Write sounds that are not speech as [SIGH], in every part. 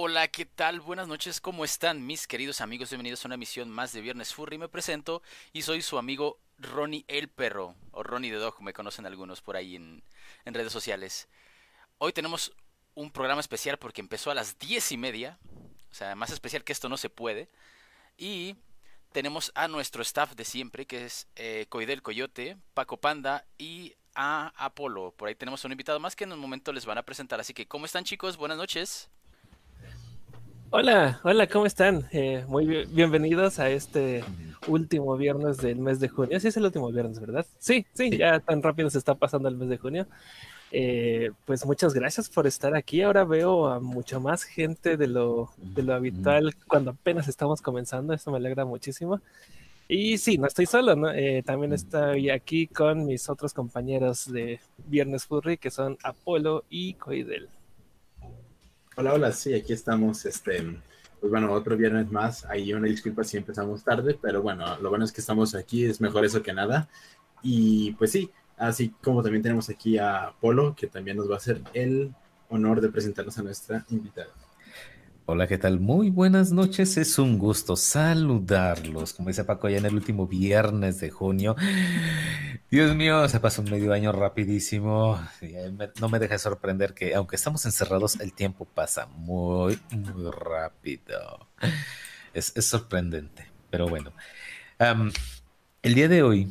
Hola, ¿qué tal? Buenas noches, ¿cómo están mis queridos amigos? Bienvenidos a una emisión más de Viernes Furry. Me presento y soy su amigo Ronnie el Perro, o Ronnie the Dog, me conocen algunos por ahí en, en redes sociales. Hoy tenemos un programa especial porque empezó a las diez y media, o sea, más especial que esto no se puede. Y tenemos a nuestro staff de siempre, que es eh, Coidel Coyote, Paco Panda y a Apolo. Por ahí tenemos un invitado más que en un momento les van a presentar. Así que, ¿cómo están chicos? Buenas noches. Hola, hola, ¿cómo están? Eh, muy bienvenidos a este último viernes del mes de junio. Sí, es el último viernes, ¿verdad? Sí, sí, ya tan rápido se está pasando el mes de junio. Eh, pues muchas gracias por estar aquí. Ahora veo a mucha más gente de lo, de lo habitual cuando apenas estamos comenzando. Eso me alegra muchísimo. Y sí, no estoy solo, ¿no? Eh, también estoy aquí con mis otros compañeros de Viernes Furry, que son Apolo y Coidel. Hola, hola, sí, aquí estamos, este, pues bueno, otro viernes más, ahí una disculpa si empezamos tarde, pero bueno, lo bueno es que estamos aquí, es mejor eso que nada, y pues sí, así como también tenemos aquí a Polo, que también nos va a hacer el honor de presentarnos a nuestra invitada. Hola, ¿qué tal? Muy buenas noches. Es un gusto saludarlos. Como dice Paco, ya en el último viernes de junio. Dios mío, se pasó un medio año rapidísimo. No me deja sorprender que, aunque estamos encerrados, el tiempo pasa muy, muy rápido. Es, sorprendente, pero bueno. el día de hoy,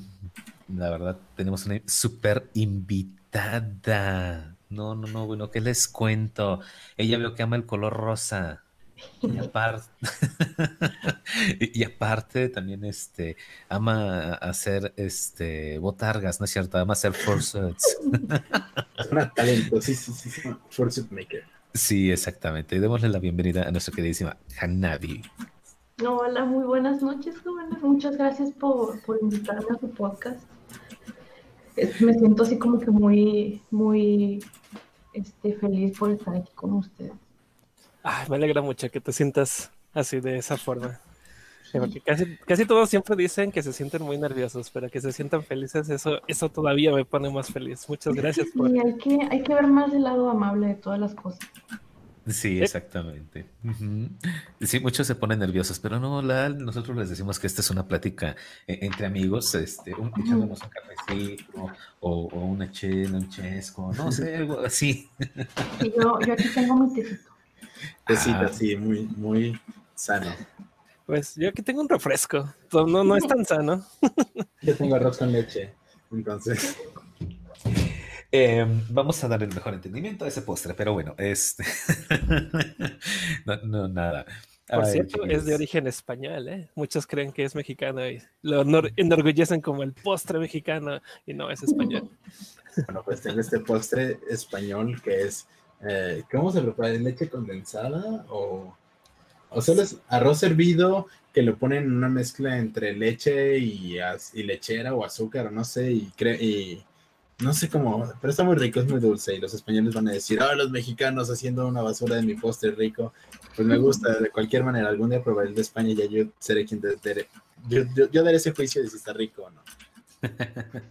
la verdad, tenemos una super invitada. No, no, no, bueno, ¿qué les cuento? Ella veo que ama el color rosa. Y aparte, [LAUGHS] y aparte también este ama hacer este botargas, ¿no es cierto? Ama hacer fursuits. es [LAUGHS] una talentosísima fursuit maker. Sí, exactamente. Y démosle la bienvenida a nuestra queridísima Hanabi. Hola, muy buenas noches, jóvenes. Muchas gracias por, por invitarme a su podcast. me siento así como que muy, muy este, feliz por estar aquí con ustedes me alegra mucho que te sientas así de esa forma. Porque casi, casi todos siempre dicen que se sienten muy nerviosos, pero que se sientan felices, eso, eso todavía me pone más feliz. Muchas gracias. Por... Sí, hay que, hay que ver más el lado amable de todas las cosas. Sí, exactamente. Sí, muchos se ponen nerviosos, pero no, la, nosotros les decimos que esta es una plática eh, entre amigos, este, un, echándonos un cafecito o, o una chela, un chesco, no sé, algo así. yo, yo aquí tengo mi tecito. Tecita, ah. sí, muy, muy sano. Pues yo aquí tengo un refresco. No, no es tan sano. [LAUGHS] Yo tengo arroz con leche. Entonces. Em, vamos a dar el mejor entendimiento a ese postre, pero bueno, este. [LAUGHS] no, nada. Por cierto, es de origen español, ¿eh? Muchos creen que es mexicano y lo enorgullecen como el postre mexicano y no es español. Bueno, pues tengo este postre español que es eh, ¿cómo se prepara? ¿Leche condensada o, o solo es arroz hervido que lo ponen en una mezcla entre leche y, y lechera o azúcar o no sé y, y no sé cómo, pero está muy rico, es muy dulce y los españoles van a decir, ah, los mexicanos haciendo una basura de mi postre rico, pues me gusta de cualquier manera, algún día probaré el de España y ya yo seré quien te, yo, yo, daré ese juicio de si está rico o no.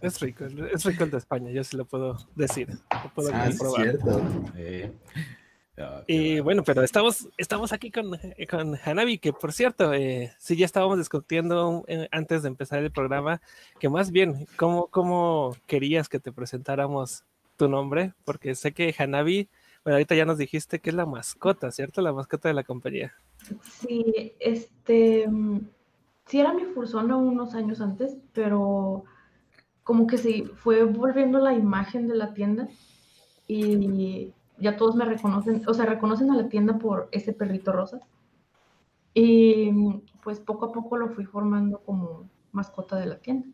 Es rico, es rico el de España, yo sí lo puedo decir. Lo puedo ah, cierto. y bueno, pero estamos, estamos aquí con, con Hanabi, que por cierto, eh, sí ya estábamos discutiendo eh, antes de empezar el programa, que más bien, ¿cómo, ¿cómo querías que te presentáramos tu nombre? Porque sé que Hanabi, bueno, ahorita ya nos dijiste que es la mascota, ¿cierto? La mascota de la compañía. Sí, este, mm, sí era mi fursona unos años antes, pero como que se fue volviendo la imagen de la tienda y ya todos me reconocen, o sea, reconocen a la tienda por ese perrito rosa. Y pues poco a poco lo fui formando como mascota de la tienda.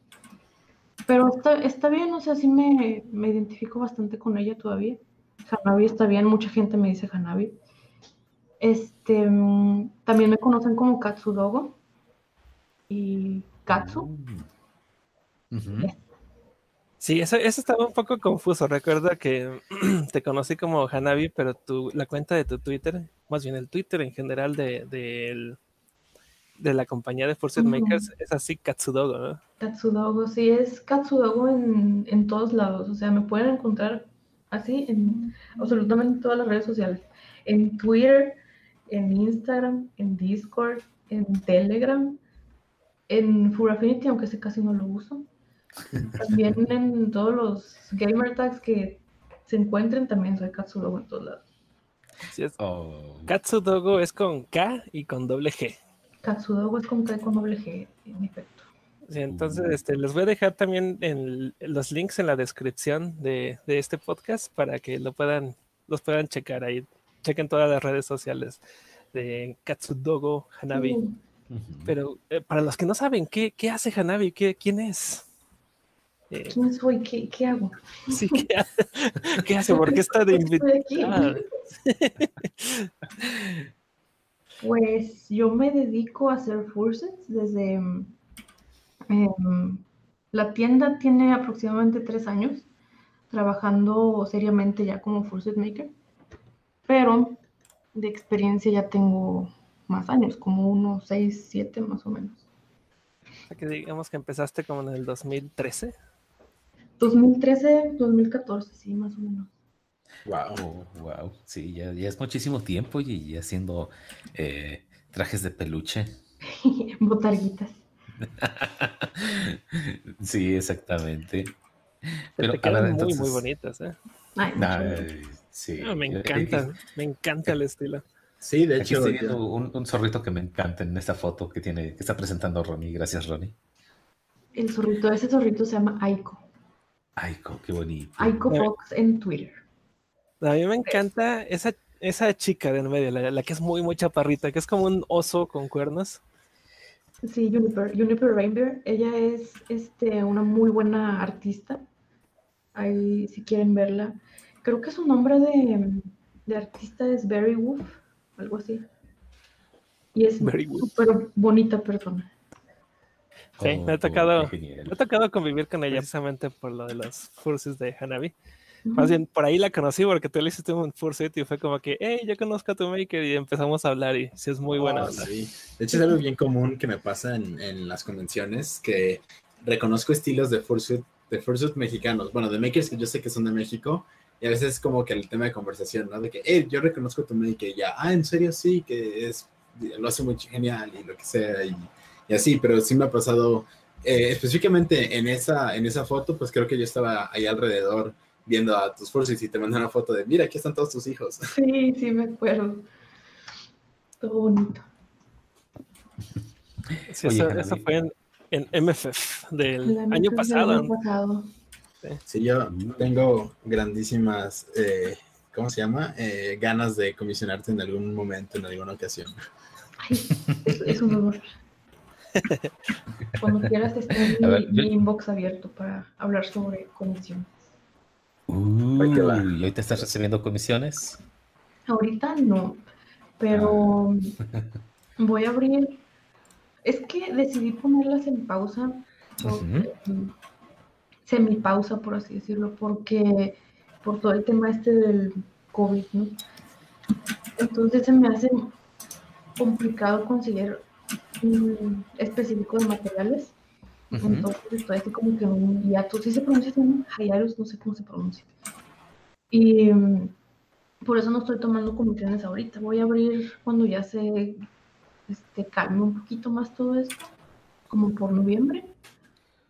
Pero está, está bien, o sea, sí me, me identifico bastante con ella todavía. Hanabi está bien, mucha gente me dice Hanabi. Este, también me conocen como Katsudogo y Katsu. Mm. Sí, eso, eso estaba un poco confuso. Recuerdo que [CLEARS THROAT] te conocí como Hanabi, pero tu, la cuenta de tu Twitter, más bien el Twitter en general de, de, la compañía de Force Makers, es así Katsudogo, ¿no? Katsudogo, sí, es Katsudogo en, en todos lados. O sea, me pueden encontrar así en absolutamente todas las redes sociales. En Twitter, en Instagram, en Discord, en Telegram, en Furaffinity, aunque ese casi no lo uso. También en todos los gamer tags que se encuentren, también soy Katsudogo en todos lados. Sí, es- Oh. Katsudogo es con K y con doble G. Katsudogo es con K y con doble G, en efecto. Sí, entonces, este, les voy a dejar también en los links en la descripción de, de este podcast para que lo puedan, los puedan checar ahí. Chequen todas las redes sociales de Katsudogo Hanabi. Pero eh, para los que no saben, ¿qué, qué hace Hanabi? ¿Qué, ¿Quién es? Eh, ¿Quién soy? ¿Qué, qué hago? sí, ¿qué, hace? [LAUGHS] ¿Qué hace? ¿Por qué está de invitada? [LAUGHS] Pues yo me dedico a hacer fursets desde... em, la tienda tiene aproximadamente tres años trabajando seriamente ya como furset maker, pero de experiencia ya tengo más años, como unos seis, siete más o menos. Que digamos que empezaste como en el 2013. 2013, 2014, sí, más o menos. Wow. Oh, wow. Sí, ya, ya es muchísimo tiempo y, y haciendo eh, trajes de peluche. [LAUGHS] Botarguitas. [LAUGHS] sí, exactamente. Pero, te quedan ver, muy, bonitas. ¿eh? Ay, Nah, muchas gracias. sí. Ah, me encanta, me encanta el estilo. Sí, de Aquí hecho, estoy yo- viendo un, un zorrito que me encanta en esta foto que tiene, que está presentando Ronnie. Gracias, Ronnie. El zorrito, ese zorrito se llama Aiko. Ay, co- qué bonito. Aiko Eh. Fox en Twitter. A mí me encanta esa, esa chica de en medio, la, la que es muy, muy chaparrita, que es como un oso con cuernos. Sí, Juniper, Juniper Rainbear. Ella es este, una muy buena artista. Ahí, si quieren verla. Creo que su nombre de, de artista es Berry Wolf, algo así. Y es súper bonita persona. Sí, me ha tocado-. Me ha tocado convivir con ella precisamente por lo de los fursuits de Hanabi. Más bien, por ahí la conocí porque tú le hiciste un fursuit y fue como que, hey, yo conozco a tu maker y empezamos a hablar y sí es muy buena. Oh, onda. sí. De hecho, es algo bien común que me pasa en, en las convenciones, que reconozco estilos de fursuit, de fursuit mexicanos, bueno, de makers que yo sé que son de México, y a veces es como que el tema de conversación, ¿no? De que, hey, yo reconozco tu maker, y ya, ah, en serio, sí, que es, lo hace muy genial y lo que sea, y, y así, pero sí me ha pasado, eh, específicamente en esa, en esa foto, pues creo que yo estaba ahí alrededor viendo a tus fursuits y te mandé una foto de, mira, aquí están todos tus hijos. Sí, sí, me acuerdo. Todo bonito. Sí, Oye, eso, fue en, en MFF del La año pasado. Sí, yo tengo grandísimas, eh, ¿cómo se llama? Eh, ganas de comisionarte en algún momento, en alguna ocasión. Ay, es, es un honor. [LAUGHS] Cuando quieras está mi, A ver, yo- mi inbox abierto para hablar sobre comisiones. Uy, ¿y ahorita estás recibiendo comisiones? Ahorita no, pero voy a abrir. Es que decidí ponerlas en pausa, Ujú. semi pausa por así decirlo, porque por todo el tema este del COVID, ¿no? Entonces se me hace complicado conseguir específico de materiales. Entonces estoy así como que un hiatus. Sí se pronuncia así, un hiatus, no sé cómo se pronuncia. Y mm, por eso no estoy tomando comisiones ahorita. Voy a abrir cuando ya se este, calme un poquito más todo esto, como por noviembre.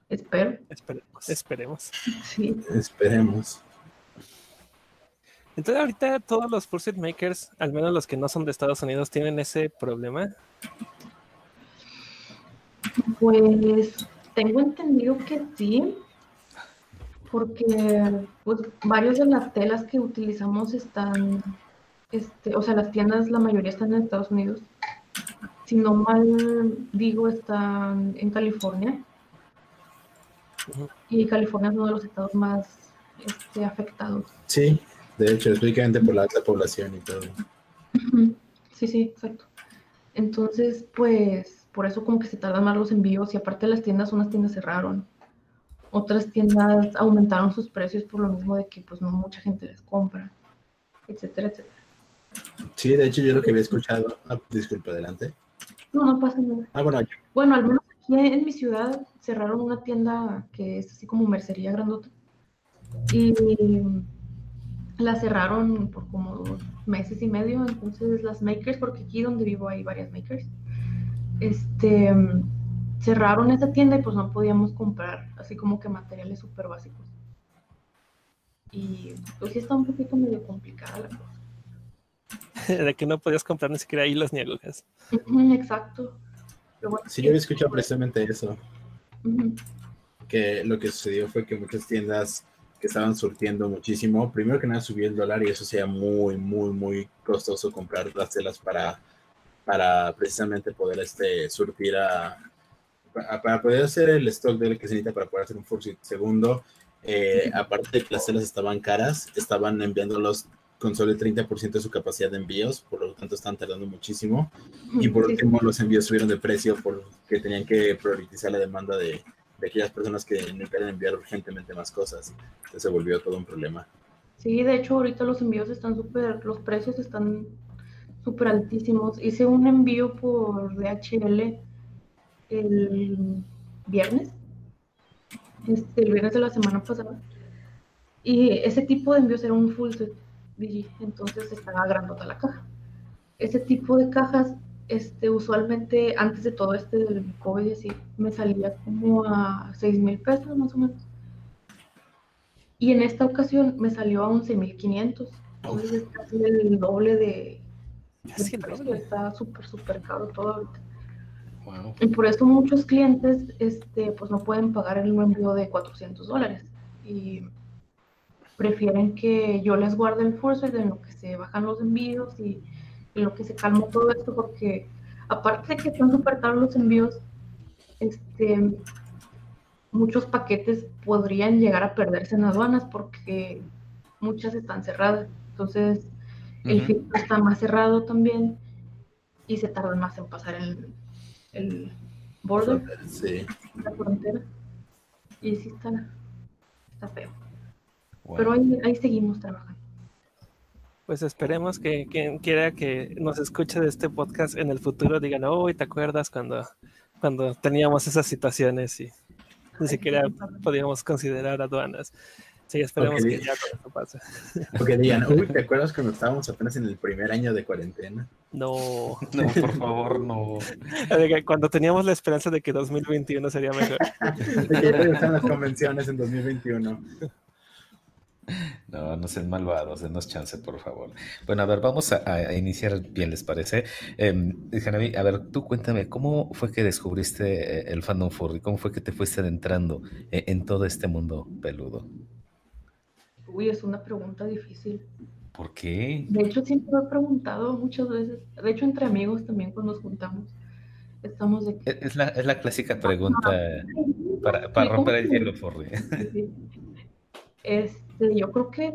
Espero. Esperemos, esperemos. [LAUGHS] Sí. Esperemos. Entonces ahorita todos los fursuit makers, al menos los que no son de Estados Unidos, tienen ese problema. Pues tengo entendido que sí, porque pues, varios de las telas que utilizamos están, este, o sea, las tiendas, la mayoría están en Estados Unidos. Si no mal digo, están en California. Y California es uno de los estados más este, afectados. Sí, de hecho, específicamente por la alta población y todo. Sí, sí, exacto. Entonces, pues, por eso como que se tardan más los envíos y aparte las tiendas, unas tiendas cerraron. Otras tiendas aumentaron sus precios por lo mismo de que pues no mucha gente les compra, etcétera, etcétera. Sí, de hecho, yo lo que había escuchado. Ah, disculpa, adelante. No, no pasa nada. Ah, bueno, yo- Bueno, al menos aquí en mi ciudad cerraron una tienda que es así como mercería grandota. Y la cerraron por como dos meses y medio, entonces las makers, porque aquí donde vivo hay varias makers, este, cerraron esa tienda y pues no podíamos comprar así como que materiales súper básicos. Y pues sí está un poquito medio complicada la cosa. [LAUGHS] de que no podías comprar ni siquiera hilos ni agujas. Exacto. Pero bueno, Sí, yo había escuchado precisamente eso. que lo que sucedió fue que muchas tiendas que estaban surtiendo muchísimo, primero que nada subió el dólar y eso sea muy, muy, muy costoso comprar las telas para, para precisamente poder este, surtir a, pa- para poder hacer el stock de lo que se necesita para poder hacer un fursuit. Segundo, eh, aparte de que las telas estaban caras, estaban enviándolos con solo el 30% de su capacidad de envíos, por lo tanto están tardando muchísimo. Y por último, los envíos subieron de precio porque tenían que priorizar la demanda de, de aquellas personas que necesitan enviar urgentemente más cosas. Entonces se volvió todo un problema. Sí, de hecho ahorita los envíos están súper, los precios están súper altísimos. Hice un envío por DHL el viernes, este, el viernes de la semana pasada. Y ese tipo de envíos era un full set DG, entonces estaba grandota la caja. Ese tipo de cajas, este, usualmente antes de todo este del COVID así, me salía como a 6 mil pesos más o menos. Y en esta ocasión me salió a 11.500. Entonces es casi el doble de, el precio. doble. Está súper, súper caro todo ahorita. Wow. Y por eso muchos clientes este, pues no pueden pagar el envío de 400 dólares. Y prefieren que yo les guarde el fursuit en lo que se bajan los envíos y en lo que se calma todo esto, porque aparte de que están súper caros los envíos, este, muchos paquetes podrían llegar a perderse en aduanas porque muchas están cerradas. Entonces, el filtro está más cerrado también y se tarda más en pasar el, el border, Sí. la frontera. Y sí está, está feo. Wow. Pero ahí, ahí seguimos trabajando. Pues esperemos que quien quiera que nos escuche de este podcast en el futuro digan, oh, ¿te acuerdas cuando, cuando teníamos esas situaciones y ni siquiera podíamos considerar aduanas? Sí, esperemos Ok. que ya todo eso pase. O que digan, uy, ¿te acuerdas cuando estábamos apenas en el primer año de cuarentena? No, No, por favor, no. [LAUGHS] Cuando teníamos la esperanza de que 2021 sería mejor. [LAUGHS] De que regresan las convenciones en 2021. No, no sean malvados, denos chance, por favor. Bueno, a ver, vamos a, a iniciar bien, ¿les parece? Eh, a ver, tú cuéntame, ¿cómo fue que descubriste eh, el fandom furry? ¿Cómo fue que te fuiste adentrando eh, en todo este mundo peludo? Uy, es una pregunta difícil. ¿Por qué? De hecho, siempre lo he preguntado muchas veces. De hecho, entre amigos también cuando nos juntamos, estamos de que... Es la, es la clásica pregunta para, para Sí, ¿cómo romper el hielo, furry. Sí, sí. Este, yo creo que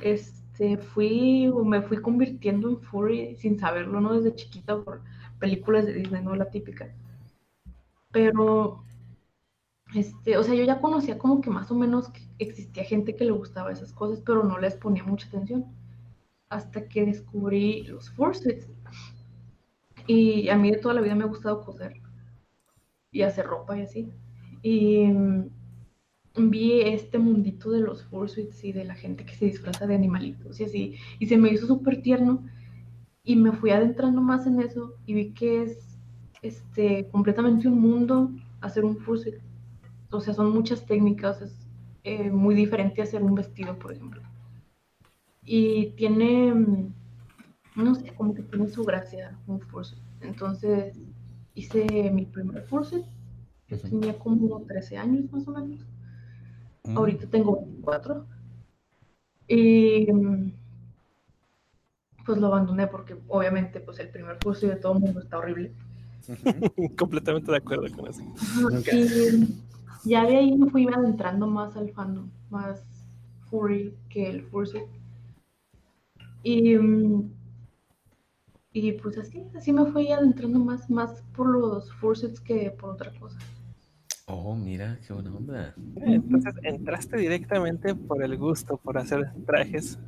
este, fui o me fui convirtiendo en furry sin saberlo, ¿no? Desde chiquita por películas de Disney, ¿no? La típica. Pero, este, o sea, yo ya conocía como que más o menos que existía gente que le gustaba esas cosas, pero no les ponía mucha atención. Hasta que descubrí los fursuits. Y a mí de toda la vida me ha gustado coser y hacer ropa y así. Y mm, vi este mundito de los fursuits y de la gente que se disfraza de animalitos y así, y se me hizo súper tierno y me fui adentrando más en eso y vi que es este, completamente un mundo hacer un fursuit. O sea, son muchas técnicas, eh, muy diferente hacer un vestido, por ejemplo. Y tiene, no sé, como que tiene su gracia un fursuit. Entonces hice mi primer fursuit, yo tenía como 13 años más o menos. Mm. Ahorita tengo 24. Y pues lo abandoné porque obviamente pues el primer curso de todo el mundo está horrible. [LAUGHS] Completamente de acuerdo con eso. Y ya de ahí me fui adentrando más al fandom, más furry que el fursuit. Y, mm, y pues así, así me fui adentrando más, más por los fursuits que por otra cosa. Oh, mira, qué buena onda. Entonces entraste directamente por el gusto, por hacer trajes,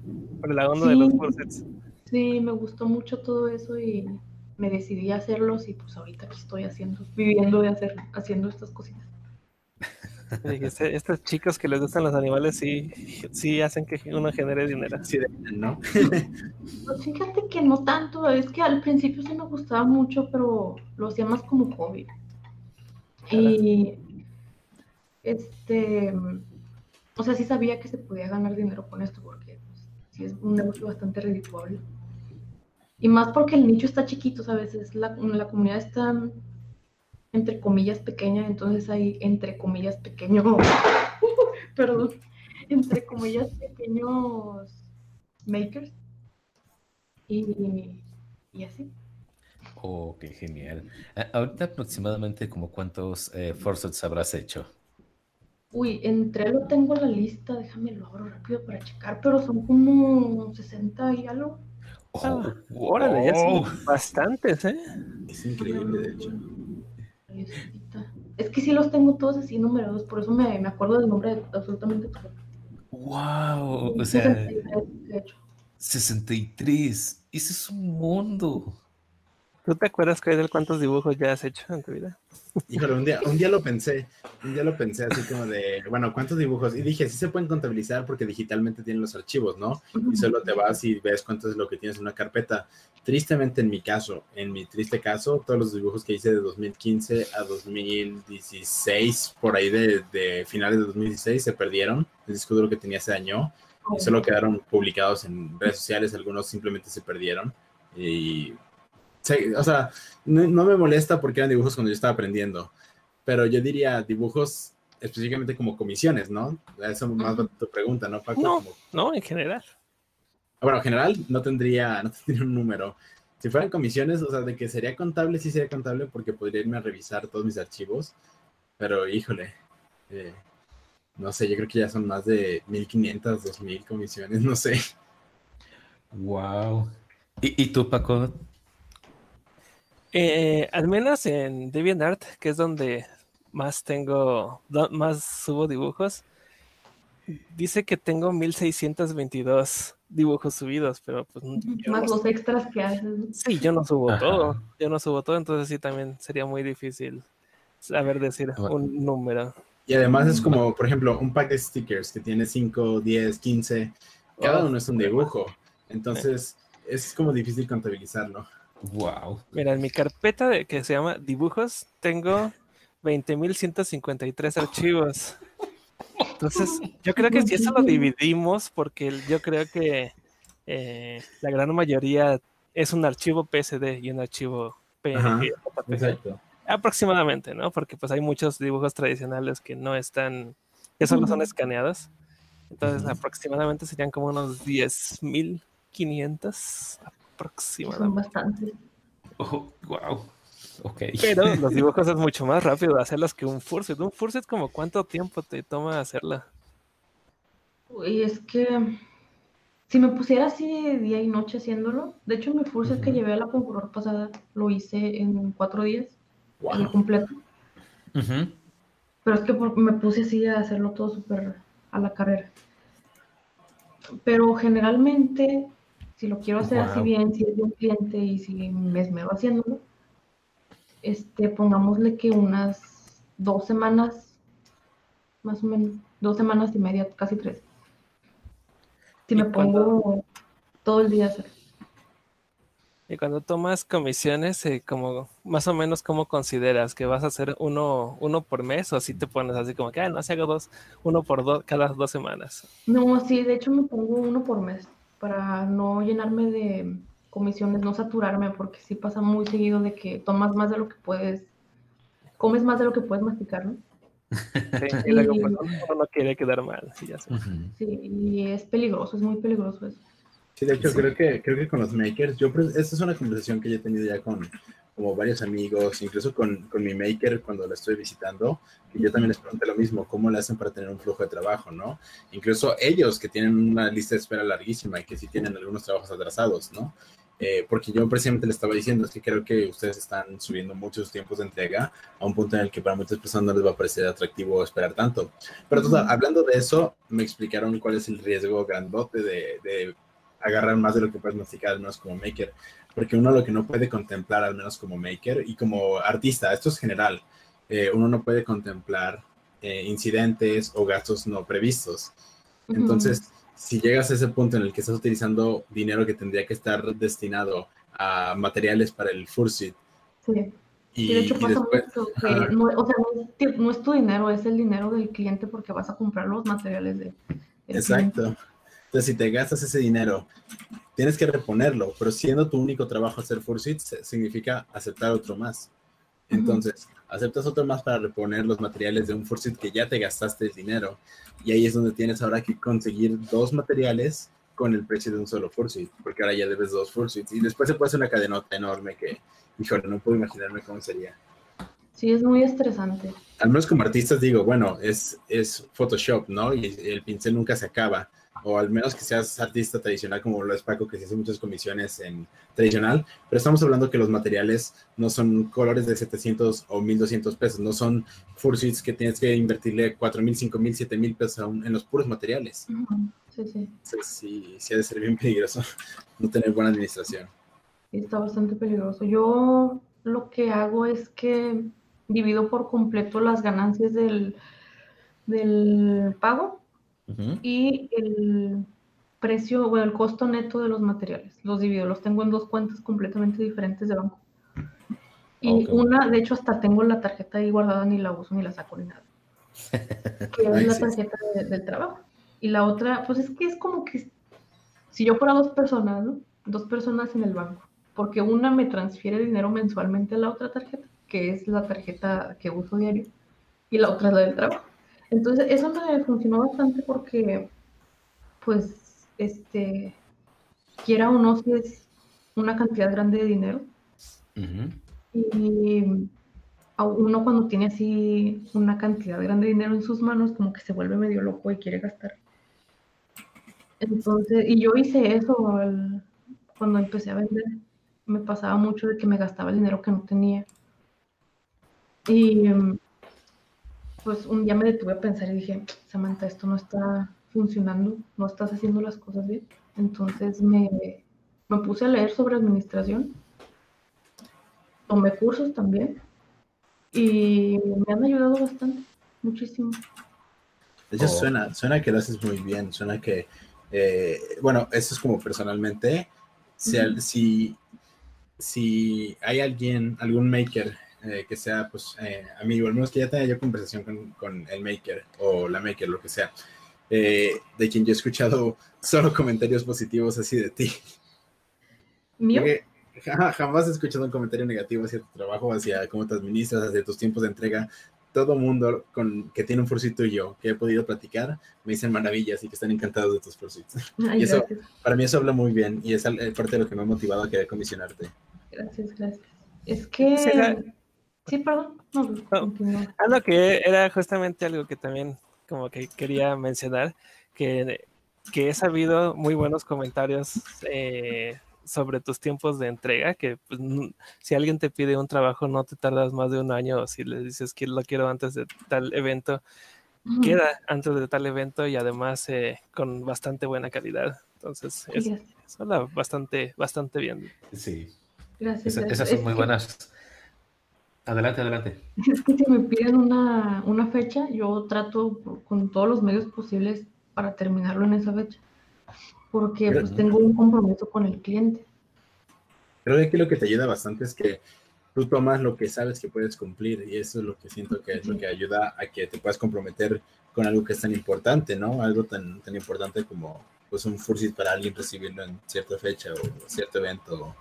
por la onda de los corsets. Sí, me gustó mucho todo eso y me decidí a hacerlos y pues ahorita estoy haciendo, viviendo de hacer, haciendo estas cositas. Dijiste, estos chicos que les gustan los animales sí, sí hacen que uno genere dinero. Sí, ¿no? [LAUGHS] Pues fíjate que no tanto, es que al principio sí me gustaba mucho, pero lo hacía más como hobby. Y este, o sea, sí sabía que se podía ganar dinero con esto, porque pues, sí es un negocio bastante ridículo. Y más porque el nicho está chiquito, ¿sabes? Es la, la comunidad está entre comillas pequeña, entonces hay entre comillas pequeños, [LAUGHS] perdón, entre comillas pequeños makers y, y así. Oh, qué genial. Ah, ahorita aproximadamente como cuántos eh, forsets habrás hecho. Uy, entre lo tengo en la lista, déjame lo abro rápido para checar, pero son como 60 y algo. Ah, Oh, ya wow. son bastantes, ¿eh? Es increíble, de hecho. Es que sí los tengo todos así numerados, por eso me, me acuerdo del nombre de absolutamente todo. Wow, o sea, 63, de hecho. 63. Ese es un mundo. ¿Tú te acuerdas, de cuántos dibujos ya has hecho en tu vida? Híjole, un día, un día lo pensé, un día lo pensé así como de, bueno, ¿cuántos dibujos? Y dije, sí se pueden contabilizar porque digitalmente tienen los archivos, ¿no? Y solo te vas y ves cuánto es lo que tienes en una carpeta. Tristemente en mi caso, en mi triste caso, todos los dibujos que hice de 2015 a 2016, por ahí de, de finales de 2016, se perdieron. El disco duro que tenía se dañó y solo quedaron publicados en redes sociales, algunos simplemente se perdieron. Y, o sea, no, no me molesta porque eran dibujos cuando yo estaba aprendiendo, pero yo diría dibujos específicamente como comisiones, ¿no? Eso más va tu pregunta, ¿no, Paco? No. Como- No, en general. bueno, en general no tendría, [LAUGHS] no tendría un número. Si fueran comisiones, o sea, de que sería contable, sí sería contable porque podría irme a revisar todos mis archivos, pero híjole, eh, no sé, yo creo que ya son más de 1500, 2000 comisiones, [LAUGHS] no sé. Wow. ¿Y, y tú, Paco? Eh, al menos en DeviantArt, que es donde más tengo, más subo dibujos, dice que tengo 1622 dibujos subidos, pero pues Más no, los extras que haces. sí, yo no subo Ajá. todo, yo no subo todo, entonces sí también sería muy difícil saber decir Bueno. un número. Y además es como, por ejemplo, un pack de stickers que tiene 5, 10, 15, cada Oh, uno es un dibujo, entonces es como difícil contabilizarlo. Wow. Mira, en mi carpeta de, que se llama dibujos tengo 20.153 archivos. Entonces, yo creo que si eso lo dividimos, porque yo creo que eh, la gran mayoría es un archivo PSD y un archivo PNG. Exacto. Aproximadamente, ¿no? Porque pues hay muchos dibujos tradicionales que no están, que solo son escaneados. Entonces, aproximadamente serían como unos 10.500 Son aproximadamente. bastantes. Oh, wow. Ok. Pero [LAUGHS] los dibujos es mucho más rápido hacerlos que un furset. Un furset, como cuánto tiempo te toma hacerla? Uy, es que si me pusiera así día y noche haciéndolo, de hecho mi furset que Ujú. llevé a la concuror pasada lo hice en cuatro días, el Wow. completo. Ujú. Pero es que me puse así a hacerlo todo súper a la carrera. Pero generalmente, si lo quiero hacer así bien, si es de un cliente y si me esmero haciéndolo, este, pongámosle que unas dos semanas, más o menos, dos semanas y media, casi tres. Si ¿Y me pongo todo el día a hacer. Y cuando tomas comisiones, eh, como más o menos cómo consideras que vas a hacer uno, uno por mes o si te pones así como que, ah, no, si hago dos, uno por dos, cada dos semanas. No, sí, de hecho me pongo uno por mes para no llenarme de comisiones, no saturarme, porque sí pasa muy seguido de que tomas más de lo que puedes, comes más de lo que puedes masticar, ¿no? Sí, [LAUGHS] y uno no quiere quedar mal. sí, ya sé. Sí, y es peligroso, es muy peligroso eso. Sí, de hecho, Sí. creo que creo que con los makers, yo pre- esta es una conversación que yo he tenido ya con como varios amigos, incluso con, con mi maker cuando la estoy visitando, que yo también les pregunté lo mismo, cómo le hacen para tener un flujo de trabajo, ¿no? Incluso ellos que tienen una lista de espera larguísima y que sí tienen algunos trabajos atrasados, ¿no? Eh, porque yo precisamente le estaba diciendo, es que creo que ustedes están subiendo muchos tiempos de entrega a un punto en el que para muchas personas no les va a parecer atractivo esperar tanto. Pero total, hablando de eso, me explicaron cuál es el riesgo grandote de, de agarrar más de lo que puedes masticar, al menos como maker. Porque uno lo que no puede contemplar, al menos como maker y como artista, esto es general, eh, uno no puede contemplar eh, incidentes o gastos no previstos. Entonces, si llegas a ese punto en el que estás utilizando dinero que tendría que estar destinado a materiales para el Fursuit. Sí. Y, de hecho pasa mucho que no, o sea, no es, tu dinero, es el dinero del cliente porque vas a comprar los materiales de. Exacto. Entonces, si te gastas ese dinero, tienes que reponerlo, pero siendo tu único trabajo hacer Fursuits, significa aceptar otro más. Entonces, aceptas otro más para reponer los materiales de un Fursuit que ya te gastaste el dinero. Y ahí es donde tienes ahora que conseguir dos materiales con el precio de un solo Fursuit, porque ahora ya debes dos Fursuits. Y después se puede hacer una cadenota enorme que, híjole, no puedo imaginarme cómo sería. Sí, es muy estresante. Al menos como artistas digo, bueno, es, es Photoshop, ¿no? Y el pincel nunca se acaba o al menos que seas artista tradicional como lo es Paco, que se hace muchas comisiones en tradicional, pero estamos hablando que los materiales no son colores de 700 o 1200 pesos, no son fursuits que tienes que invertirle 4000, 5000, 7000 pesos en los puros materiales. Sí, sí. sí, sí ha de ser bien peligroso [LAUGHS] no tener buena administración. Está bastante peligroso. Yo lo que hago es que divido por completo las ganancias del, del pago y el precio o el costo neto de los materiales. Los divido, los tengo en dos cuentas completamente diferentes de banco. Y una, de hecho, hasta tengo la tarjeta ahí guardada, ni la uso, ni la saco, ni nada. [LAUGHS] que es la tarjeta del trabajo. Y la otra, pues es que es como que si yo fuera dos personas, ¿no? Dos personas en el banco. Porque una me transfiere dinero mensualmente a la otra tarjeta, que es la tarjeta que uso diario, y la otra es la del trabajo. Entonces, eso me funcionó bastante porque, pues, este, quiera o no, si es una cantidad grande de dinero. Y uno cuando tiene así una cantidad grande de dinero en sus manos, como que se vuelve medio loco y quiere gastar. Entonces, y yo hice eso cuando empecé a vender. Me pasaba mucho de que me gastaba el dinero que no tenía. Y pues un día me detuve a pensar y dije, Samantha, esto no está funcionando, no estás haciendo las cosas bien. Entonces me, me puse a leer sobre administración, tomé cursos también y me han ayudado bastante, muchísimo. De hecho, suena, suena que lo haces muy bien, suena que, eh, bueno, eso es como personalmente, si, si, si hay alguien, algún maker eh, que sea pues eh, amigo, al menos que ya tenga yo conversación con, el maker o la maker, lo que sea, eh, de quien yo he escuchado solo comentarios positivos así de ti. ¿Mío? jamás he escuchado un comentario negativo hacia tu trabajo, hacia cómo te administras, hacia tus tiempos de entrega. Todo mundo con, que tiene un fursito y yo, que he podido platicar, me dicen maravillas y que están encantados de tus fursitos. [LAUGHS] y eso, para mí eso habla muy bien y es parte de lo que me ha motivado a querer comisionarte. Gracias, gracias. Es que... Sí, perdón. algo que era justamente algo que también como que quería mencionar, que, que he sabido muy buenos comentarios eh, sobre tus tiempos de entrega, que pues, si alguien te pide un trabajo no te tardas más de un año, o si le dices que lo quiero antes de tal evento, queda antes de tal evento y además eh, con bastante buena calidad. Entonces, es, bastante, bastante bien. Sí. Gracias. esas son muy buenas Adelante, adelante. Es que si me piden una, fecha, yo trato con todos los medios posibles para terminarlo en esa fecha, porque pues tengo un compromiso con el cliente. Creo que lo que te ayuda bastante es que tú tomas lo que sabes que puedes cumplir y eso es lo que siento que es lo que ayuda a que te puedas comprometer con algo que es tan importante, ¿no? Algo tan, tan importante como pues un fursit para alguien recibirlo en cierta fecha o cierto evento.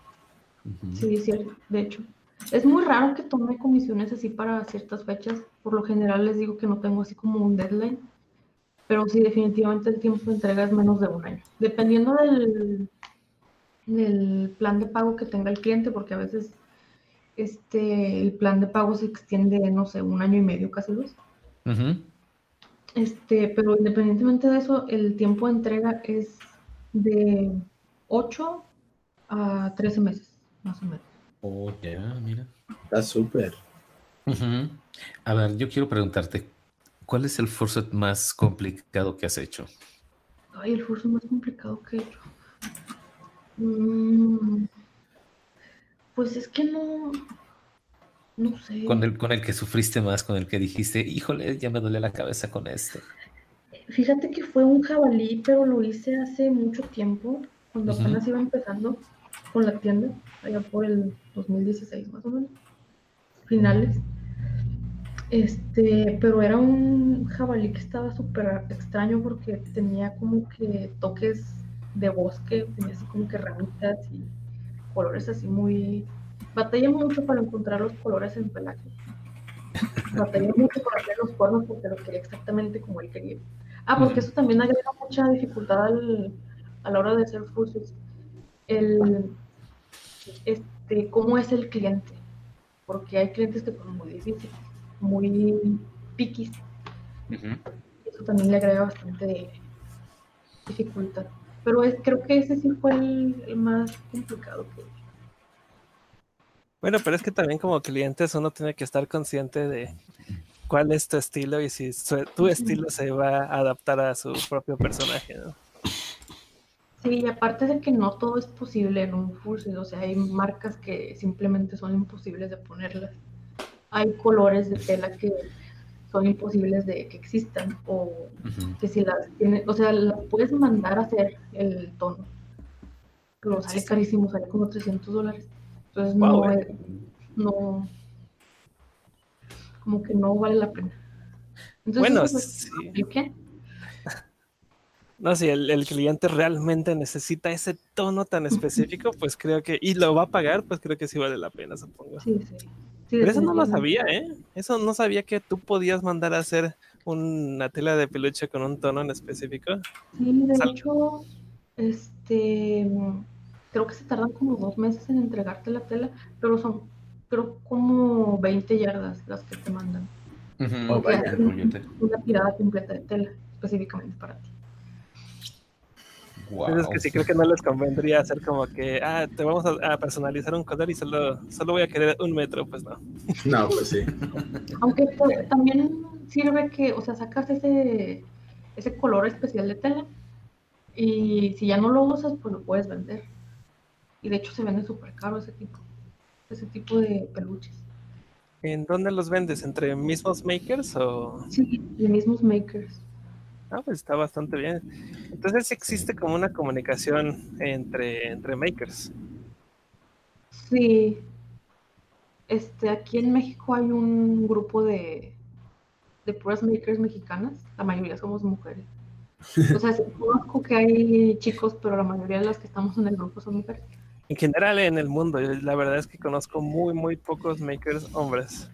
Sí, cierto, de hecho. Es muy raro que tome comisiones así para ciertas fechas. Por lo general les digo que no tengo así como un deadline. Pero sí, definitivamente el tiempo de entrega es menos de un año. Dependiendo del, del plan de pago que tenga el cliente, porque a veces este, el plan de pago se extiende, no sé, un año y medio, casi dos. este, pero independientemente de eso, el tiempo de entrega es de 8 a 13 meses, más o menos. Oh, ya, mira. Está súper. A ver, yo quiero preguntarte, ¿cuál es el fursuit más complicado que has hecho? Ay, el fursuit más complicado que he hecho. Mm, pues es que no. No sé. Con el, con el que sufriste más, con el que dijiste, híjole, ya me duele la cabeza con esto. Fíjate que fue un jabalí, pero lo hice hace mucho tiempo, cuando apenas iba empezando con la tienda, allá por el 2016 más o menos, finales. Este, pero era un jabalí que estaba súper extraño porque tenía como que toques de bosque, tenía así como que ramitas y colores así muy... Batallé mucho para encontrar los colores en pelaje. Batallé mucho para hacer los cuernos porque lo quería exactamente como él quería. Ah, porque eso también agrega mucha dificultad al- a la hora de hacer fursuits. El, este, cómo es el cliente. Porque hay clientes que son muy difíciles, muy piquis. Eso también le agrega bastante dificultad. Pero es, creo que ese sí fue el, el más complicado que Bueno, pero es que también como clientes uno tiene que estar consciente de cuál es tu estilo y si su- tu estilo se va a adaptar a su propio personaje, ¿no? Sí, y aparte de que no todo es posible en un fursuit, o sea, hay marcas que simplemente son imposibles de ponerlas. Hay colores de tela que son imposibles de que existan o que si las tienes, o sea, las puedes mandar a hacer el tono. Pero sale carísimo, sale como 300 dólares. Entonces Wow, no, eh. no, como que no vale la pena. Entonces, Bueno, pues, sí. apliqué. No, si el, el cliente realmente necesita ese tono tan específico, pues creo que, y lo va a pagar, pues creo que sí vale la pena, supongo. Sí, sí. Sí, Pero eso no lo sabía, ¿eh? Eso no sabía que tú podías mandar a hacer una tela de peluche con un tono en específico. Sí, de Sal- hecho, este, creo que se tardan como dos meses en entregarte la tela, pero son, creo, como 20 yardas las que te mandan. Oh, vaya. Rollote. una tirada completa de tela, específicamente para ti. Guau. Entonces que sí creo que no les convendría hacer como que, ah, te vamos a, a personalizar un color y solo, solo voy a querer un metro, pues no. No, pues sí. Aunque pues, también sirve que, o sea, sacas ese, ese color especial de tela y si ya no lo usas, pues lo puedes vender. Y de hecho se vende súper caro ese tipo, ese tipo de peluches. ¿En dónde los vendes? ¿Entre mismos makers o...? Sí, mismos makers. Ah, pues está bastante bien. Entonces existe como una comunicación entre, entre makers. Sí. Este, aquí en México hay un grupo de, de puras makers mexicanas. La mayoría somos mujeres. O sea, sí conozco que hay chicos, pero la mayoría de las que estamos en el grupo son mujeres. En general en el mundo, la verdad es que conozco muy, muy pocos makers hombres.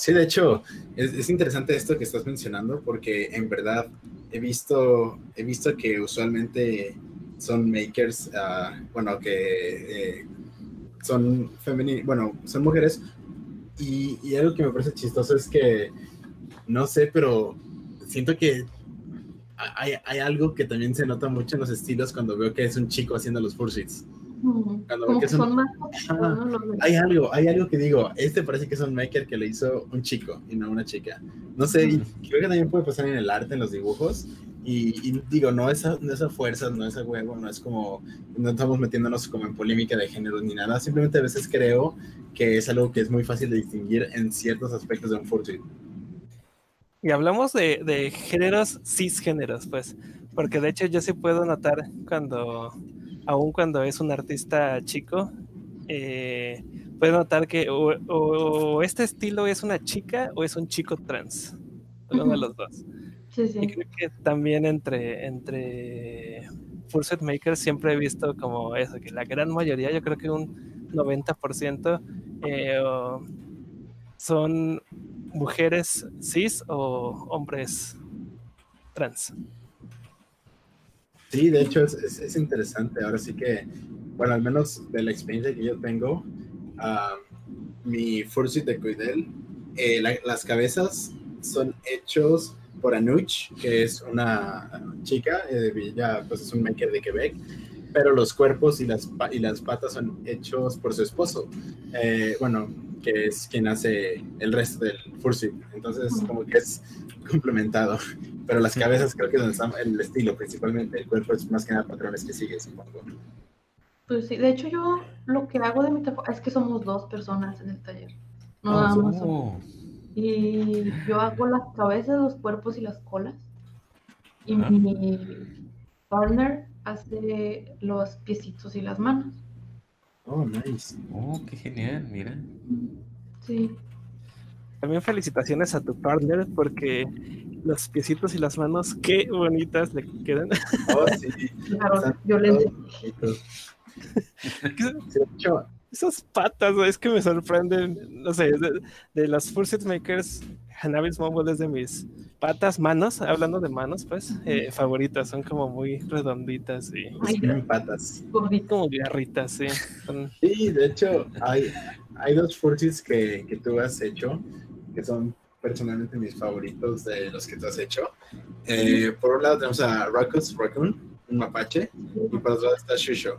Sí, de hecho, es, es interesante esto que estás mencionando porque en verdad he visto, he visto que usualmente son makers, ah, bueno, que eh, son femeninas, bueno, son mujeres y, y algo que me parece chistoso es que, no sé, pero siento que hay, hay algo que también se nota mucho en los estilos cuando veo que es un chico haciendo los fursuits. Cuando Como que son- son más jovencitos, ¿no? Hay algo, hay algo que digo, este parece que es un maker que le hizo un chico y no una chica. No sé, y creo que también puede pasar en el arte, en los dibujos. Y, y digo, no es, a, no es a fuerzas, no es a huevo, no es como, no estamos metiéndonos como en polémica de género ni nada. Simplemente a veces creo que es algo que es muy fácil de distinguir en ciertos aspectos de un fursuit. Y hablamos de, de géneros cisgéneros, pues, porque de hecho yo sí puedo notar cuando, aun cuando es un artista chico, eh, puedo notar que o, o este estilo es una chica o es un chico trans, uno de los dos. Sí, Y sí. creo que también entre, entre Fursuit Makers siempre he visto como eso, que la gran mayoría, yo creo que un 90% eh, o- son mujeres cis o hombres trans. Sí, de hecho es, es, es interesante. Ahora sí que, bueno, al menos de la experiencia que yo tengo, ah, mi fursuit de Cuidel, eh, la- las cabezas son hechos por Anuch, que es una chica, eh, ella pues es un maker de Quebec, pero los cuerpos y las, y las patas son hechos por su esposo, eh, bueno, que es quien hace el resto del fursuit. Entonces, como que es complementado. Pero las cabezas creo que es donde está el estilo principalmente. El cuerpo es más que nada patrones que sigue, supongo. Pues sí, de hecho yo lo que hago de mi trabajo es que somos dos personas en el taller. No Ah, nada más son. oh. Y yo hago las cabezas, los cuerpos y las colas. Y Ajá. mi partner hace los piecitos y las manos. Oh, nice. Oh, qué genial, mira. Sí. También felicitaciones a tu partner porque los piecitos y las manos, qué bonitas le quedan. Oh, sí. Claro, yo [LAUGHS] le Esas patas, es que me sorprenden. No sé, de, de las Fursuit Makers, Hanabi's Mobile es de mis patas, manos, hablando de manos, pues, eh, favoritas. Son como muy redonditas y Ay, tienen patas. como garritas, sí. Son- Sí, de hecho, hay, hay dos fursuits que, que tú has hecho, que son personalmente mis favoritos de los que tú has hecho. Eh, por un lado tenemos a Raccoon, Raccoon, un mapache, y por otro lado está Shusho.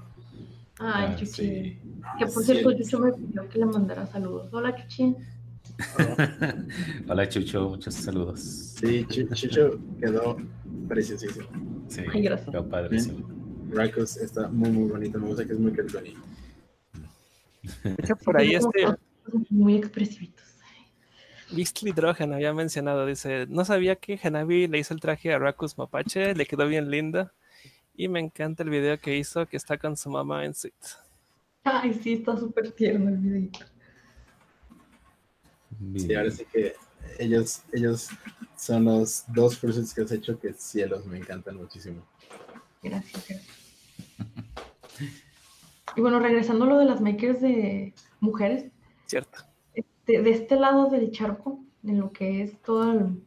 Ay, Ah, Chuchi. sí. Que por cierto, Chucho me pidió que le mandara saludos. Hola, Chuchi. [LAUGHS] Hola, Chucho, muchos saludos. Sí, Chu- Shusho quedó preciosísimo. Sí, Ay, gracias. quedó padrísimo. Raccoon está muy, muy bonito, me gusta que es muy cartoony. De hecho, por ahí este Muy expresivitos. Beastly Drogen había mencionado, dice, no sabía que Hanabi le hizo el traje a Rakus Mapache, le quedó bien linda. Y me encanta el video que hizo, que está con su mamá en suite. [LAUGHS] Ay, sí, está súper tierno el videito. Sí, ahora sí que ellos, ellos son los dos fursuits que has hecho que cielos me encantan muchísimo. Gracias, gracias. Y bueno, regresando a lo de las makers de mujeres, Cierto. De, de este lado del charco, en lo que es todo el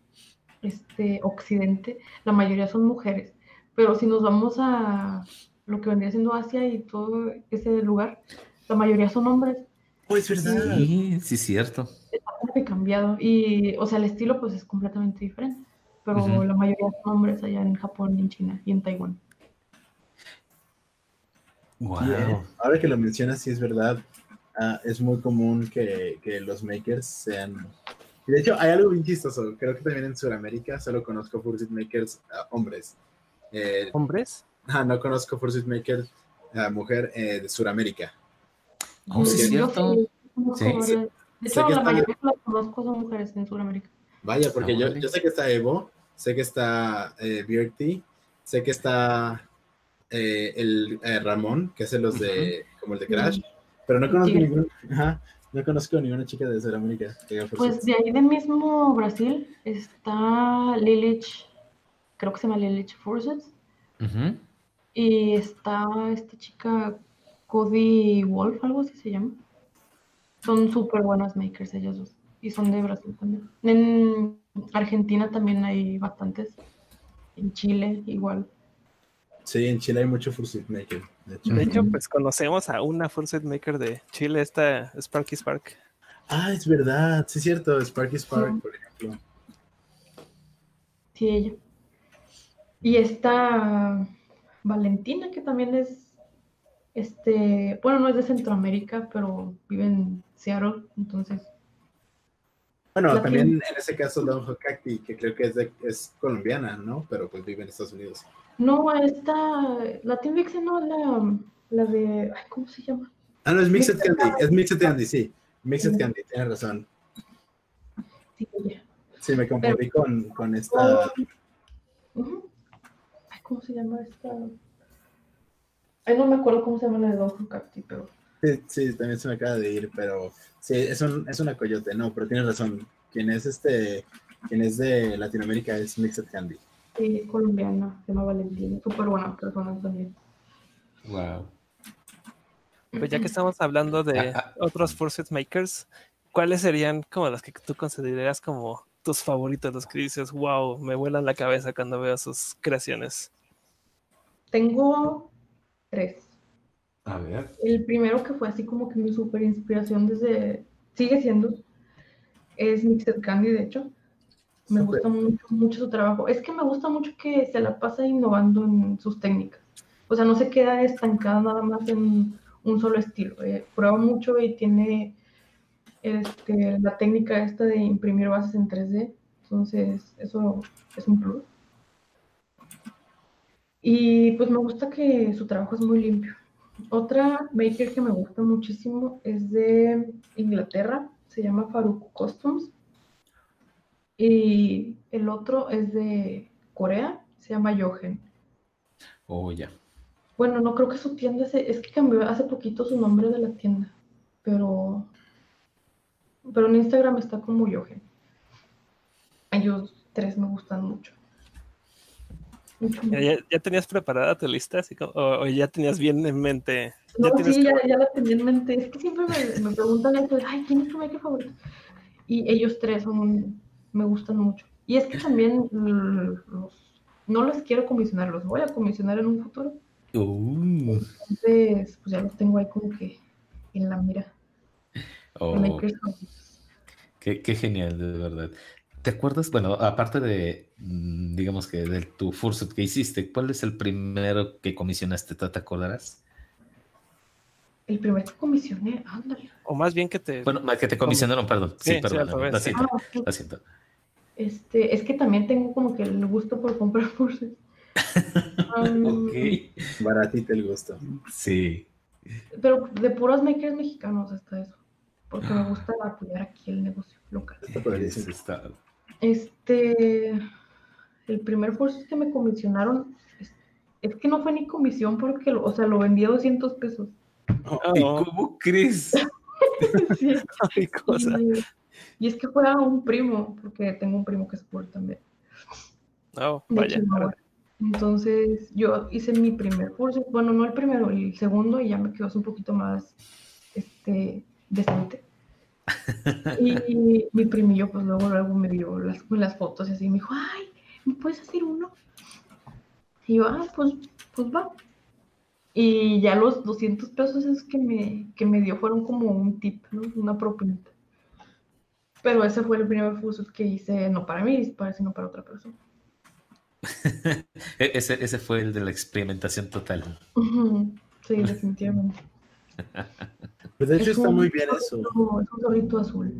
este, occidente, la mayoría son mujeres. Pero si nos vamos a lo que vendría siendo Asia y todo ese lugar, la mayoría son hombres. Oh, es verdad. Sí, sí, cierto. Está cambiado. Y, o sea, el estilo pues es completamente diferente. Pero la mayoría son hombres allá en Japón, en China y en Taiwán. Wow. Sí, eh, ahora que lo mencionas, sí es verdad. Ah, es muy común que, que los makers sean. y De hecho, hay algo bien chistoso. Creo que también en Sudamérica solo conozco Fursuit Makers ah, hombres. Eh, ¿Hombres? ah, no conozco Fursuit Makers ah, mujer eh, de Sudamérica. Oh, sí, es Yo cierto. sí conozco Sí. De hecho, la mayoría que las conozco son mujeres en Sudamérica. Vaya, porque yo, Órale. yo sé que está Evo, sé que está eh, sé que está eh, el eh, Ramón, que es el los de como el de Crash, pero no conozco ningún, ajá, no conozco ninguna chica de Sudamérica. Pues de ahí de mismo Brasil está Lilich, creo que se llama Lilich Ujú. y está esta chica Cody Wolf, algo así se llama. Son súper buenas makers ellas dos, y son de Brasil también. En Argentina también hay bastantes, en Chile igual. Sí, en Chile hay mucho Fursuit Maker, de hecho. De hecho, pues conocemos a una Fursuit Maker de Chile, esta Sparky Spark. Ah, es verdad, sí es cierto, Sparky Spark, Sí. por ejemplo. Sí, ella. Y esta Valentina, que también es, este, bueno, no es de Centroamérica, pero vive en Seattle, entonces, Bueno, La también que- en ese caso Don Cacti, que creo que es, de, es colombiana, ¿no? Pero pues vive en Estados Unidos. No, esta, la Team Vixen no es la, la de, ay, ¿cómo se llama? Ah, no, es Mixed Mixed Candy, es Mixed Candy, sí. Mixed Sí. Candy, tienes razón. Sí. Sí, me confundí con, con esta... Ujú. Ay, ¿cómo se llama esta? Ay, no me acuerdo cómo se llama la de Don Cacti, pero Sí, sí, también se me acaba de ir, pero sí, es, un, es una coyote, no, pero tienes razón. Quien es este, quien es de Latinoamérica es Mixed Candy. Sí, es colombiana, se llama Valentina, súper buena persona también. Wow. Pues ya que estamos hablando de Ah, otros Fursuit Makers, ¿cuáles serían como los que tú considerarías como tus favoritos, los que dices, wow, me vuelan la cabeza cuando veo sus creaciones? Tengo tres. A ver. El primero que fue así como que mi super inspiración desde, sigue siendo, es Mixed Candy, de hecho. Me gusta mucho, mucho su trabajo. Es que me gusta mucho que se la pasa innovando en sus técnicas. O sea, no se queda estancada nada más en un solo estilo. eh, prueba mucho y tiene este, la técnica esta de imprimir bases en 3D. Entonces, eso es un plus. Y pues me gusta que su trabajo es muy limpio. Otra maker que me gusta muchísimo es de Inglaterra, se llama Faruk Customs. Y el otro es de Corea, se llama Yogen. Oh, ya. Bueno, no creo que su tienda se, es que cambió hace poquito su nombre de la tienda, pero pero en Instagram está como Yogen. Ellos tres me gustan mucho. Mucho, mucho. ¿Ya, ya tenías preparada tu lista? Así como- o, o ya tenías bien en mente? No, ¿Ya tienes sí, ya, la tenía en mente. Es que siempre me, me preguntan eso, de, ay, ¿quién es tu maker favorito? Y ellos tres son, me gustan mucho. Y es que también mm, los, no los quiero comisionar, los voy a comisionar en un futuro. Uh, Entonces, pues ya los tengo ahí como que en la mira. oh, qué, qué genial, de verdad. ¿Te acuerdas? Bueno, aparte de, mm, digamos que de tu fursuit que hiciste, ¿cuál es el primero que comisionaste? ¿Te te acordarás? El primer que comisioné, ándale. O más bien que te... Bueno, que te comisionaron, perdón. Sí, perdón. sí. siento, Ah, siento. Este, es que también tengo como que el gusto por comprar fursuits. [LAUGHS] Um, Ok. Baratito el gusto. Sí. Pero de puros makers mexicanos hasta eso. Porque me gusta apoyar aquí el negocio local. Está Este, el primer fursuit que me comisionaron, es, es que no fue ni comisión porque, lo- o sea, lo vendí a 200 pesos. ¿Y cómo crees? [LAUGHS] Sí, ay, cosa. y, y es que fue a un primo, porque tengo un primo que es por también. Oh, vaya. Entonces, yo hice mi primer curso, bueno, no el primero, el segundo, y ya me quedó así un poquito más este, decente. [LAUGHS] Y mi primillo, pues luego, luego me vio las, las fotos y así me dijo, ay, ¿me puedes hacer uno? Y yo, ah, pues, pues va. Y ya los 200 pesos esos que me, que me dio fueron como un tip, ¿no? Una propinita. Pero ese fue el primer fursuit que hice, no para mí, para- sino para otra persona. [LAUGHS] E- Ese, ese fue el de la experimentación total. Sí, [LAUGHS] definitivamente. Pues de hecho Es está un muy bien eso. Es un zorrito azul.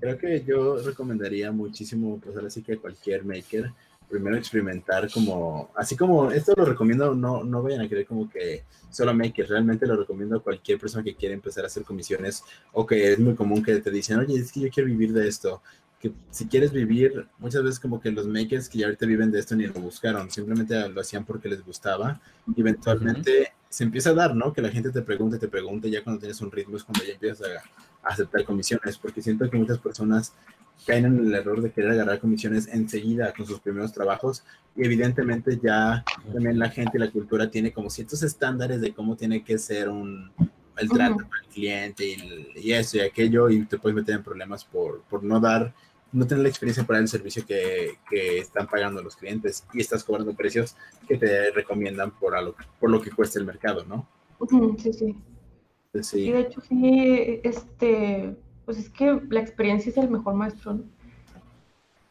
Creo que yo recomendaría muchísimo, pues ahora sí que a cualquier maker, primero experimentar como, así como esto lo recomiendo, no, no vayan a creer como que solo makers, realmente lo recomiendo a cualquier persona que quiera empezar a hacer comisiones o que es muy común que te dicen, oye, es que yo quiero vivir de esto. Que si quieres vivir, muchas veces como que los makers que ya ahorita viven de esto ni lo buscaron, simplemente lo hacían porque les gustaba y eventualmente se empieza a dar, ¿no? Que la gente te pregunte, te pregunte, ya cuando tienes un ritmo es cuando ya empiezas a, a aceptar comisiones, porque siento que muchas personas caen en el error de querer agarrar comisiones enseguida con sus primeros trabajos y evidentemente ya también la gente y la cultura tiene como ciertos estándares de cómo tiene que ser un el trato con el cliente y, el- y eso y aquello y te puedes meter en problemas por, por no dar no tener la experiencia para el servicio que, que están pagando los clientes y estás cobrando precios que te recomiendan por, a lo, por lo que cuesta el mercado, ¿no? Sí, sí. Y sí. de hecho, sí, este, pues es que la experiencia es el mejor maestro.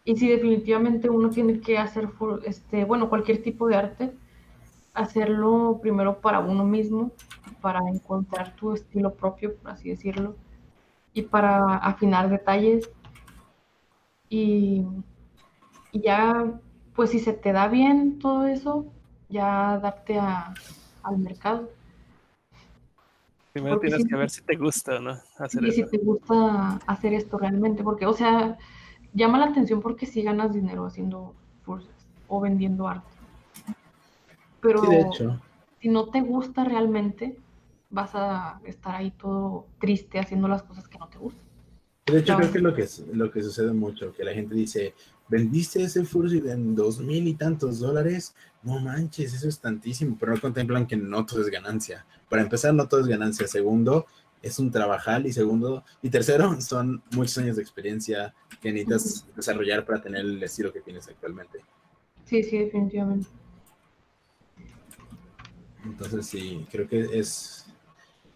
Y sí, definitivamente uno tiene que hacer, este, bueno, cualquier tipo de arte, hacerlo primero para uno mismo, para encontrar tu estilo propio, por así decirlo, y para afinar detalles. Y, y ya, pues si se te da bien todo eso, ya darte a, al mercado. Primero porque tienes que ver si te gusta o no hacer Y si te gusta hacer esto realmente, porque, o sea, llama la atención porque sí ganas dinero haciendo fursuits o vendiendo arte. Pero Sí, de hecho. si no te gusta realmente, vas a estar ahí todo triste haciendo las cosas que no te gustan. De hecho, creo que es lo que, es- lo que sucede mucho, que la gente dice, vendiste ese fursuit en dos mil y tantos dólares, no manches, eso es tantísimo, pero no contemplan que no todo es ganancia. Para empezar, no todo es ganancia. Segundo, es un trabajal y segundo, y tercero, [LAUGHS] son muchos años de experiencia que necesitas desarrollar para tener el estilo que tienes actualmente. Sí, sí, definitivamente. Entonces, sí, creo que es,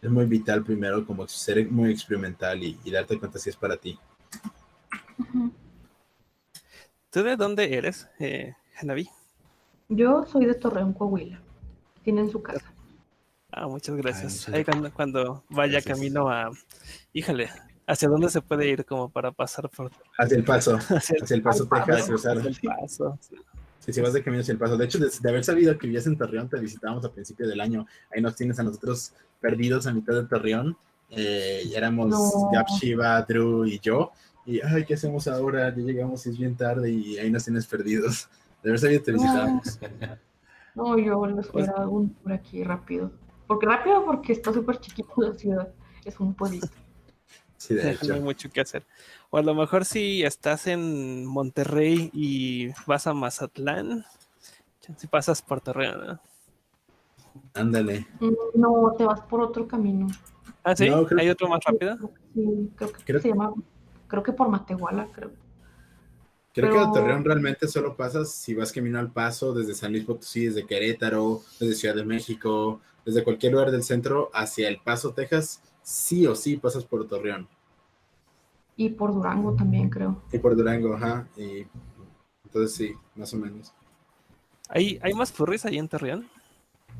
es muy vital primero como ser muy experimental y, y darte cuenta si es para ti. ¿Tú de dónde eres, eh? Yo soy de Torreón, Coahuila. Tienen su casa. Ah, muchas gracias. Ahí cuando, cuando vaya Gracias. camino a... Híjole, ¿hacia dónde se puede ir como para pasar por... Hacia el paso, [LAUGHS] hacia el, hacia el paso. Texas, cruzar. hacia el paso? Sí, si vas de camino hacia el paso. De hecho, de, de haber sabido que vivías en Torreón, te visitamos a principio del año. Ahí nos tienes a nosotros perdidos a mitad de Torreón. Eh, y éramos No. Gab, Shiva, Drew y yo. Y, ay, ¿qué hacemos ahora? Ya llegamos y es bien tarde y ahí nos tienes perdidos. De verdad, ya te visitamos. No, yo les hubiera dado un por aquí rápido. Porque rápido porque está súper chiquito la ciudad. Es un pueblito. Sí, de no hay hecho. mucho que hacer. O a lo mejor si estás en Monterrey y vas a Mazatlán, si pasas por Torreón, ¿no? Ándale. Mm, No, te vas por otro camino. Ah, sí, No, hay otro más rápido. Sí, creo que Creo- se llama. Creo que por Matehuala, creo. Creo que a Torreón realmente solo pasas si vas camino al paso desde San Luis Potosí, desde Querétaro, desde Ciudad de México, desde cualquier lugar del centro hacia El Paso, Texas, sí o sí pasas por Torreón. Y por Durango también, creo. Y por Durango, ajá. Y entonces sí, más o menos. ¿Hay, ¿Hay más furries ahí en Torreón?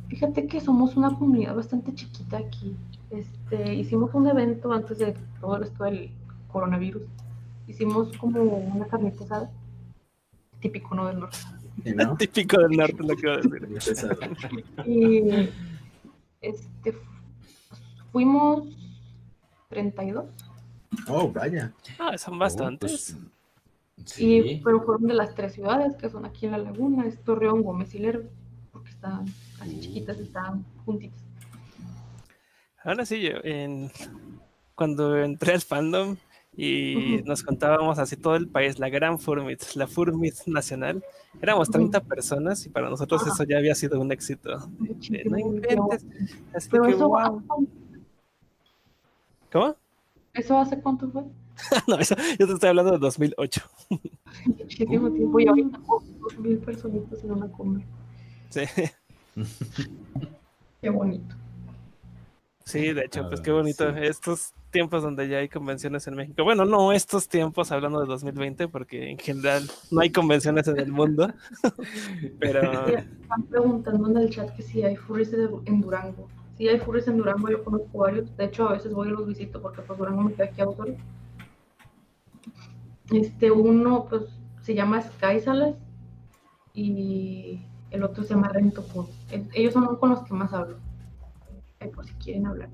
Fíjate que somos una comunidad bastante chiquita aquí. Este, hicimos un evento antes de todo esto del coronavirus. Hicimos como una carnita asada. Típico, ¿no? Del norte. ¿Y no? [LAUGHS] Típico del norte, lo que iba a decir. [LAUGHS] Y Y este, fuimos 32. Oh, vaya. Ah, son Oh, bastantes. pues, Y, sí. pero fueron de las tres ciudades que son aquí en la laguna, es Torreón, Gómez y Lerdo, porque están así chiquitas, están juntitas. Ahora sí, yo, en, cuando entré al fandom y nos contábamos así todo el país, la gran Furmit, la Furmit nacional, éramos 30 personas y para nosotros eso ya había sido un éxito. De, no inventes. Así Pero que, eso, wow. ¿Cómo? ¿eso hace cuánto fue? [LAUGHS] No, eso, yo te estoy hablando de 2008. [LAUGHS] Muchísimo tiempo y ahorita oh, dos mil personitas en una cumbre. Sí, [LAUGHS] Qué bonito. sí, de hecho, pues qué bonito. sí. Estos tiempos donde ya hay convenciones en México. Bueno, no estos tiempos hablando de 2020, porque en general no hay convenciones en el mundo. [LAUGHS] Pero Están preguntando en el chat que si hay furries en Durango. Sí hay furries en Durango, yo conozco varios. De hecho, a veces voy y los visito porque pues Durango me queda aquí a dos. Este, uno pues se llama Sky Salas y el otro se llama Rento Pod. E- Ellos son con los que más hablo. Por si quieren hablar.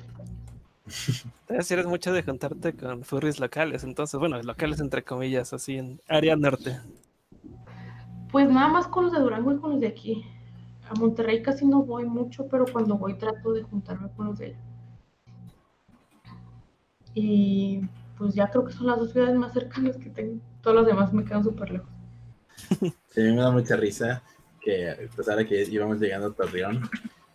Si eres mucho de juntarte con furries locales, entonces, bueno, locales entre comillas, así en área norte. Pues nada más con los de Durango y con los de aquí. A Monterrey casi no voy mucho, pero cuando voy trato de juntarme con los de allá. Y pues ya creo que son las dos ciudades más cercanas que tengo. Todas las demás me quedan súper lejos. [LAUGHS] Sí, a mí me da mucha risa que, pues ahora que íbamos llegando a Torreón,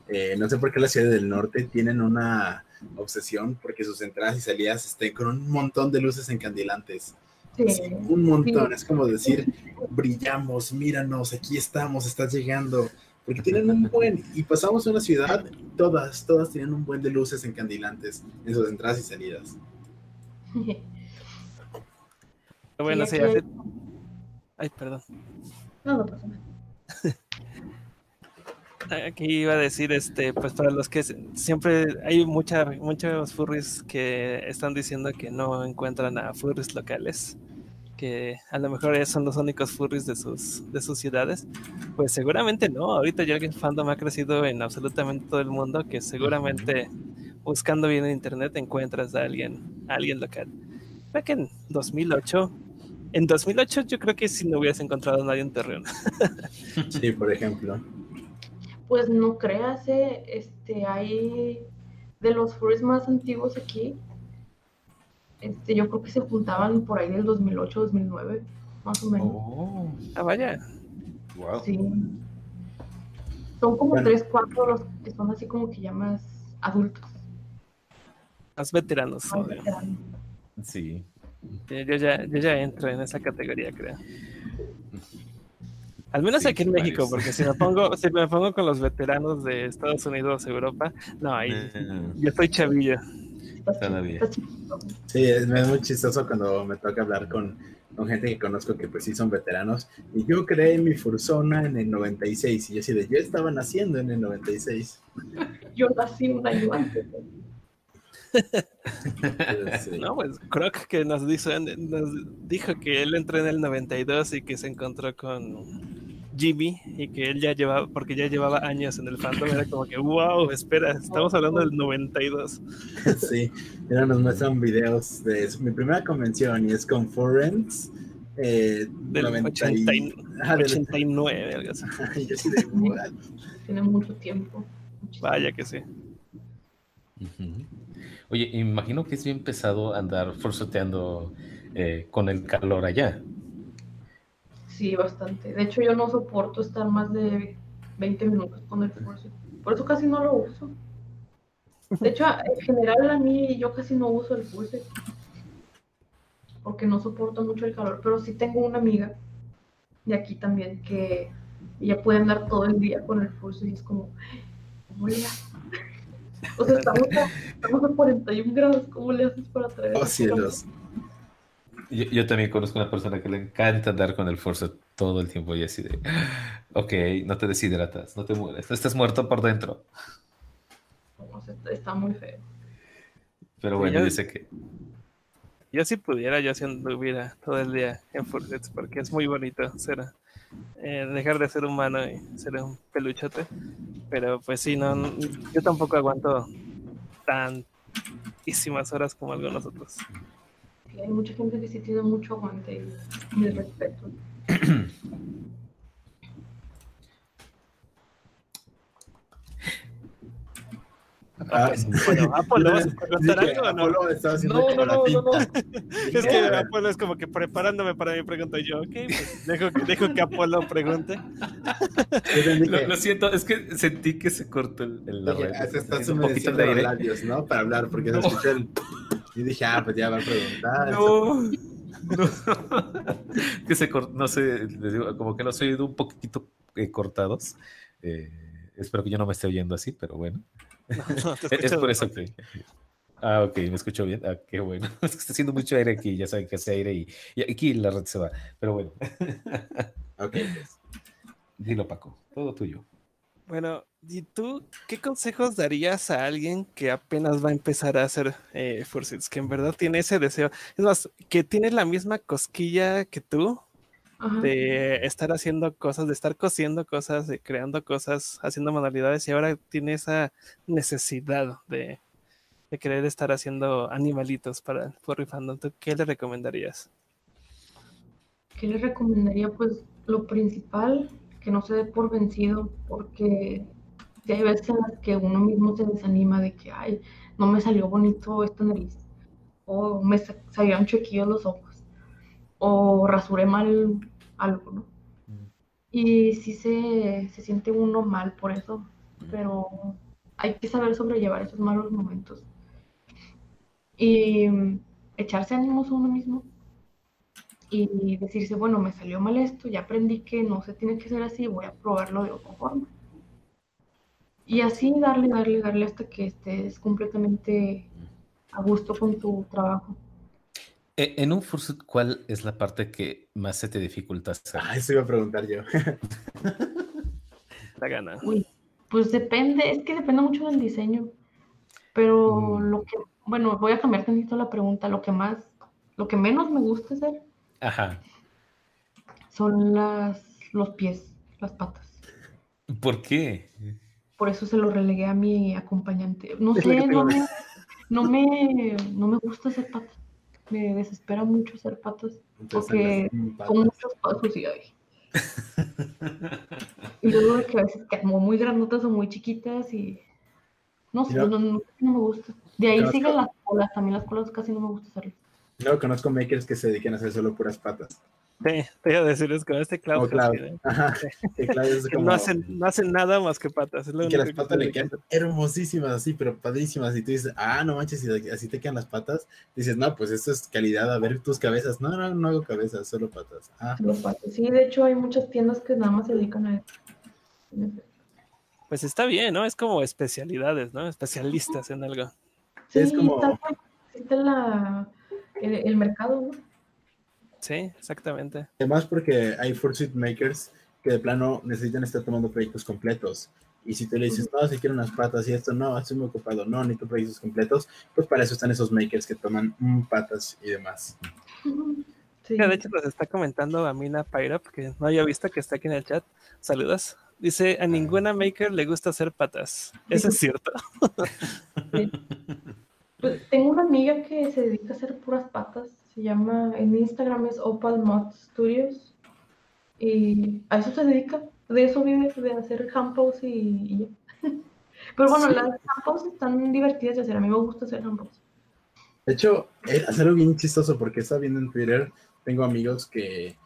eh, no sé por qué las ciudades del norte tienen una obsesión porque sus entradas y salidas estén con un montón de luces encandilantes. Sí. Sí, un montón. Sí. Es como decir, brillamos, míranos, aquí estamos, estás llegando. Porque tienen un buen, y pasamos una ciudad, todas, todas tienen un buen de luces encandilantes en sus entradas y salidas. Bueno, Sí, Ay, perdón. No, no pasa nada. [LAUGHS] Aquí iba a decir, este, pues para los que siempre hay mucha, muchos furries que están diciendo que no encuentran a furries locales, que a lo mejor son los únicos furries de sus, de sus ciudades. Pues seguramente no, ahorita ya el fandom ha crecido en absolutamente todo el mundo, que seguramente buscando bien en internet encuentras a alguien, a alguien local. Creo que en 2008, en 2008 yo creo que si no hubieras encontrado a nadie en Torreón. [LAUGHS] Sí, por ejemplo. Pues no creas, eh, este, hay de los furries más antiguos aquí. Este, yo creo que se juntaban por ahí del 2008, 2009, más o menos. Oh, Ah, vaya. wow. Sí. Son como Bueno. tres, cuatro los que son así como que ya más adultos. Más veteranos. más veteranos. Sí. Sí, Yo ya, yo ya entro en esa categoría, creo. Al menos Sí, aquí en sí México, porque si me pongo, [LAUGHS] si me pongo con los veteranos de Estados Unidos, Europa, no, ahí Eh, yo estoy chavillo. Todavía. Sí, es, es muy chistoso cuando me toca hablar con, con gente que conozco que pues sí son veteranos. Y yo creé mi Fursona en el 96 y yo así de, yo estaba naciendo en el 96. Yo nací un año antes. [LAUGHS] Sí. No, pues Croc que nos dijo, nos dijo que él entró en el 92 y que se encontró con Jimmy y que él ya llevaba, porque ya llevaba años en el fandom, era como que, wow, espera, estamos hablando del 92. [LAUGHS] Sí, mira, nos muestran videos de mi primera convención y es con Forens. Eh, del 80 y... ah, 89, algo así. [LAUGHS] Tiene mucho tiempo. Vaya que sí. Oye, imagino que es bien pesado andar forzoteando eh, con el calor allá. Sí, bastante. De hecho, yo no soporto estar más de 20 minutos con el force. Por eso casi no lo uso. De hecho, en general a mí yo casi no uso el pulse. Porque no soporto mucho el calor. Pero sí tengo una amiga de aquí también que ella puede andar todo el día con el pulse y es como, ¿cómo le haces? O sea, estamos a, estamos a 41 grados, ¿cómo le haces para traer? Oh, cielos. Yo, también conozco una persona que le encanta andar con el Forza todo el tiempo y así de, ok, no te deshidratas, no te mueres, estás muerto por dentro. está muy feo. Pero bueno, dice que... Yo si pudiera, yo si anduviera todo el día en Forza porque es muy bonito ser, eh, dejar de ser humano y ser un peluchote. Pero pues sí, no, yo tampoco aguanto tantísimas horas como algunos otros hay mucha gente que sí tiene mucho aguante y, el respeto. [CLEARS THROAT] Ah, bueno, Apolo, ¿vas a preguntar algo o no? no, no, no, no, no, [LAUGHS] Es que Apolo es como que preparándome para mi pregunta y yo, ok, pues dejo, dejo que Apolo pregunte. lo, lo, siento, es que sentí que se cortó el, el la red. Se está un poquito de aire. labios, ¿no? Para hablar, porque no. se escuchó el... [LAUGHS] Y dije, ah, pues ya va a preguntar. No. no. [LAUGHS] que se cortó, no sé, les digo, como que los he oído un poquito eh, cortados. Eh, espero que yo no me esté oyendo así, pero bueno. Es por eso que. Ah, ok, me escucho bien. Ah, qué bueno. [LAUGHS] Es que está haciendo mucho aire aquí, ya saben que hace aire y, y aquí la red se va. Pero bueno. [LAUGHS] ok, pues. Dilo, Paco, todo tuyo. Bueno, ¿y tú qué consejos darías a alguien que apenas va a empezar a hacer eh, Que en verdad tiene ese deseo. Es más, que tiene la misma cosquilla que tú de estar haciendo cosas, de estar cosiendo cosas, de creando cosas, haciendo manualidades y ahora tiene esa necesidad de, de querer estar haciendo animalitos para el furry fandom. qué le recomendarías? ¿Qué le recomendaría? Pues lo principal que no se dé por vencido, porque ya hay veces en las que uno mismo se desanima de que, ay, no me salió bonito esta nariz, o me salieron chequillos los ojos, o rasuré mal algo, ¿no? Y sí se, se siente uno mal por eso, pero hay que saber sobrellevar esos malos momentos. Y echarse ánimos a uno mismo y decirse, bueno, me salió mal esto, ya aprendí que no se tiene que ser así, voy a probarlo de otra forma. Y así darle, darle, darle hasta que estés completamente a gusto con tu trabajo. E, en un fursuit, ¿cuál es la parte que más se te dificulta hacer? Ah, eso iba a preguntar yo. [LAUGHS] la gana. Uy, pues depende, es que depende mucho del diseño. Pero mm. lo que, bueno, voy a cambiar tantito la pregunta. Lo que más, lo que menos me gusta hacer Ajá. Son las, los pies, las patas. ¿Por qué? Por eso se lo relegué a mi acompañante. No sé, no me, no me, no me gusta hacer patas. Me desespera mucho hacer patas. porque son muchos pasos y [LAUGHS] y luego de que a veces como muy grandotas o muy chiquitas y no sé, no, no, no, me gusta. De ahí siguen las colas, también las colas casi no me gusta hacerlas. No, conozco makers que se dediquen a hacer solo puras patas. Sí, te iba a decirles con este Cloud. [LAUGHS] no, hacen, no hacen nada más que patas. Es lo que las patas le quedan hermosísimas, así, pero padrísimas. Y tú dices, ah, no manches, si así te quedan las patas. Dices, no, pues esto es calidad, a ver tus cabezas. No, no, no hago cabezas, solo patas. Ah. Solo patas. Sí, de hecho, hay muchas tiendas que nada más se dedican a eso. Pues está bien, ¿no? Es como especialidades, ¿no? Especialistas en algo. Sí, es como. Está la el, mercado, ¿no? Sí, exactamente. Además porque hay fursuit makers que de plano necesitan estar tomando proyectos completos. Y si te le dices, no, si quiero unas patas y esto, no, estoy muy ocupado, no, necesito proyectos completos, pues para eso están esos makers que toman patas y demás. Sí. De hecho, nos está comentando Amina Paira, porque no había visto que está aquí en el chat. Saludos. Dice, a ninguna maker le gusta hacer patas. Eso es cierto. [LAUGHS] Pues tengo una amiga que se dedica a hacer puras patas. Se llama, en Instagram es Opal Mod Studios. Y a eso se dedica. De eso vive, de hacer handpose y, ya. [LAUGHS] Pero bueno, Sí. las handpose están divertidas de hacer. A mí me gusta hacer handpose. De hecho, es algo bien chistoso porque estaba viendo en Twitter, tengo amigos que,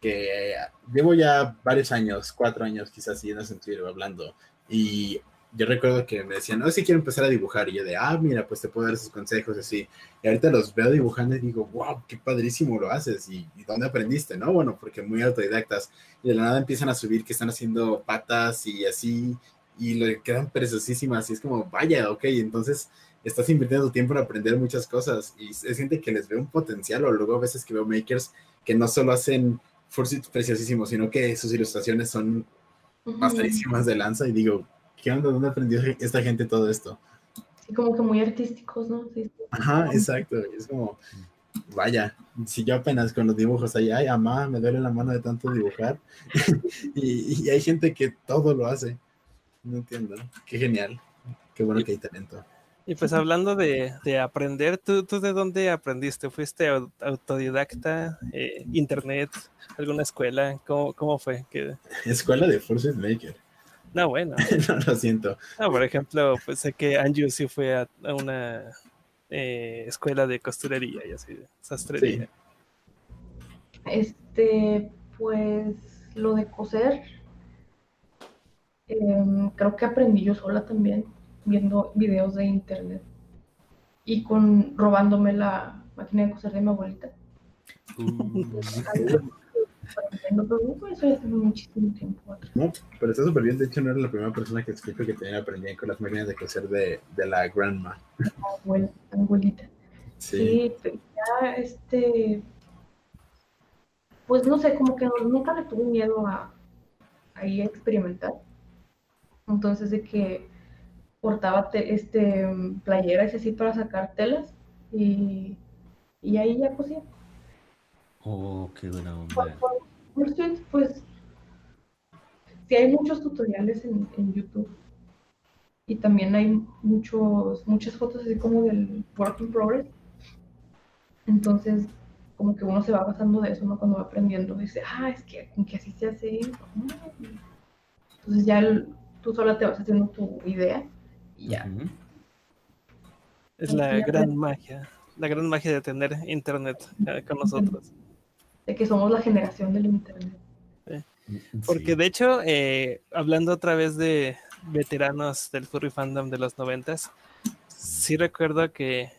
que llevo ya varios años, cuatro años quizás siguiendo en Twitter hablando. Y yo recuerdo que me decían, no, si quiero empezar a dibujar. Y yo de, ah, mira, pues te puedo dar esos consejos así. Y ahorita los veo dibujando y digo, wow, qué padrísimo lo haces. ¿Y, y dónde aprendiste? No, bueno, porque muy autodidactas. Y de la nada empiezan a subir que están haciendo patas y así. Y le quedan preciosísimas. Y es como, vaya, ok, entonces estás invirtiendo tu tiempo en aprender muchas cosas y es gente que les ve un potencial o luego a veces que veo makers que no solo hacen fursuits preciosísimos, sino que sus ilustraciones son pasadísimas de lanza y digo, ¿qué onda? ¿Dónde aprendió esta gente todo esto? Sí, como que muy artísticos, ¿no? Sí, sí. Ajá, exacto. Es como, vaya, si yo apenas con los dibujos ahí, ay, mamá, me duele la mano de tanto dibujar. [LAUGHS] y, y hay gente que todo lo hace. No entiendo. Qué genial. Qué bueno que hay talento. Y pues hablando de, de aprender, ¿tú, ¿tú de dónde aprendiste? ¿Fuiste au- autodidacta? eh, ¿Internet? ¿Alguna escuela? ¿Cómo, cómo fue? que Escuela de Fursuit Maker. No, bueno. [LAUGHS] no, lo siento. No, por ejemplo, pues sé que Anju sí fue a, a una eh, escuela de costurería y así, de sastrería. Este, pues lo de coser, em, creo que aprendí yo sola también, viendo videos de internet y con robándome la máquina de coser de mi abuelita. Aprendiendo, pero uh, eso ya muchísimo tiempo atrás. No, pero está súper bien. De hecho, no era la primera persona que escucho que también aprendía con las máquinas de coser de, de la grandma. Abuela, abuelita. Sí. Sí, ya este, pues no sé, como que no- nunca le tuve miedo a, a ir a experimentar. Entonces de que cortaba te- este playeras y así para sacar telas y, y ahí ya cosía. Oh, qué buena onda. Pursuit, pues sí hay muchos tutoriales en, en YouTube y también hay muchos, muchas fotos así como del work in progress. Entonces, como que uno se va basando de eso, ¿no? Cuando va aprendiendo, dice, ah, es que, que así se hace. ah". Entonces ya el- tú sola te vas haciendo tu idea y ya. Es la gran magia, la gran magia de tener internet eh, con nosotros. De que somos la generación del internet. Porque Sí. de hecho, eh, hablando otra vez de veteranos del furry fandom de los noventas, sí recuerdo que,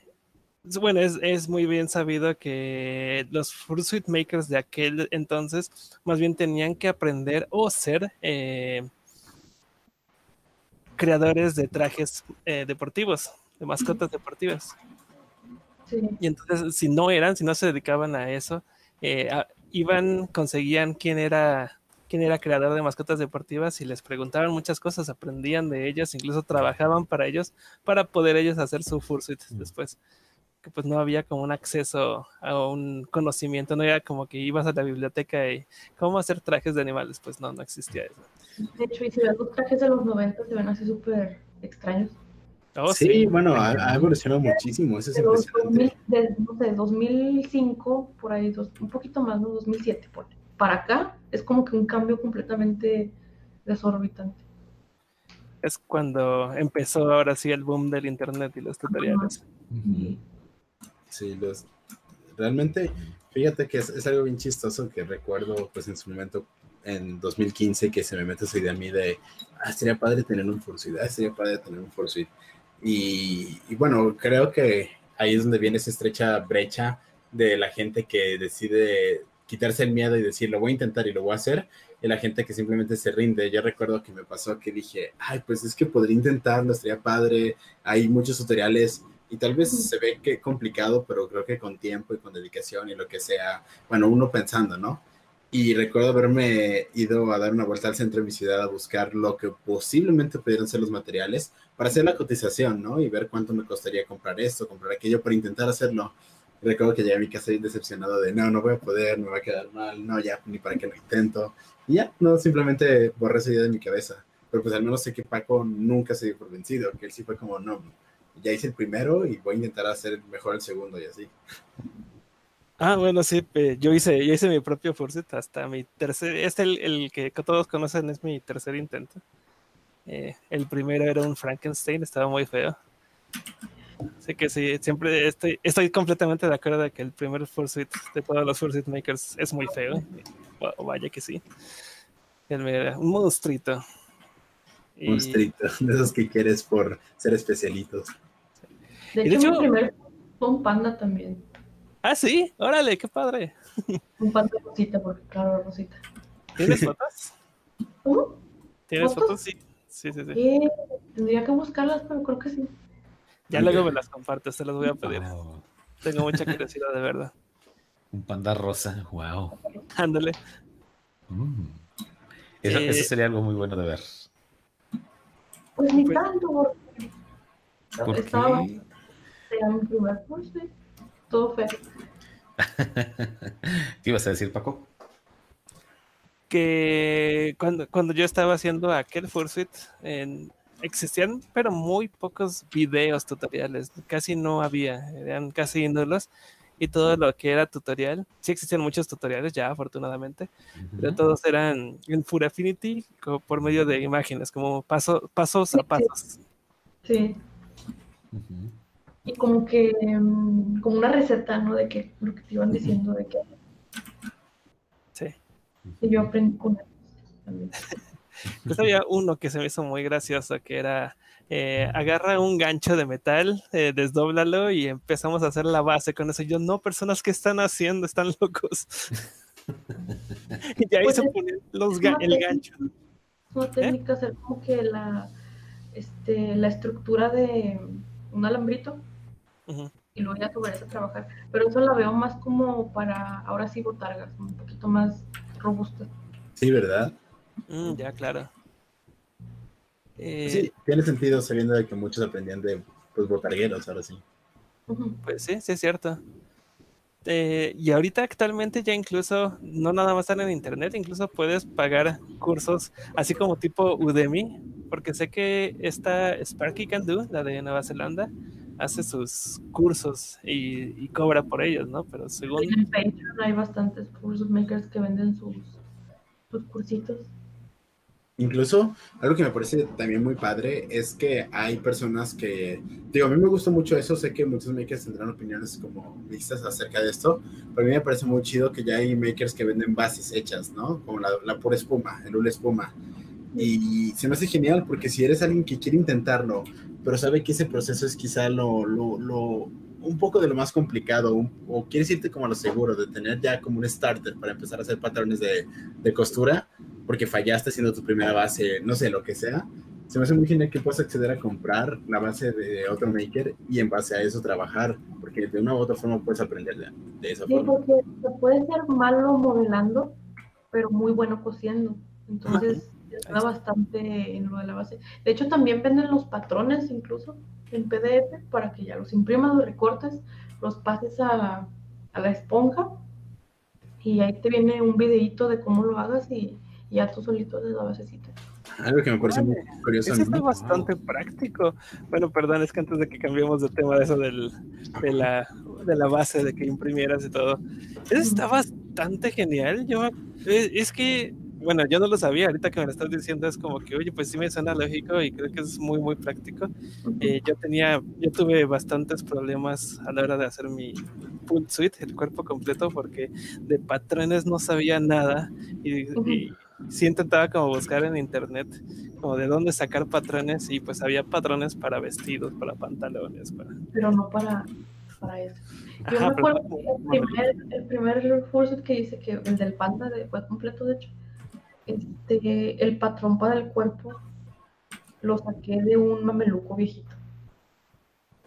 bueno, es, es muy bien sabido que los fursuit makers de aquel entonces más bien tenían que aprender o ser eh, creadores de trajes eh, deportivos, de mascotas deportivas. Sí. Y entonces, si no eran, si no se dedicaban a eso, eh, iban, conseguían quién era, quién era creador de mascotas deportivas y les preguntaban muchas cosas, aprendían de ellas, incluso trabajaban para ellos, para poder ellos hacer su fursuit después. Que pues no había como un acceso a un conocimiento, no era como que ibas a la biblioteca y cómo hacer trajes de animales, pues no, no existía eso. De hecho, y si ves los trajes de los 90 se ven así súper extraños. Oh, sí, bueno, ha, ha evolucionado muchísimo. Eso es de los impresionante. 2000, de, no sé, 2005, por ahí, dos- un poquito más, ¿no? 2007, por. Para acá es como que un cambio completamente desorbitante. Es cuando empezó ahora sí el boom del internet y los tutoriales. Sí, los, realmente, fíjate que es, es algo bien chistoso que recuerdo, pues en su momento, en 2015, que se me mete esa idea a mí de, ah, sería padre tener un fursuit, ah, sería padre tener un fursuit. Y, y bueno, creo que ahí es donde viene esa estrecha brecha de la gente que decide quitarse el miedo y decir, lo voy a intentar y lo voy a hacer, y la gente que simplemente se rinde. Yo recuerdo que me pasó que dije, ay, pues es que podría intentarlo, estaría padre, hay muchos tutoriales y tal vez se ve que complicado, pero creo que con tiempo y con dedicación y lo que sea, bueno, uno pensando, ¿no? Y recuerdo haberme ido a dar una vuelta al centro de mi ciudad a buscar lo que posiblemente pudieran ser los materiales para hacer la cotización, ¿no? Y ver cuánto me costaría comprar esto, comprar aquello, para intentar hacerlo. Recuerdo que llegué a mi casa decepcionado de, no, no voy a poder, me va a quedar mal, no, ya, ni para qué lo intento. Y ya, no, simplemente borré esa idea de mi cabeza. Pero pues al menos sé que Paco nunca se dio por vencido, que él sí fue como, no, ya hice el primero y voy a intentar hacer mejor el segundo y así. Ah, bueno, sí, yo hice, yo hice mi propio Fursuit hasta mi tercer, este el, el que todos conocen es mi tercer intento. Eh, el primero era un Frankenstein, estaba muy feo. Así que sí, siempre estoy, estoy completamente de acuerdo de que el primer Fursuit de todos los Fursuit Makers es muy feo. O vaya que sí. un monstruito. Un monstruito, [LAUGHS] de esos que quieres por ser especialitos. De hecho, mi primer fue un panda también. Ah, sí, órale, qué padre. Un panda rosita, porque claro, rosita. ¿Tienes fotos? ¿Cómo? ¿Tienes fotos? Sí. Sí, sí, sí. tendría que buscarlas, pero creo que sí. Ya luego me las compartes, te las voy a pedir. Tengo mucha curiosidad, de verdad. [LAUGHS] Un panda rosa, wow. Ándale. Mm. Eso, eso, eh, sería algo muy bueno de ver. Pues ni pues tanto, porque ¿Por estaba qué? Mi primer curso, todo feo. [LAUGHS] ¿Qué ibas a decir, Paco? Que cuando, cuando yo estaba haciendo aquel Fursuit, en, existían, pero muy pocos videos tutoriales, casi no había, eran casi nulos. Y todo lo que era tutorial, sí existían muchos tutoriales ya, afortunadamente, pero todos eran en Full Affinity por medio de imágenes, como paso, pasos a pasos. Sí. Y como que, mm, como una receta, ¿no? De que lo que te iban diciendo, de que. Sí. Y yo aprendí con ellos [LAUGHS] también. Pues había uno que se me hizo muy gracioso, que era eh, agarra un gancho de metal, eh, desdóblalo y empezamos a hacer la base con eso. Yo, no, personas que están haciendo, están locos. [LAUGHS] y ahí se ponen los el gancho. Es una técnica hacer como que la, este, la estructura de un alambrito y luego ya sobre eso trabajar. Pero eso la veo más como para, ahora sí, botargas, un poquito más robusta. Sí, ¿verdad? Mm, ya, claro. Eh, sí, tiene sentido sabiendo de que muchos aprendían de pues botargueros, ahora sí. Pues sí, sí es cierto. Eh, y ahorita actualmente ya incluso, no nada más están en internet, incluso puedes pagar cursos así como tipo Udemy, porque sé que esta Sparky Can Do, la de Nueva Zelanda, hace sus cursos y, cobra por ellos, ¿no? Pero según... En Patreon hay bastantes cursos makers que venden sus, sus cursitos. Incluso algo que me parece también muy padre es que hay personas que, digo, a mí me gusta mucho eso, sé que muchos makers tendrán opiniones como mixtas acerca de esto, pero a mí me parece muy chido que ya hay makers que venden bases hechas, ¿no? Como la, la pura espuma, el hula espuma. Y se me hace genial porque si eres alguien que quiere intentarlo, pero sabe que ese proceso es quizá lo, lo, lo un poco de lo más complicado, o quieres irte como a lo seguro, de tener ya como un starter para empezar a hacer patrones de, de costura, porque fallaste haciendo tu primera base, no sé, lo que sea, se me hace muy genial que puedas acceder a comprar la base de otro maker y en base a eso trabajar, porque de una u otra forma puedes aprender de, de esa sí, porque se puede ser malo modelando, pero muy bueno cosiendo. Entonces, está bastante en lo de la base. De hecho, también venden los patrones incluso en PDF para que ya los imprimas, los recortes, los pases a, a la esponja y ahí te viene un videito de cómo lo hagas y y ya tú solito de la basecita. Algo que me parece muy curioso. Eso está bastante práctico. Bueno, perdón, es que antes de que cambiemos de tema de eso del, de, la, de la base, de que imprimieras y todo, eso está bastante genial. Yo, es que, bueno, yo no lo sabía, ahorita que me lo estás diciendo es como que, oye, pues sí me suena lógico y creo que es muy, muy práctico. Eh, yo tenía, yo tuve bastantes problemas a la hora de hacer mi full suite, el cuerpo completo, porque de patrones no sabía nada y sí intentaba como buscar en internet como de dónde sacar patrones y pues había patrones para vestidos, para pantalones, para... Pero no para, para eso. Yo me acuerdo que el primer, el primer full que hice, que el del panda de, fue completo de hecho, este, el patrón para el cuerpo lo saqué de un mameluco viejito.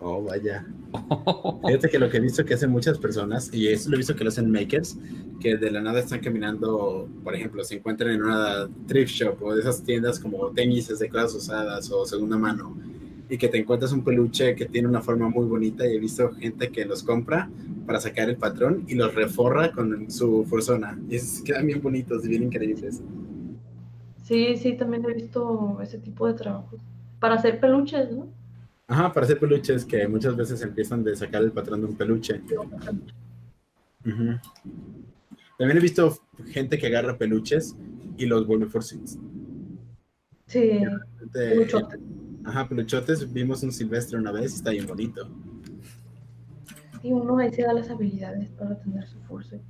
Oh, vaya. Fíjate que lo que he visto que hacen muchas personas, y eso lo he visto que lo hacen makers, que de la nada están caminando, por ejemplo, se encuentran en una thrift shop o de esas tiendas como tenis de cosas usadas o segunda mano, y que te encuentras un peluche que tiene una forma muy bonita y he visto gente que los compra para sacar el patrón y los reforra con su fursona. Y es, quedan bien bonitos y bien increíbles. Sí, sí, también he visto ese tipo de trabajos. Para hacer peluches, ¿no? Ajá, para hacer peluches que muchas veces empiezan de sacar el patrón de un peluche. También he visto gente que agarra peluches y los vuelve fursuits. Sí, De- peluchotes. Ajá, peluchotes. Vimos un silvestre una vez, está bien bonito. Y uno ahí se da las habilidades para tener su fursuit.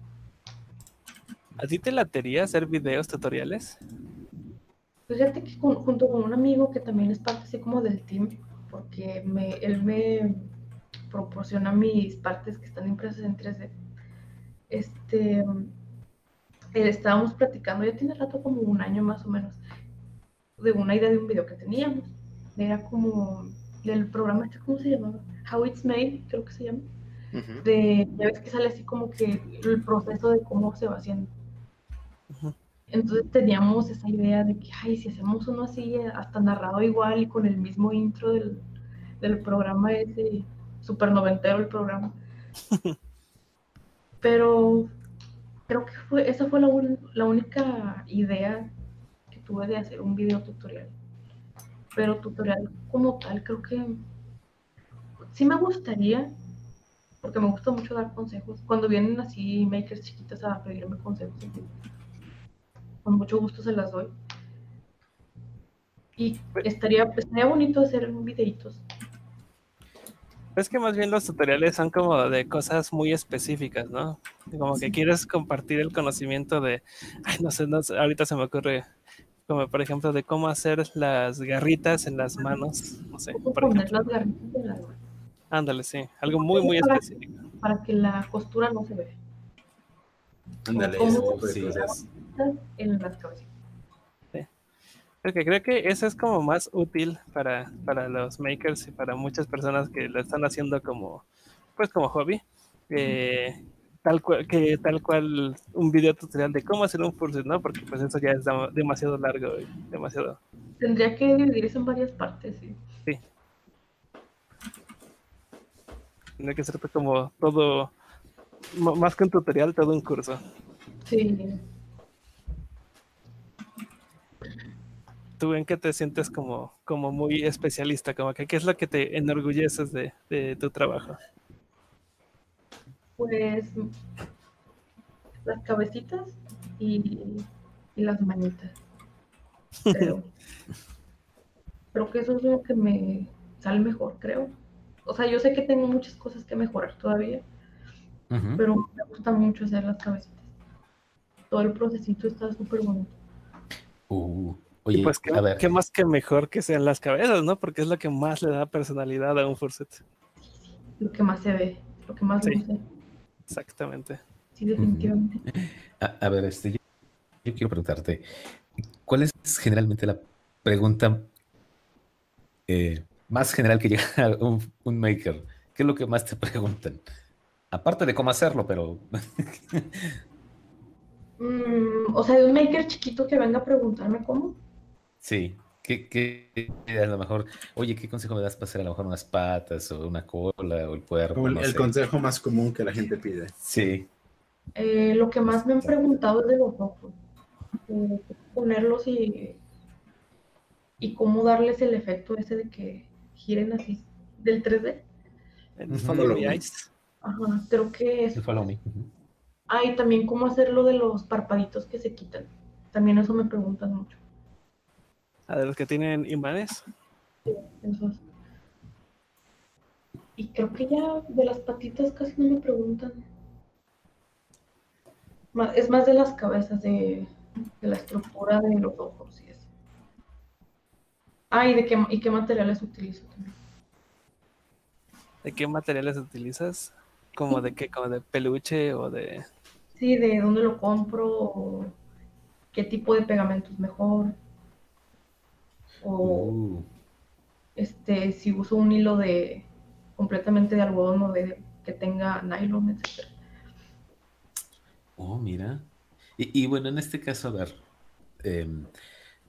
¿A ti te latería hacer videos tutoriales? Pues fíjate que con- junto con un amigo que también es parte así como del team, porque me, él me proporciona mis partes que están impresas en 3D. Este, eh, estábamos platicando, ya tiene rato como un año más o menos, de una idea de un video que teníamos. Era como del programa, este, ¿cómo se llamaba? How It's Made, creo que se llama. De, ya ves que sale así como que el proceso de cómo se va haciendo. Ujú. Entonces teníamos esa idea de que, ay, si hacemos uno así, hasta narrado igual y con el mismo intro del, del programa ese, super noventero el programa. [LAUGHS] Pero creo que fue, esa fue la, un- la única idea que tuve de hacer un video tutorial. Pero tutorial como tal, creo que sí me gustaría, porque me gusta mucho dar consejos. Cuando vienen así makers chiquitas a pedirme consejos, con mucho gusto se las doy. Y estaría, estaría bonito hacer videitos. Es que más bien los tutoriales son como de cosas muy específicas, ¿no? Como que quieres compartir el conocimiento de, ay, no sé, no sé, ahorita se me ocurre, como por ejemplo de cómo hacer las garritas en las manos, no sé, ¿Cómo ejemplo. poner las garritas en la- Ándale, sí, algo muy, muy Para- específico. para que la costura no se vea? Ándale, tipo de Sí. En las cabezas. Porque creo que eso es como más útil para, para los makers y para muchas personas que lo están haciendo como, pues como hobby. eh, tal cual, que tal cual un video tutorial de cómo hacer un fursuit, ¿no? Porque pues eso ya es demasiado largo y demasiado... Tendría que dividirse en varias partes, sí. Tiene que ser como todo, más que un tutorial, todo un curso. Sí, ¿Tú en qué te sientes como, como muy especialista? Como que, ¿Qué es lo que te enorgulleces de, de tu trabajo? pues las cabecitas y, y las manitas. Creo. [LAUGHS] creo que eso es lo que me sale mejor, creo. O sea, yo sé que tengo muchas cosas que mejorar todavía, pero me gusta mucho hacer las cabecitas. Todo el procesito está súper bonito. Uh, Y oye, pues, ¿qué, a ver, qué más que mejor que sean las cabezas, ¿no? Porque es lo que más le da personalidad a un fursuit. Lo que más se ve, lo que más Sí. luce. Exactamente. Sí, definitivamente. a, a ver, este, yo, yo quiero preguntarte, ¿cuál es generalmente la pregunta eh, más general que llega a un, un maker? ¿Qué es lo que más te preguntan? Aparte de cómo hacerlo, pero [LAUGHS] Mm, o sea, de un maker chiquito que venga a preguntarme cómo. Sí, que, que a lo mejor, oye, ¿qué consejo me das para hacer a lo mejor unas patas o una cola o el cuerpo? Como el, no el sé. consejo más común que la gente pide. Sí. Eh, lo que más me han preguntado es de los ojos. Eh, ponerlos y, y cómo darles el efecto ese de que giren así del 3D. El follow me. Ajá, creo que El es. follow me. Ah, y también cómo hacerlo de los parpaditos que se quitan. También eso me preguntan mucho. A de los que tienen imanes. Esos. Y creo que ya de las patitas casi no me preguntan. Es más de las cabezas, de, de la estructura de los ojos y eso. Ah, y de qué, y qué materiales utilizo también. ¿De qué materiales utilizas? Como de qué, como de peluche o de... Sí, de dónde lo compro, o qué tipo de pegamento es mejor. O Uh, este, si uso un hilo de completamente de algodón o de que tenga nylon, etc. Oh, mira. Y, y bueno, en este caso, a ver, em,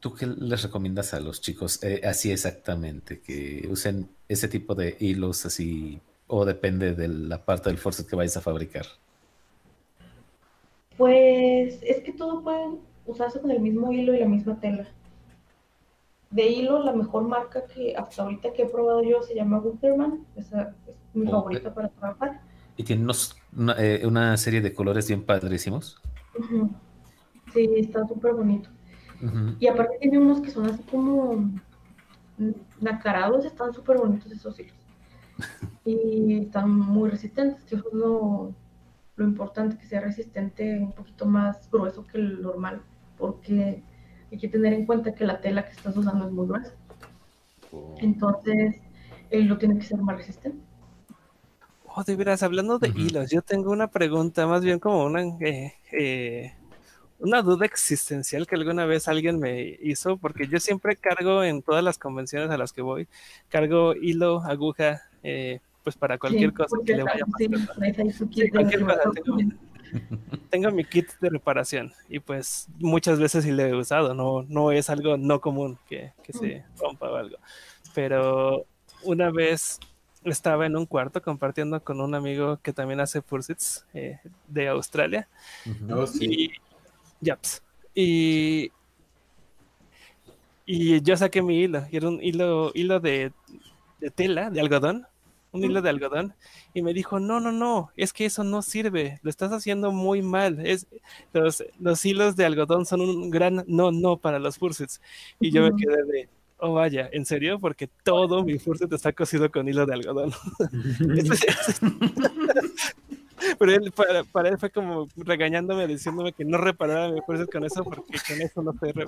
¿Tú qué les recomiendas a los chicos eh, así exactamente? Que usen ese tipo de hilos así o depende de la parte del force que vayas a fabricar. Pues es que todo puede usarse con el mismo hilo y la misma tela. De hilo, la mejor marca que hasta ahorita que he probado yo se llama Guterman. Esa es mi favorita para trabajar. Y tiene unos, una, eh, una serie de colores bien padrísimos. Sí, está súper bonito. Y aparte tiene unos que son así como mm, nacarados, están súper bonitos esos hilos. [LAUGHS] Y están muy resistentes, es lo, lo importante, que sea resistente un poquito más grueso que el normal, porque hay que tener en cuenta que la tela que estás usando es muy gruesa. Entonces, el hilo tiene que ser más resistente. Oh, de veras, hablando de Ujú. hilos, yo tengo una pregunta, más bien como una, eh, eh, una duda existencial que alguna vez alguien me hizo, porque yo siempre cargo en todas las convenciones a las que voy, cargo hilo, aguja, eh, pues para cualquier Sí, cosa que le vaya a sí, pasar. Sí, de cualquier cosa, tengo, tengo mi kit de reparación y pues muchas veces sí lo he usado, no, no es algo no común que, que se rompa o algo. Pero una vez estaba en un cuarto compartiendo con un amigo que también hace pursuits eh, de Australia Ujú. Oh, sí. y yaps. Y, y yo saqué mi hilo, y era un hilo, hilo de, de tela, de algodón, un hilo de algodón, y me dijo, no, no, no, es que eso no sirve, lo estás haciendo muy mal, es, los, los hilos de algodón son un gran no, no para los fursuits. Y yo me quedé de, oh vaya, ¿en serio? Porque todo mi fursuit está cosido con hilo de algodón. [LAUGHS] [LAUGHS] Pero él, para, para él fue como regañándome, diciéndome que no reparara mi fursuit con eso, porque con eso no se... re-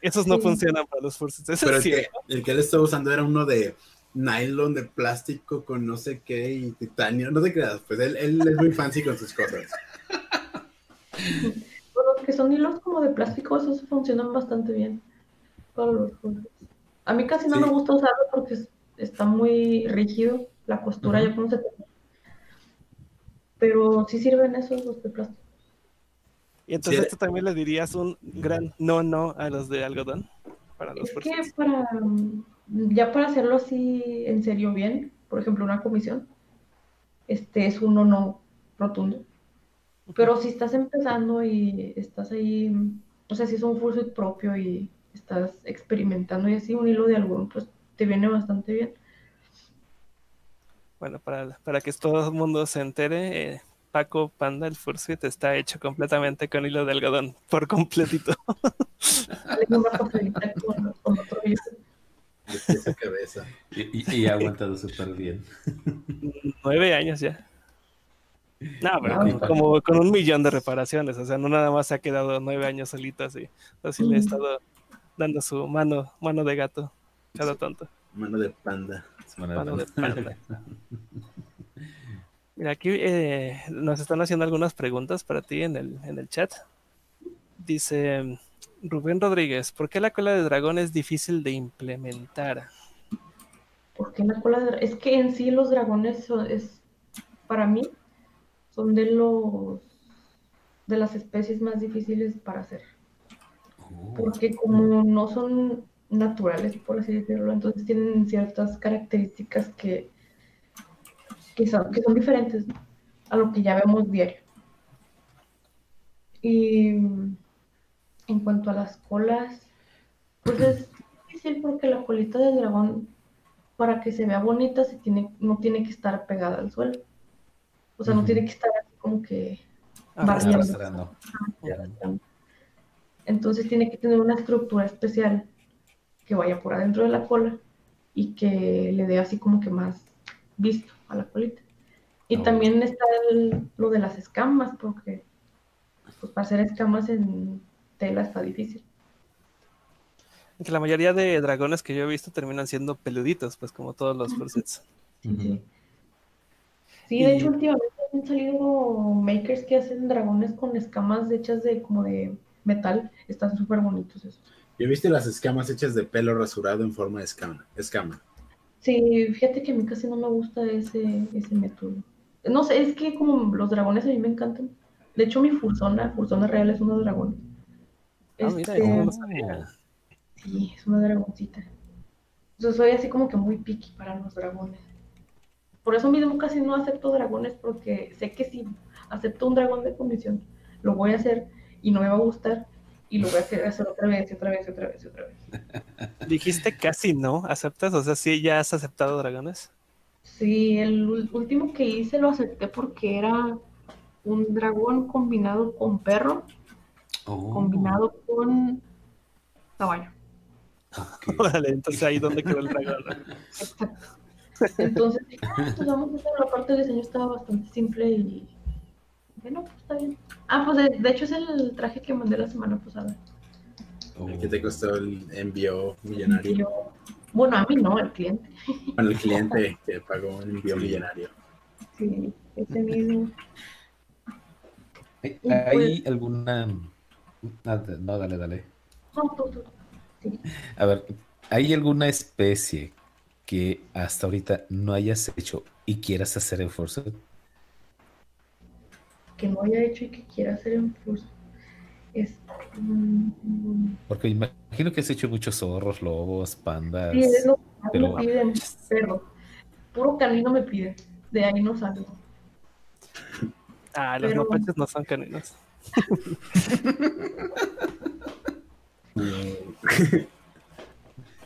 Esos no Sí. funcionan para los fursuits. Pero es el que, el que él estaba usando era uno de nylon, de plástico, con no sé qué, y titanio. No te creas, pues él, él es muy fancy con sus cosas. Pues los que son hilos como de plástico, esos funcionan bastante bien para los fursuits. A mí casi no Sí. me gusta usarlo porque es- está muy rígido la costura, Ujú. ya como se te- Pero sí sirven esos los de plástico. Y entonces Sí. tú también le dirías un gran no, no a los de algodón para los Es que para, ya para hacerlo así en serio bien, por ejemplo, una comisión, este es un no rotundo. Pero si estás empezando y estás ahí, o sea, si es un fursuit propio y estás experimentando y así, un hilo de algodón, pues te viene bastante bien. Bueno, para, para que todo el mundo se entere, eh, Paco Panda, el fursuit, está hecho completamente con hilo de algodón, por completito. [LAUGHS] Con, otro. De pies a cabeza. Y, y- y ha aguantado súper bien. [LAUGHS] Nueve años ya. No, pero como, como con un millón de reparaciones, o sea, no nada más se ha quedado nueve años solito así. Así le he Mm. estado dando su mano, mano de gato, cada tonto, Mano de panda. mano de panda. Mira, aquí eh, nos están haciendo algunas preguntas para ti en el, en el chat. Dice Rubén Rodríguez, ¿por qué la cola de dragón es difícil de implementar? Porque la cola de dra- es que en sí los dragones son- es para mí son de los de las especies más difíciles para hacer. Porque como no son naturales, por así decirlo, entonces tienen ciertas características que, que, son, que son diferentes ¿no? a lo que ya vemos diario. Y en cuanto a las colas, pues es difícil porque la colita del dragón, para que se vea bonita, se tiene, no tiene que estar pegada al suelo. O sea, no tiene que estar así como que barriendo. Arrastrando. Entonces tiene que tener una estructura especial que vaya por adentro de la cola y que le dé así como que más visto a la colita. Y Oh. también está el- lo de las escamas, porque pues para hacer escamas en tela está difícil. Que la mayoría de dragones que yo he visto terminan siendo peluditos, pues como todos los fursuits. Sí. Sí, de Y- hecho últimamente han salido makers que hacen dragones con escamas hechas de como de metal. Están súper bonitos esos. ¿Ya viste las escamas hechas de pelo rasurado en forma de escama? escama? Sí, fíjate que a mí casi no me gusta ese, ese método. No sé, es que como los dragones a mí me encantan. De hecho, mi Fursona, Fursona real es uno de dragones. Ah, mira, Este, lo sabía. Sí, es una dragoncita. Yo soy así como que muy picky para los dragones. Por eso mismo casi no acepto dragones porque sé que si acepto un dragón de comisión, lo voy a hacer y no me va a gustar y lo voy a hacer otra vez y otra vez y otra vez y otra vez. [LAUGHS] Dijiste casi no, ¿aceptas? O sea, sí, ya has aceptado dragones. Sí, el último que hice lo acepté porque era un dragón combinado con perro, Oh, combinado con caballo. [LAUGHS] Órale, entonces ahí donde quedó el dragón. Entonces, dije, ah, pues vamos a hacer la parte del diseño estaba bastante simple y bueno, pues está bien. Ah, pues de, de hecho es el traje que mandé la semana pasada. Oh. ¿Qué te costó el envío millonario? Bueno, a mí no, el cliente. Bueno, el cliente que pagó un envío millonario. Sí, ese mismo. ¿Hay, Y hay alguna... ah, No, dale, dale. A ver, ¿hay alguna especie que hasta ahorita no hayas hecho y quieras hacer en Forza? Que no haya hecho y que quiera hacer en curso. Es. mm, Porque imagino que has hecho muchos zorros, lobos, pandas. Sí, es lo que me piden, pero puro canino me piden. De ahí no salgo. Ah, los Pero- mapaches no son caninos.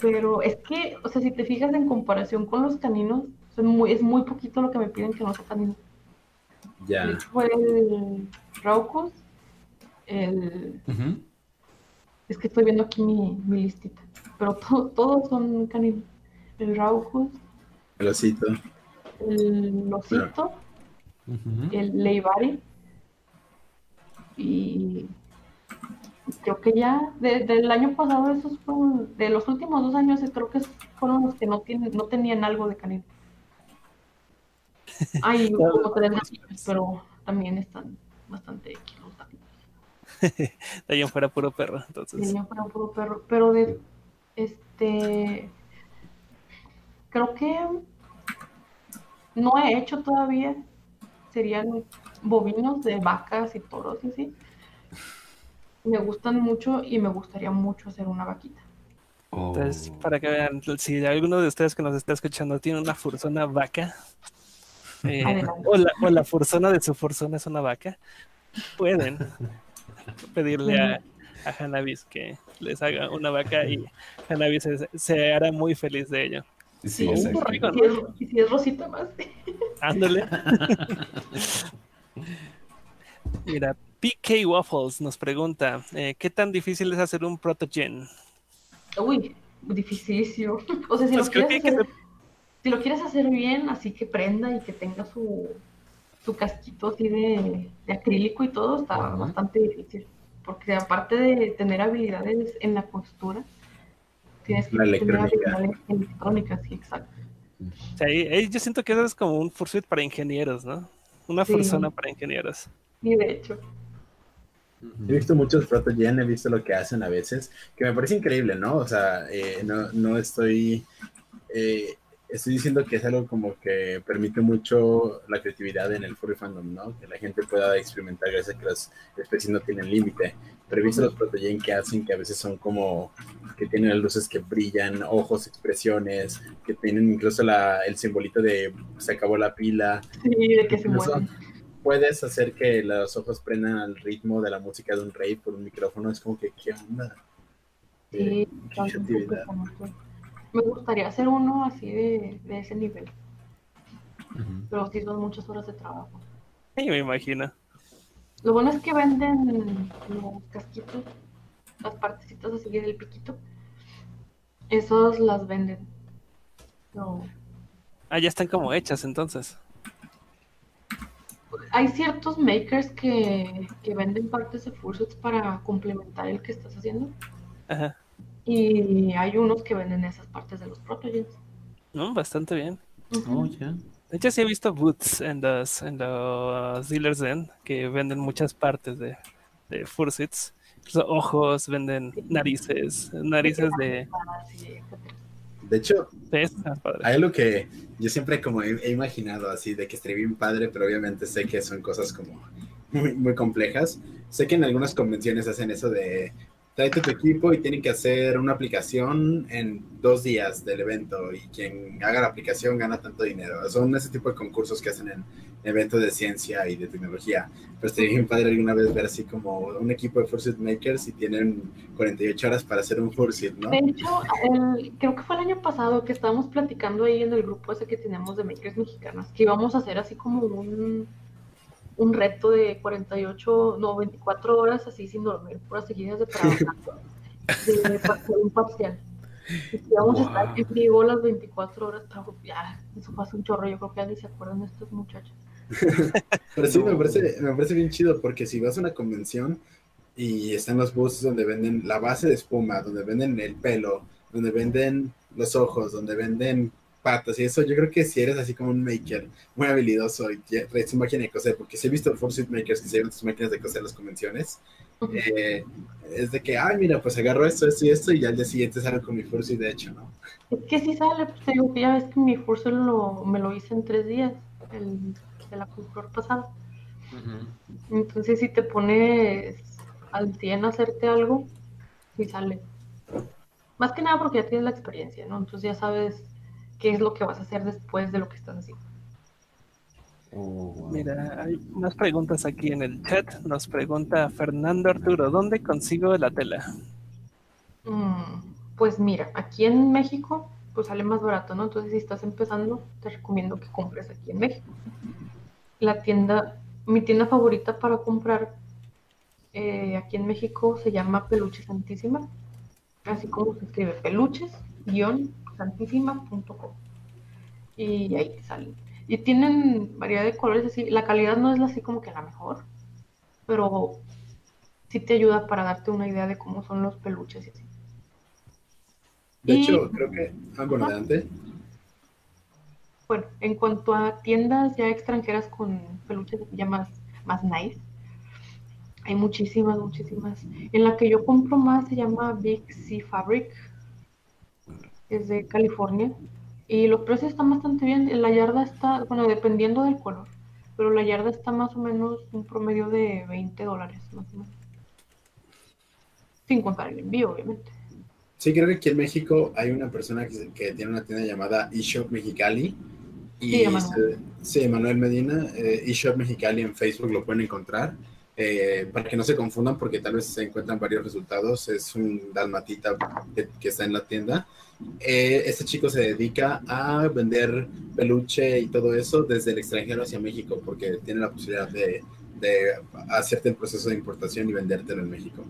Pero es que, o sea, si te fijas en comparación con los caninos, son muy, es muy poquito lo que me piden que no sea canino. Ya. Fue el Raucus, el... Es que estoy viendo aquí mi, mi listita. Pero to- todos son caninos. El Raucus, El osito. el Osito, el Leivari. Y creo que ya de- del año pasado, esos fueron, de los últimos dos años, creo que fueron los que no, tienen, no tenían algo de canino. [LAUGHS] Hay como tres gatitos, pero también están bastante X los. [LAUGHS] De en fuera puro perro. Entonces, Tenía para puro perro, pero de este creo que no he hecho todavía serían bovinos de vacas y toros y así. Me gustan mucho y me gustaría mucho hacer una vaquita. Oh. entonces, para que vean, si alguno de ustedes que nos está escuchando tiene una fursona vaca, eh, o, la, o la fursona de su fursona es una vaca, pueden pedirle a, a Hanabis que les haga una vaca y Hanabis se, se hará muy feliz de ello. Sí, un Y si es, y si es rosita más. [LAUGHS] Ándale. [LAUGHS] Mira, PK Waffles nos pregunta, eh, ¿qué tan difícil es hacer un protogen? Uy, dificilísimo. [LAUGHS] O sea, si lo Pues creo quieres que hay que hacer, si lo quieres hacer bien, así que prenda y que tenga su, su casquito así de, de acrílico y todo, está bastante difícil. Porque aparte de tener habilidades en la costura, tienes que La tener electrónica. sí, exacto. O sea, yo siento que eso es como un fursuit para ingenieros, ¿no? Una Sí. fursona para ingenieros. Y de hecho, He visto muchos protogen, he visto lo que hacen a veces, que me parece increíble, ¿no? O sea, eh, no, no estoy, eh, estoy diciendo que es algo como que permite mucho la creatividad en el furry fandom, ¿no? Que la gente pueda experimentar gracias a que las especies no tienen límite. Pero visto los protogen que hacen que a veces son como que tienen luces que brillan, ojos, expresiones, que tienen incluso la, el simbolito de se acabó la pila, sí, de que se mueven. puedes hacer que los ojos prendan al ritmo de la música de un rey por un micrófono. Es como que, ¿qué onda? Sí, Eh, qué creatividad. Me gustaría hacer uno así de, de ese nivel, Ujú. pero sí son muchas horas de trabajo. Sí, me imagino. Lo bueno es que venden los casquitos, las partecitas así del piquito. Esos las venden. No. Ah, ya están como hechas entonces. Hay ciertos makers que, que venden partes de fursuits para complementar el que estás haciendo. Ajá. Y hay unos que venden esas partes de los protogens. No, bastante bien. Oh, ya. De hecho, sí he visto booths en los, en los dealers den que venden muchas partes de, de fursuits. Incluso ojos, venden narices, narices de. De hecho, hay algo que yo siempre como he, he imaginado así, de que estaría bien padre, pero obviamente sé que son cosas como muy, muy complejas. Sé que en algunas convenciones hacen eso de tráete tu equipo y tienen que hacer una aplicación en dos días del evento y quien haga la aplicación gana tanto dinero. Son ese tipo de concursos que hacen en eventos de ciencia y de tecnología. Pero estaría bien padre alguna vez ver así como un equipo de Fursuit Makers y tienen 48 horas para hacer un Fursuit, ¿no? De hecho, el- creo que fue el año pasado que estábamos platicando ahí en el grupo ese que tenemos de Makers mexicanos, que íbamos a hacer así como un, un reto de 48, no, 24 horas así sin dormir, puras seguidas de trabajo, [LAUGHS] de, un parcial. Y íbamos a estar en vivo las 24 horas, pero ya, eso hace un chorro, yo creo que ya ni se acuerdan de estos muchachos. [LAUGHS] Pero sí, me parece, me parece bien chido porque si vas a una convención y están los booths donde venden la base de espuma, donde venden el pelo, donde venden los ojos, donde venden patas y eso, yo creo que si eres así como un maker muy habilidoso y traes tu máquina de coser, porque si he visto Fursuit Makers que se llevan sus máquinas de coser en las convenciones, eh, es de que, ay, mira, pues agarro esto, esto y esto y ya al día siguiente salgo con mi Fursuit de hecho, ¿no? Es que sí sale, pues te digo que ya ves que mi curso lo, me lo hice en tres días, el de la cultura pasada. Entonces, si te pones al 100 a hacerte algo, sí sale. Más que nada porque ya tienes la experiencia, ¿no? Entonces ya sabes qué es lo que vas a hacer después de lo que estás haciendo. Mira, hay más preguntas aquí en el chat. Nos pregunta Fernando Arturo, ¿dónde consigo la tela? Mm, pues mira, aquí en México, pues sale más barato, ¿no? Entonces, si estás empezando, te recomiendo que compres aquí en México. La tienda, mi tienda favorita para comprar eh, aquí en México se llama Peluche Santísima, así como se escribe peluches-santísima.com. Y ahí te salen. Y tienen variedad de colores así. La calidad no es así como que la mejor, pero sí te ayuda para darte una idea de cómo son los peluches y así. De Y- hecho, creo que, ah, bueno, adelante. Bueno, en cuanto a tiendas ya extranjeras con peluches ya más, más nice, hay muchísimas, muchísimas. En la que yo compro más se llama Big Sea Fabric, es de California, y los precios están bastante bien. La yarda está, bueno, dependiendo del color, pero la yarda está más o menos un promedio de 20 dólares, más o menos. Sin contar el envío, obviamente. Sí, creo que aquí en México hay una persona que, que tiene una tienda llamada eShop Mexicali. Y Sí, Manuel Medina, eh, eShop Mexicali en Facebook lo pueden encontrar. Eh, para que no se confundan, porque tal vez se encuentran varios resultados. Es un dalmatita que, que está en la tienda. Eh, este chico se dedica a vender peluche y todo eso desde el extranjero hacia México, porque tiene la posibilidad de, de hacerte el proceso de importación y vendértelo en México.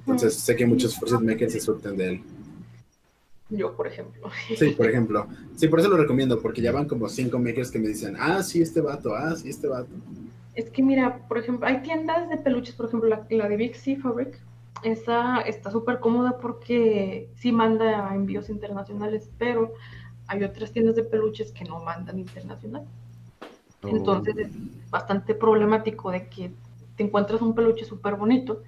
Entonces, sé que muchos Fursuit Makers se surten de él. Yo, por ejemplo. Sí, por ejemplo. Sí, por eso lo recomiendo, porque ya van como cinco makers que me dicen, ah, sí, este vato, ah, sí, este vato. Es que mira, por ejemplo, hay tiendas de peluches, por ejemplo, la, la de Big Sea Fabric, esa está súper cómoda porque sí manda envíos internacionales, pero hay otras tiendas de peluches que no mandan internacional. Entonces es bastante problemático de que te encuentras un peluche súper bonito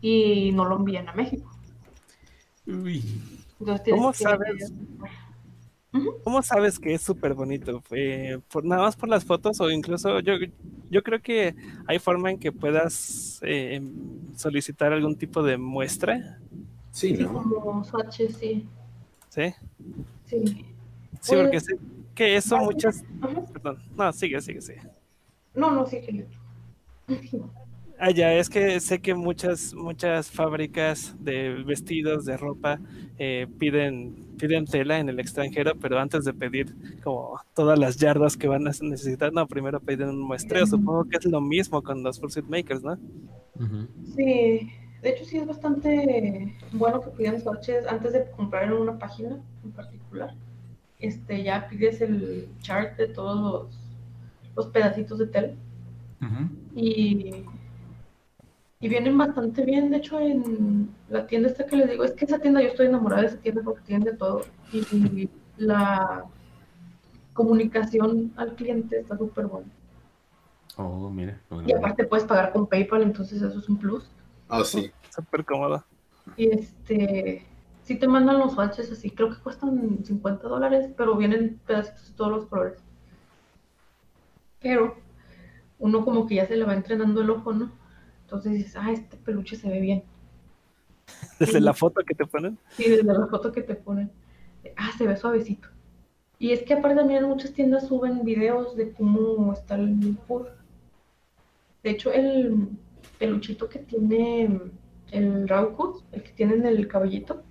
y no lo envían a México. Uy. Entonces tienes ¿Cómo que- ¿Cómo sabes que es súper bonito? Eh, ¿por, ¿Nada más por las fotos o incluso yo, yo creo que hay forma en que puedas eh, solicitar algún tipo de muestra? Sí, Sí, ¿no? como swatches, sí. ¿Sí? Sí. Sí, porque sé que eso muchas... Perdón, no, sigue, sigue, sigue. No, no, sí que [LAUGHS] Ah, ya, es que sé que muchas, muchas fábricas de vestidos, de ropa, eh, piden, piden tela en el extranjero, pero antes de pedir como todas las yardas que van a necesitar, no, primero piden un muestreo. Supongo que es lo mismo con los Fursuit Makers, ¿no? Sí, de hecho sí es bastante bueno que pidan swatches antes de comprar en una página en particular. Este, ya pides el chart de todos los, los pedacitos de tela Ujú. y, y vienen bastante bien. De hecho, en la tienda esta que les digo, es que esa tienda yo estoy enamorada de esa tienda porque tienen de todo y la comunicación al cliente está súper buena. Oh, mira. qué buena Y aparte puedes pagar con PayPal, entonces eso es un plus. Oh, sí. Súper cómodo. Y este, sí te mandan los swatches así, creo que cuestan 50 dólares, pero vienen pedacitos de todos los colores. Pero uno como que ya se le va entrenando el ojo, ¿no? Entonces dices, ah, este peluche se ve bien. [LAUGHS] Desde la foto que te ponen. Sí, desde la foto que te ponen. Ah, se ve suavecito. Y es que aparte también muchas tiendas suben videos de cómo está el food. De hecho, el peluchito que tiene el Raucus, el que tiene en el cabellito,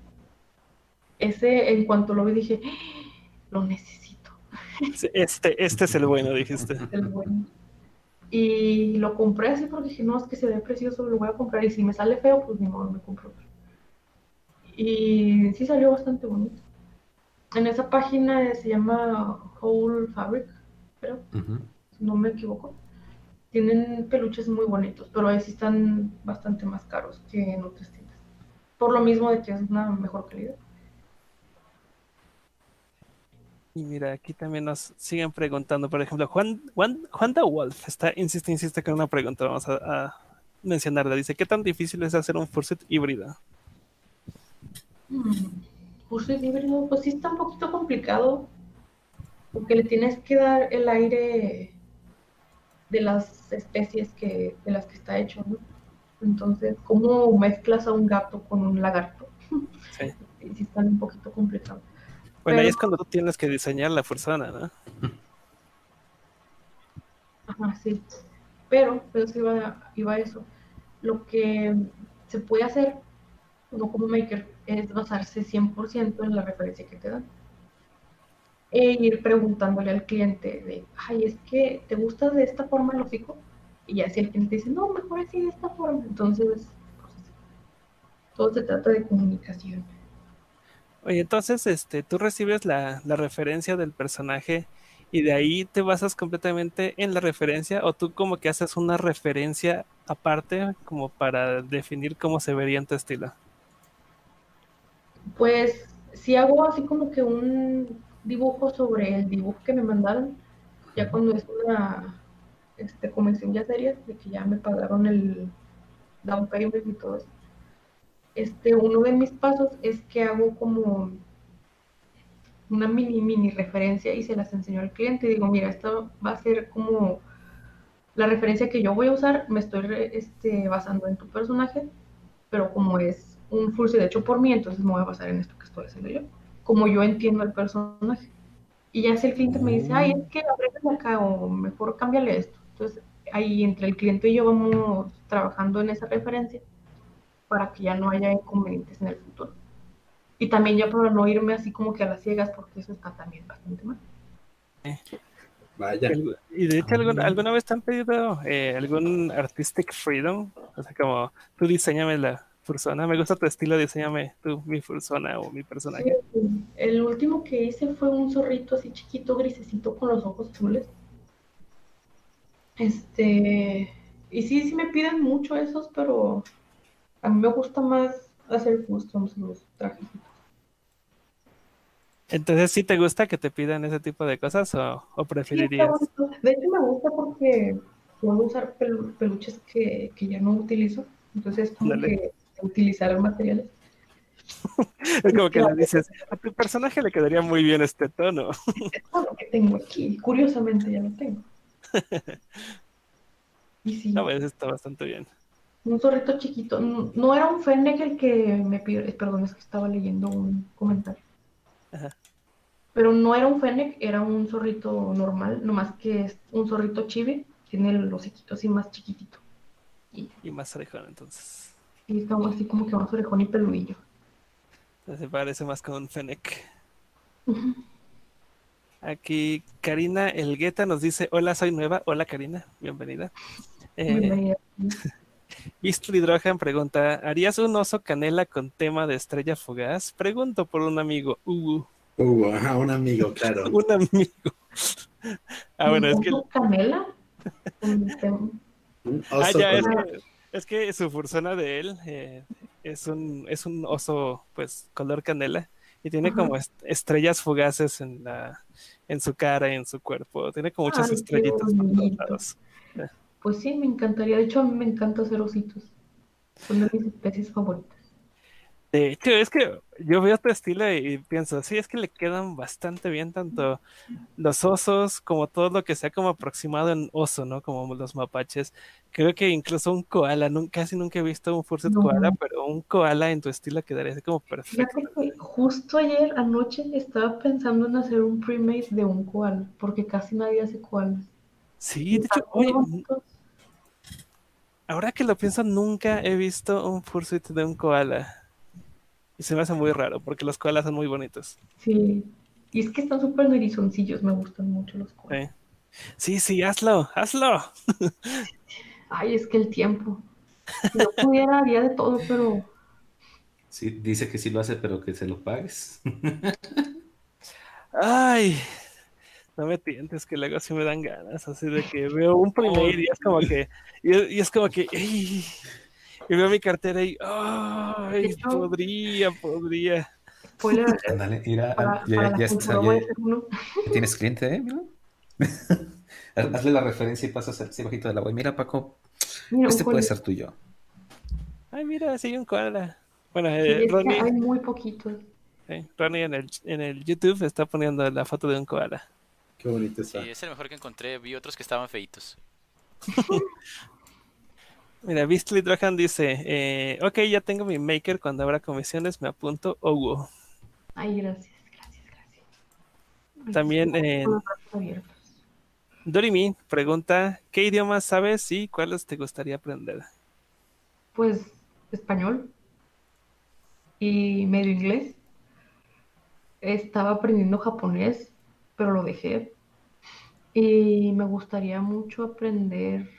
ese en cuanto lo vi dije, "Ah, lo necesito. Este, este es el bueno, dijiste. el bueno. Y lo compré así porque dije, no, es que se ve precioso, lo voy a comprar. Y si me sale feo, pues ni modo, me compro otro. Y sí salió bastante bonito. En esa página se llama Whole Fabric, creo, si no me equivoco. Tienen peluches muy bonitos, pero ahí sí están bastante más caros que en otras tiendas. Por lo mismo de que es una mejor calidad. Y mira, aquí también nos siguen preguntando, por ejemplo, Juan, Juan, Juan da Wolf está, insiste, insiste con una pregunta, vamos a, a mencionarla. Dice, ¿qué tan difícil es hacer un fursuit híbrido? Hmm, Fursuit híbrido, pues sí está un poquito complicado, porque le tienes que dar el aire de las especies que, de las que está hecho, ¿no? Entonces, ¿cómo mezclas a un gato con un lagarto? [LAUGHS] Sí. Sí, sí está un poquito complicado. Bueno, ahí es cuando tú tienes que diseñar la fursona, ¿no? Ajá, sí. Pero, pero es que iba, iba a eso. Lo que se puede hacer, no como maker, es basarse 100% en la referencia que te dan. E ir preguntándole al cliente de, ay, es que te gusta de esta forma el hocico. Y ya si el cliente dice, no, mejor así de esta forma. Entonces, pues, todo se trata de comunicación. Oye, entonces, este, tú recibes la, la referencia del personaje y de ahí te basas completamente en la referencia o tú como que haces una referencia aparte como para definir cómo se vería en tu estilo. Pues si hago así como que un dibujo sobre el dibujo que me mandaron, ya cuando es una este, convención ya seria, de que ya me pagaron el down payment y todo eso. Este, uno de mis pasos es que hago como una mini, mini referencia y se las enseño al cliente digo, mira, esto va a ser como la referencia que yo voy a usar, me estoy este, basando en tu personaje, pero como es un fursuit hecho por mí, entonces me voy a basar en esto que estoy haciendo yo, como yo entiendo el personaje. Y ya si el cliente me dice, ay, es que agrégale acá o mejor cámbiale esto. Entonces ahí entre el cliente y yo vamos trabajando en esa referencia para que ya no haya inconvenientes en el futuro. Y también ya para no irme así como que a las ciegas, porque eso está también bastante mal. Vaya. Y de hecho, ¿alguna, alguna vez te han pedido eh, algún artistic freedom? O sea, como tú diseñame la fursona, me gusta tu estilo, diseñame tú mi fursona o mi personaje. Sí, el último que hice fue un zorrito así chiquito, grisecito, con los ojos azules. Este, y sí, sí me piden mucho esos, pero a mí me gusta más hacer customs los trajes. Entonces, ¿sí te gusta que te pidan ese tipo de cosas o, preferirías? De hecho, me gusta porque puedo usar pelu- peluches que, que ya no utilizo. Entonces, como que utilizar materiales. [LAUGHS] Es como que le dices, a tu personaje le quedaría muy bien este tono. [LAUGHS] Es todo lo que tengo aquí. Curiosamente, ya lo tengo. [LAUGHS] Y sí. No, pues está bastante bien. Un zorrito chiquito. No, no era un fennec el que me pidió. eh, Perdón, es que estaba leyendo un comentario. Ajá. Pero no era un fennec, era un zorrito normal, nomás que es un zorrito chibi. Tiene el hociquito así más chiquitito. Y, Y más orejón, entonces. y está así como que más orejón y peludillo. Se parece más con un Fennec. Aquí Karina Elgueta nos dice, hola, soy nueva. Hola Karina, bienvenida. Eh, Bienvenida. Istri Drohan pregunta, ¿harías un oso canela con tema de estrella fugaz? Pregunto por un amigo. Uh, Uh, ajá, un amigo, claro. [LAUGHS] un amigo. ah, bueno, es que... ¿Un canela? Ah, ya, es con- que, es que su fursona de él eh, es, un, es un oso, pues, color canela. Y tiene Ajá. como est- estrellas fugaces en la en su cara y en su cuerpo. Tiene como muchas Ay, estrellitas por todos bonito. lados. Pues sí, me encantaría. De hecho, a mí me encanta hacer ositos. Son de mis especies favoritas. De hecho, es que yo veo tu estilo y pienso, sí, es que le quedan bastante bien tanto los osos como todo lo que sea como aproximado en oso, ¿no? Como los mapaches. Creo que incluso un koala, casi nunca he visto un fursuit koala, pero un koala en tu estilo quedaría así como perfecto. que justo ayer anoche estaba pensando en hacer un premade de un koala, porque casi nadie hace koalas. Sí, de hecho, oye, ahora que lo pienso, nunca he visto un fursuit de un koala. Y se me hace muy raro porque los koalas son muy bonitos. Sí. Y es que están súper narizoncillos, me gustan mucho los koalas. Sí, sí, hazlo, hazlo. [LAUGHS] Ay, es que el tiempo. Si no pudiera, haría de todo, pero. Sí, dice que sí lo hace, pero que se lo pagues. [LAUGHS] Ay, no me tientes, que luego sí me dan ganas, así de que veo un [LAUGHS] primer y es como que, y, es como que, y veo mi cartera y, ay, podría, podría. [LAUGHS] Ándale, mira, ya, ya, está, ¿Tienes cliente, eh? [LAUGHS] Hazle la referencia y pasas así bajito de la web. Mira, Paco, este puede ser tuyo. Ay, mira, sí, un koala. Bueno, eh, Ronnie. Hay muy poquitos. Ronnie en el, en el YouTube está poniendo la foto de un koala. Qué bonito está. Sí, es el mejor que encontré. Vi otros que estaban feitos. [LAUGHS] Mira, Beastly Drahan dice, eh, ok, ya tengo mi maker, cuando habrá comisiones me apunto Owo. Ay, gracias, gracias, gracias. También eh, Dorimi pregunta, ¿qué idiomas sabes y cuáles te gustaría aprender? Pues español y medio inglés. Estaba aprendiendo japonés, pero lo dejé. Y me gustaría mucho aprender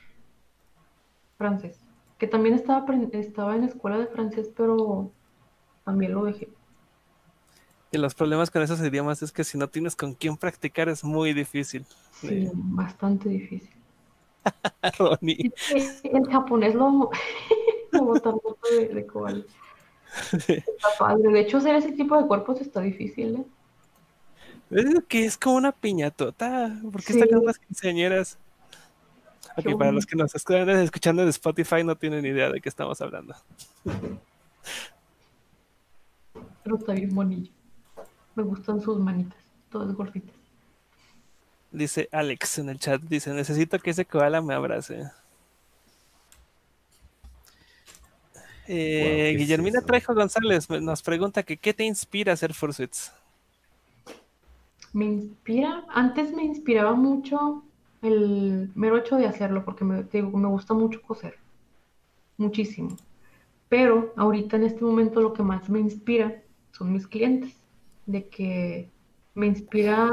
francés, que también estaba, estaba en escuela de francés, pero también lo dejé. Y los problemas con esos idiomas es que si no tienes con quién practicar es muy difícil. Sí, bastante difícil. [LAUGHS] El japonés lo, [LAUGHS] lo de, de coal. [LAUGHS] De hecho, hacer ese tipo de cuerpos está difícil, ¿eh? Es que es como una piñatota. porque está con las quinceañeras? Ok, para los que nos están escuchando de Spotify no tienen idea de qué estamos hablando. Pero está bien bonillo. Me gustan sus manitas, todas gorditas. Dice Alex en el chat, dice, necesito que ese koala me abrace. Eh, Guillermina Trejo González nos pregunta que qué te inspira a hacer fursuits. Me inspira, antes me inspiraba mucho el mero hecho de hacerlo, porque me, me gusta mucho coser, muchísimo. Pero ahorita en este momento lo que más me inspira son mis clientes, de que me inspira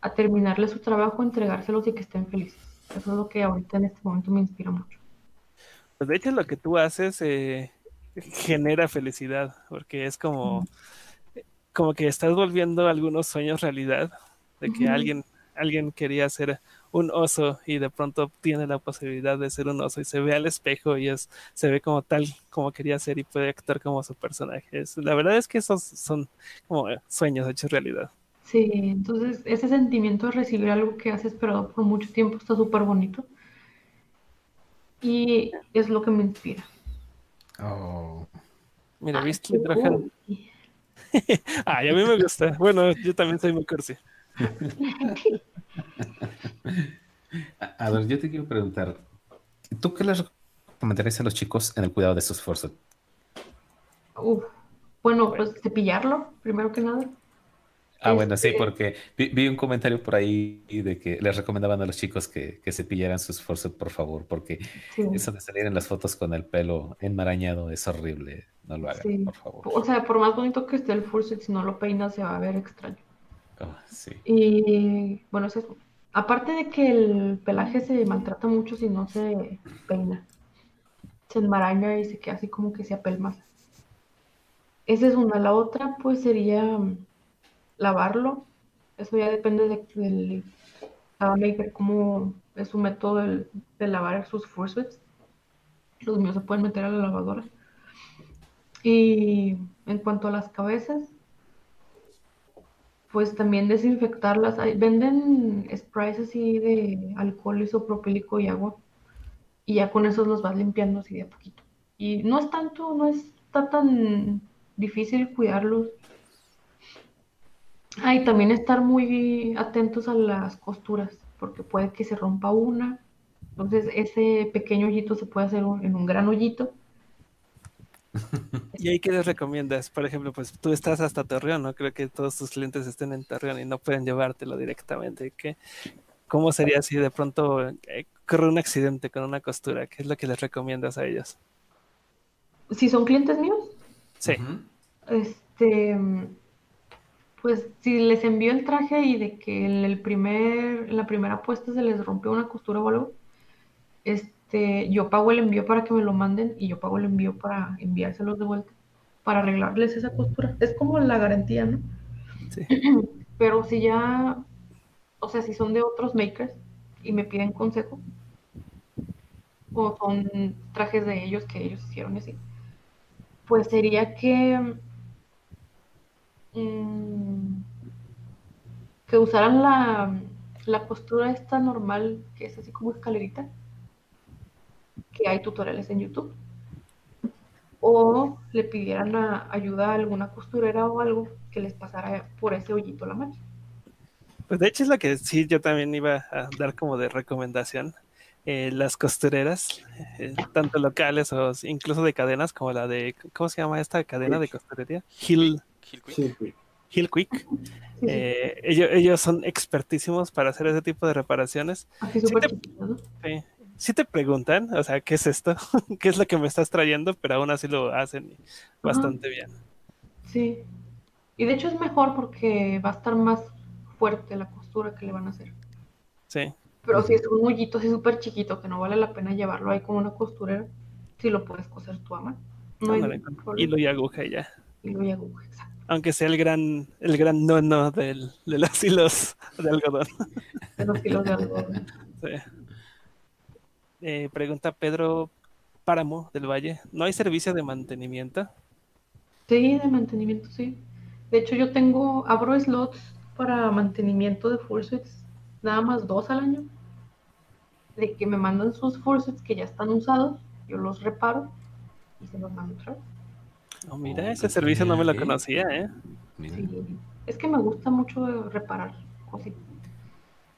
a terminarle su trabajo, entregárselos y que estén felices. Eso es lo que ahorita en este momento me inspira mucho. Pues de hecho lo que tú haces eh, [LAUGHS] genera felicidad, porque es como, como que estás volviendo algunos sueños realidad, de que alguien alguien quería ser un oso y de pronto tiene la posibilidad de ser un oso y se ve al espejo y es, se ve como tal como quería ser y puede actuar como su personaje. la verdad es que esos son como sueños hechos realidad. Sí, entonces ese sentimiento de recibir algo que has esperado por mucho tiempo está súper bonito y es lo que me inspira. Oh. Mira, ¿viste? Ay, [LAUGHS] a mí me gusta. Bueno, yo también soy muy cursi. [LAUGHS] a ver, yo te quiero preguntar, ¿tú qué les recomendarías a los chicos en el cuidado de su esfuerzo? bueno, pues cepillarlo, primero que nada. Ah, bueno, sí, este porque vi, un comentario por ahí de que les recomendaban a los chicos que, que cepillaran su esfuerzo, por favor, porque eso de salir en las fotos con el pelo enmarañado es horrible. No lo hagan, por favor. O sea, por más bonito que esté el fursuit, si no lo peinas se va a ver extraño. Oh, y bueno, aparte de que el pelaje se maltrata mucho si no se peina, se enmaraña y se queda así como que se apelma. Esa es una. La otra, pues sería lavarlo. Eso ya depende de, del cada maker, cómo es su método de, lavar sus fursuits. Los míos se pueden meter a la lavadora. Y en cuanto a las cabezas, pues también desinfectarlas. Venden sprays así de alcohol isopropílico y agua. Y ya con eso los vas limpiando así de a poquito. Y no es tanto, no es está tan difícil cuidarlos. Ah, y también estar muy atentos a las costuras, porque puede que se rompa una. Entonces, ese pequeño hoyito se puede hacer un- en un gran hoyito. [LAUGHS] ¿Y ahí qué les recomiendas? Por ejemplo, pues tú estás hasta Torreón, ¿no? Creo que todos tus clientes estén en Torreón y no pueden llevártelo directamente. ¿Qué, ¿Cómo sería si de pronto eh, ocurre un accidente con una costura? ¿Qué es lo que les recomiendas a ellos? Si son clientes míos, Sí, este, pues si les envío el traje y de que en el primer, en la primera apuesta se les rompió una costura o algo, este, yo pago el envío para que me lo manden y yo pago el envío para enviárselos de vuelta, para arreglarles esa costura. Es como la garantía, ¿no? sí. [CLEARS THROAT] Pero si ya, o sea, si son de otros makers y me piden consejo, o son trajes de ellos que ellos hicieron y así, pues sería que, mm, que usaran la, la costura esta normal, que es así como escalerita, que hay tutoriales en YouTube. O le pidieran a- ayuda a alguna costurera o algo que les pasara por ese hoyito la máquina. Pues de hecho es lo que sí yo también iba a dar como de recomendación. Eh, las costureras, eh, tanto locales o incluso de cadenas como la de, ¿cómo se llama esta cadena de costurería? Hill, Hill Quick. Hill Eh, ellos, ellos son expertísimos para hacer ese tipo de reparaciones. así sí súper te- chiquito, ¿no? Sí. Sí te preguntan, o sea, ¿qué es esto? [LAUGHS] ¿Qué es lo que me estás trayendo? Pero aún así lo hacen bastante bien. Sí. Y de hecho es mejor porque va a estar más fuerte la costura que le van a hacer. Sí. Pero si es un hoyito así súper chiquito que no vale la pena llevarlo ahí como una costurera, sí lo puedes coser tú a mano. No hay Ándale, ningún con problema. hilo y aguja y ya. Y aguja, exacto. Aunque sea el gran, el gran no no del, de los hilos de algodón. De los hilos de algodón. Sí. Eh, pregunta Pedro Páramo del Valle. ¿No hay servicio de mantenimiento? Sí, de mantenimiento, sí. De hecho, yo tengo, abro slots para mantenimiento de fursuits, nada más dos al año. De que me mandan sus fursuits que ya están usados, yo los reparo y se los mando otra vez. Oh, mira, Oh, ese servicio no me lo ¿eh? conocía, ¿eh? Mira. Sí. Es que me gusta mucho reparar cositas.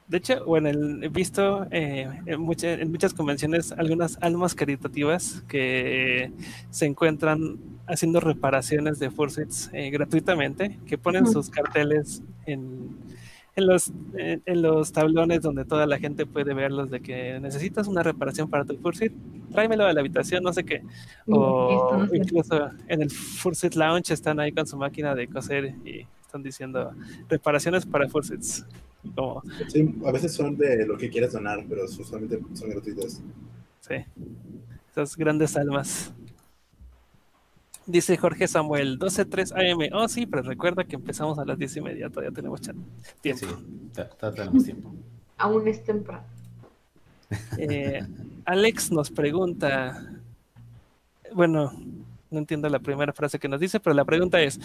De hecho, bueno, he visto eh, en, mucha- en muchas convenciones algunas almas caritativas que se encuentran haciendo reparaciones de fursuits eh, gratuitamente, que ponen sus carteles en, en los, en, en los tablones donde toda la gente puede verlos de que necesitas una reparación para tu fursuit, tráemelo a la habitación, no sé qué. O incluso en el Fursuit Lounge están ahí con su máquina de coser y están diciendo reparaciones para fursuits. Como, Sí, a veces son de lo que quieras donar, pero usualmente son gratuitas. Sí. Esas grandes almas. Dice Jorge Samuel, 12.3 AM. Oh, sí, pero recuerda que empezamos a las 10 y media. Todavía tenemos tiempo. Sí, tenemos tiempo. Aún es temprano. Eh, Alex nos pregunta. Bueno, no entiendo la primera frase que nos dice, pero la pregunta es: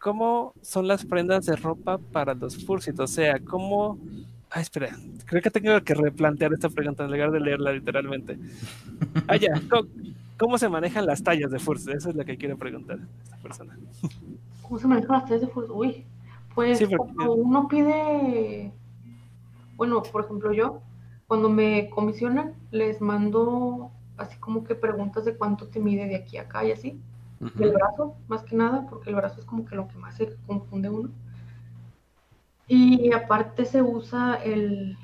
¿Cómo son las prendas de ropa para los fursuits? O sea, ¿cómo. Ay, espera, creo que tengo que replantear esta pregunta en lugar de leerla literalmente. Ah, ya, ¿cómo, se manejan las tallas de fursuit? Eso es lo que quiere preguntar esta persona. ¿Cómo se manejan las tallas de fursuit? Uy, pues Sí, porque- cuando uno pide, bueno, por ejemplo yo, cuando me comisionan, les mando así como que preguntas de cuánto te mide de aquí a acá y así. El brazo, más que nada, porque el brazo es como que lo que más se confunde uno. Y aparte se usa el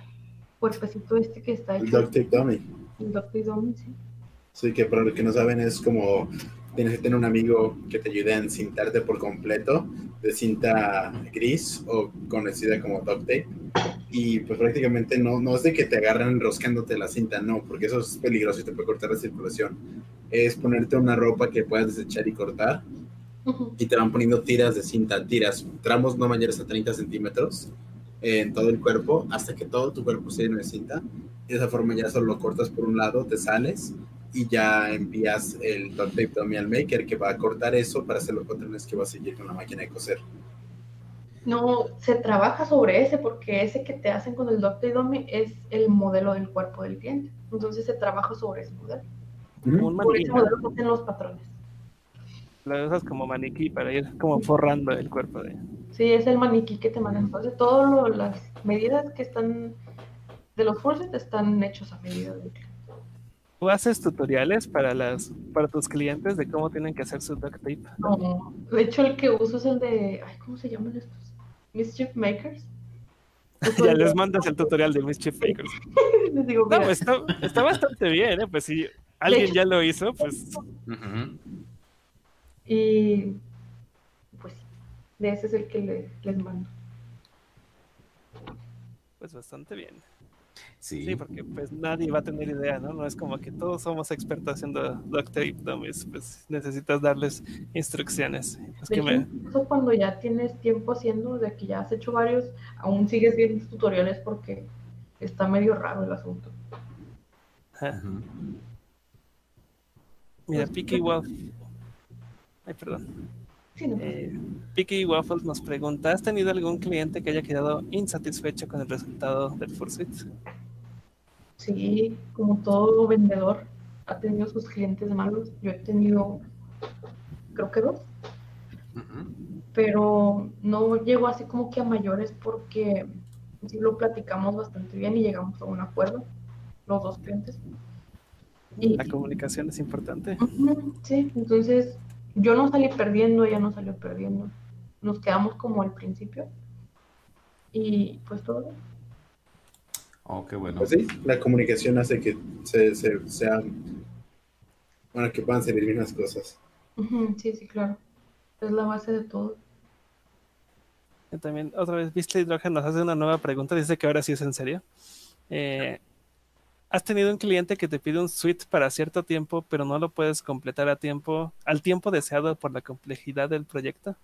cuerpecito este que está El hecho, duct tape dummy. el. Dummy, sí. Sí, que para los que no saben es como tienes que tener un amigo que te ayude a encintarte por completo de cinta gris o conocida como duct tape. Y pues prácticamente no, no es de que te agarren enroscándote la cinta, no, porque eso es peligroso y te puede cortar la circulación. Es ponerte una ropa que puedas desechar y cortar y te van poniendo tiras de cinta, tiras, tramos no mayores a 30 centímetros en todo el cuerpo hasta que todo tu cuerpo se llene de cinta. Y de esa forma ya solo lo cortas por un lado, te sales y ya envías el duct tape dummy al maker que va a cortar eso para hacer los patrones que va a seguir con la máquina de coser. No, se trabaja sobre ese porque ese que te hacen con el Dr. Dummy es el modelo del cuerpo del cliente. Entonces se trabaja sobre ese modelo. Por ese modelo se hacen los patrones. Lo usas como maniquí para ir como forrando el cuerpo de. Sí, es el maniquí que te mandan. Entonces, todas las medidas que están de los fursets están hechos a medida del cliente. ¿Tú haces tutoriales para las para tus clientes de cómo tienen que hacer su duct tape? No, de hecho, el que uso es el de. Ay, ¿Cómo se llaman estos? Mischief Makers. [LAUGHS] Ya de- les mandas el tutorial de Mischief Makers. [LAUGHS] Les digo, No, está, está bastante bien, ¿eh? Pues si alguien hecho- ya lo hizo, pues. Y pues de ese es el que le- les mando. pues bastante bien. Sí. Sí, porque pues nadie va a tener idea, ¿no? No es como que todos somos expertos haciendo duct tape dummies, pues necesitas darles instrucciones. Es De que me... incluso cuando ya tienes tiempo haciendo, de que ya has hecho varios, aún sigues viendo tutoriales porque está medio raro el asunto. Mira, Picky Wolf. Ay, perdón. Sí, no, Eh, Picky Waffles nos pregunta, ¿has tenido algún cliente que haya quedado insatisfecho con el resultado del Fursuit? Sí, como todo vendedor, ha tenido sus clientes malos. Yo he tenido, creo que dos, pero no llegó así como que a mayores porque sí lo platicamos bastante bien y llegamos a un acuerdo, los dos clientes. Y, La comunicación es importante. Sí, entonces yo no salí perdiendo, ella no salió perdiendo. Nos quedamos como al principio. Y pues todo. bien. Oh, qué bueno. Pues sí, la comunicación hace que se, se, sea, bueno, que puedan servir bien las cosas. Sí, sí, claro. Es la base de todo. Y También, otra vez, Beastly Hydrogen nos hace una nueva pregunta, dice que ahora sí es en serio. Eh, ¿Has tenido un cliente que te pide un suite para cierto tiempo, pero no lo puedes completar a tiempo, al tiempo deseado por la complejidad del proyecto?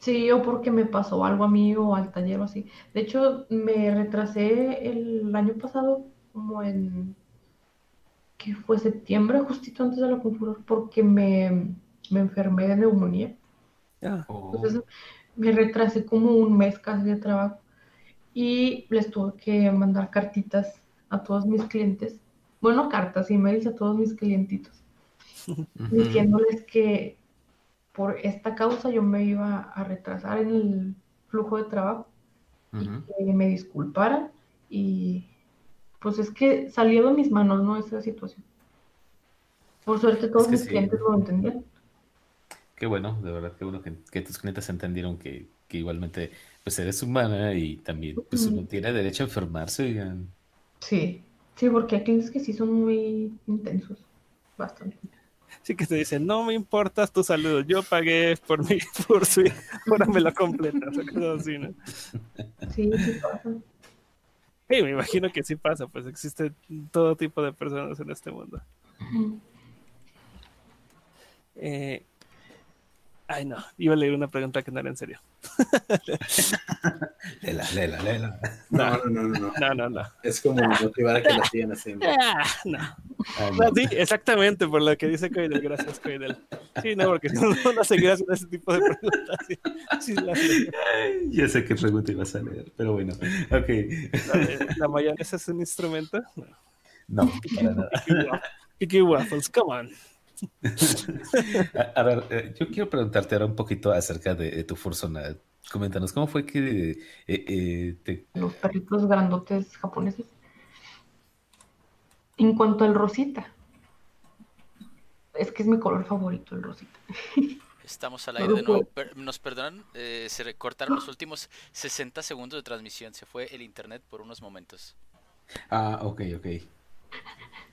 Sí, o porque me pasó algo a mí o al taller o así. De hecho, me retrasé el año pasado, como en, que fue septiembre, justito antes de la Confuror, porque me, me enfermé de neumonía. Ah, Entonces me retrasé como un mes casi de trabajo y les tuve que mandar cartitas a todos mis clientes. Bueno, cartas, emails a todos mis clientitos, [LAUGHS] diciéndoles que por esta causa yo me iba a retrasar en el flujo de trabajo y que me disculparan y pues es que salió de mis manos, ¿no? Esa situación. Por suerte todos que mis sí. clientes lo entendieron. Qué bueno, de verdad, qué bueno que, que tus clientes entendieron que, que igualmente pues eres humana y también pues uno tiene derecho a enfermarse. Sí, sí, porque hay clientes que sí son muy intensos, bastante. Sí que te dicen, no me importas tu salud, yo pagué por mi [LAUGHS] Fursuit, ahora me lo completas, [LAUGHS] así, ¿no? Sí, sí pasa. Sí, me imagino que sí pasa, pues existe todo tipo de personas en este mundo. Eh, ay, no, iba a leer una pregunta que no era en serio. [LAUGHS] Lela, lela, lela. No, no, no, no, no. No, no, no. Es como motivar a que lo sigan haciendo. Ah, no. Ah, No, sí, exactamente por lo que dice Coidel. Gracias, Coidel. Sí, no, porque si no, no no seguirá haciendo ese tipo de preguntas. Sí, sí. Ay, Ya sé qué pregunta ibas a leer, pero bueno. Ok. La, la mayonesa es un instrumento. No. No, para nada. Picky Waffles, come on. [LAUGHS] A, a ver, eh, yo quiero preguntarte ahora un poquito acerca de, de tu Fursona. Coméntanos, ¿cómo fue que eh, eh, te... Los perritos grandotes japoneses. En cuanto al rosita, es que es mi color favorito, el rosita. [LAUGHS] Estamos al aire de nuevo. nos perdonan, eh, se recortaron los últimos 60 segundos de transmisión. Se fue el internet por unos momentos. Ah, ok, ok.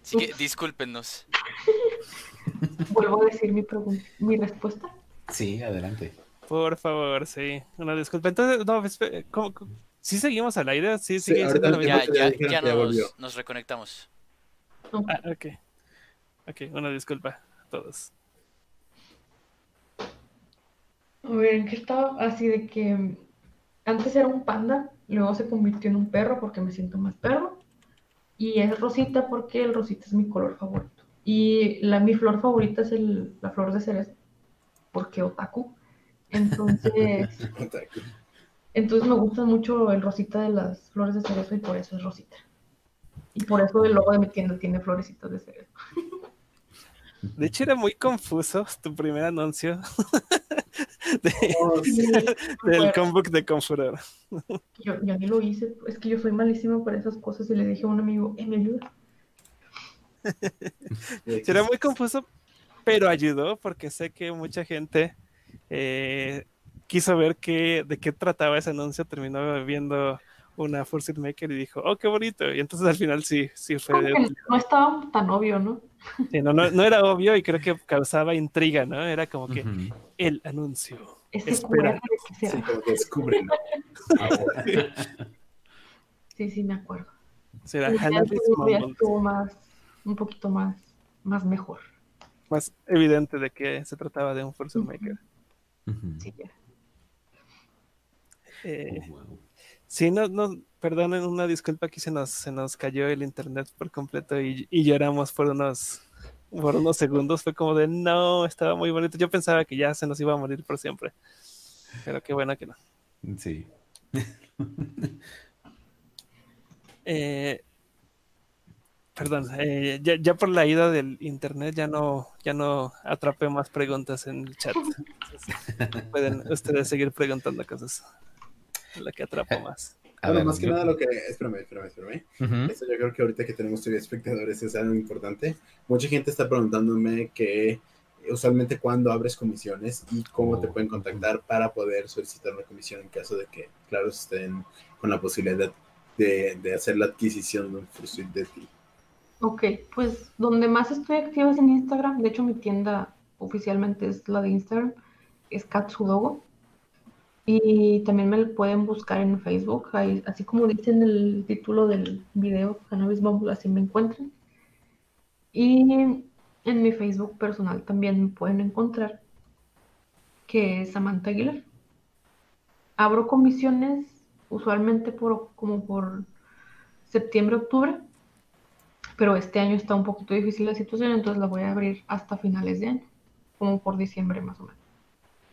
Así que discúlpenos. Vuelvo a decir mi respuesta. Sí, adelante. Por favor, sí. Una disculpa. Entonces, no, ¿cómo, cómo? ¿Sí seguimos al aire? Sí, Sí, ya-. Ya, ya, que nos, volvió. nos reconectamos. Ah, ok. Ok, una disculpa a todos. A ver, ¿en qué estaba? Así de que mm, antes era un panda, luego se convirtió en un perro porque me siento más perro. Y es rosita porque el rosita es mi color favorito. Y la, mi flor favorita es el, la flor de cerezo, porque otaku. Entonces, [LAUGHS] entonces me gusta mucho el rosita de las flores de cerezo y por eso es rosita. Y por eso el logo de mi tienda tiene florecitas de cerezo. [LAUGHS] De hecho, era muy confuso tu primer anuncio [LAUGHS] [LAUGHS] de- Oh, sí. [LAUGHS] del Bueno. Combook de Confuror. Yo, yo ni lo hice, es que yo soy malísima para esas cosas y le dije a un amigo, eh, ¿me ayuda? Sí, [LAUGHS] Era muy confuso, pero ayudó porque sé que mucha gente eh, quiso ver qué, de qué trataba ese anuncio, terminó viendo una Fursuit Maker y dijo, oh, qué bonito. Y entonces al final sí, sí fue... Como que no estaba tan obvio, ¿no? Sí, no, no, no era obvio y creo que causaba intriga, ¿no? Era como que el anuncio. Ese Espera. Que Sí, como descúbrelo. Sí, sí, me acuerdo. Será estuvo más, un poquito más, más mejor. más evidente de que se trataba de un Fursuit Maker. Ujú. Sí, ya. Eh, Oh, wow. Sí, no, no, perdonen una disculpa, aquí se nos, se nos cayó el internet por completo y, y lloramos por unos, por unos segundos. Fue como de no, estaba muy bonito. Yo pensaba que ya se nos iba a morir por siempre. Pero qué bueno que no. Sí. [LAUGHS] Eh, perdón, eh, ya, ya por la ida del internet ya no, ya no atrapé más preguntas en el chat. Entonces, pueden ustedes seguir preguntando cosas. La que atrapo [LAUGHS] más. A Bueno, ver, más que yo- nada lo que... Espérame, espérame, espérame. Eso yo creo que ahorita que tenemos espectadores es algo importante. Mucha gente está preguntándome que usualmente cuando abres comisiones y cómo te Oh. pueden contactar para poder solicitar una comisión en caso de que, claro, estén con la posibilidad de, de hacer la adquisición de un Fursuit de ti. Ok, pues donde más estoy activa es en Instagram. De hecho, mi tienda oficialmente es la de Instagram, es Katsudogo. Y también me pueden buscar en Facebook, ahí, así como dice en el título del video, Cannabis Bumble, así me encuentran. Y en mi Facebook personal también me pueden encontrar, que es Samantha Aguilar. Abro comisiones usualmente por, como por septiembre, octubre pero este año está un poquito difícil la situación, entonces la voy a abrir hasta finales de año, como por diciembre más o menos.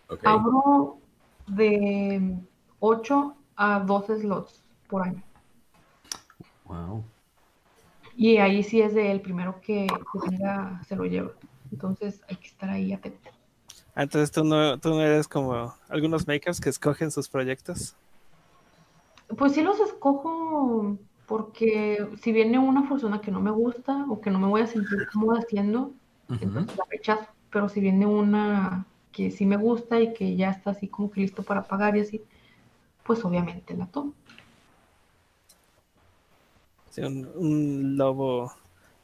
Ok. Abro de 8 a 12 slots por año. Wow. Y ahí sí es de el primero que, que venga, se lo lleva. Entonces hay que estar ahí atento. Ah, Entonces tú no, tú no eres como algunos makers que escogen sus proyectos. Pues sí los escojo porque si viene una persona que no me gusta o que no me voy a sentir cómoda haciendo, entonces la rechazo. Pero si viene una que sí me gusta y que ya está así como que listo para pagar y así, pues obviamente la tomo. Sí, un, un lobo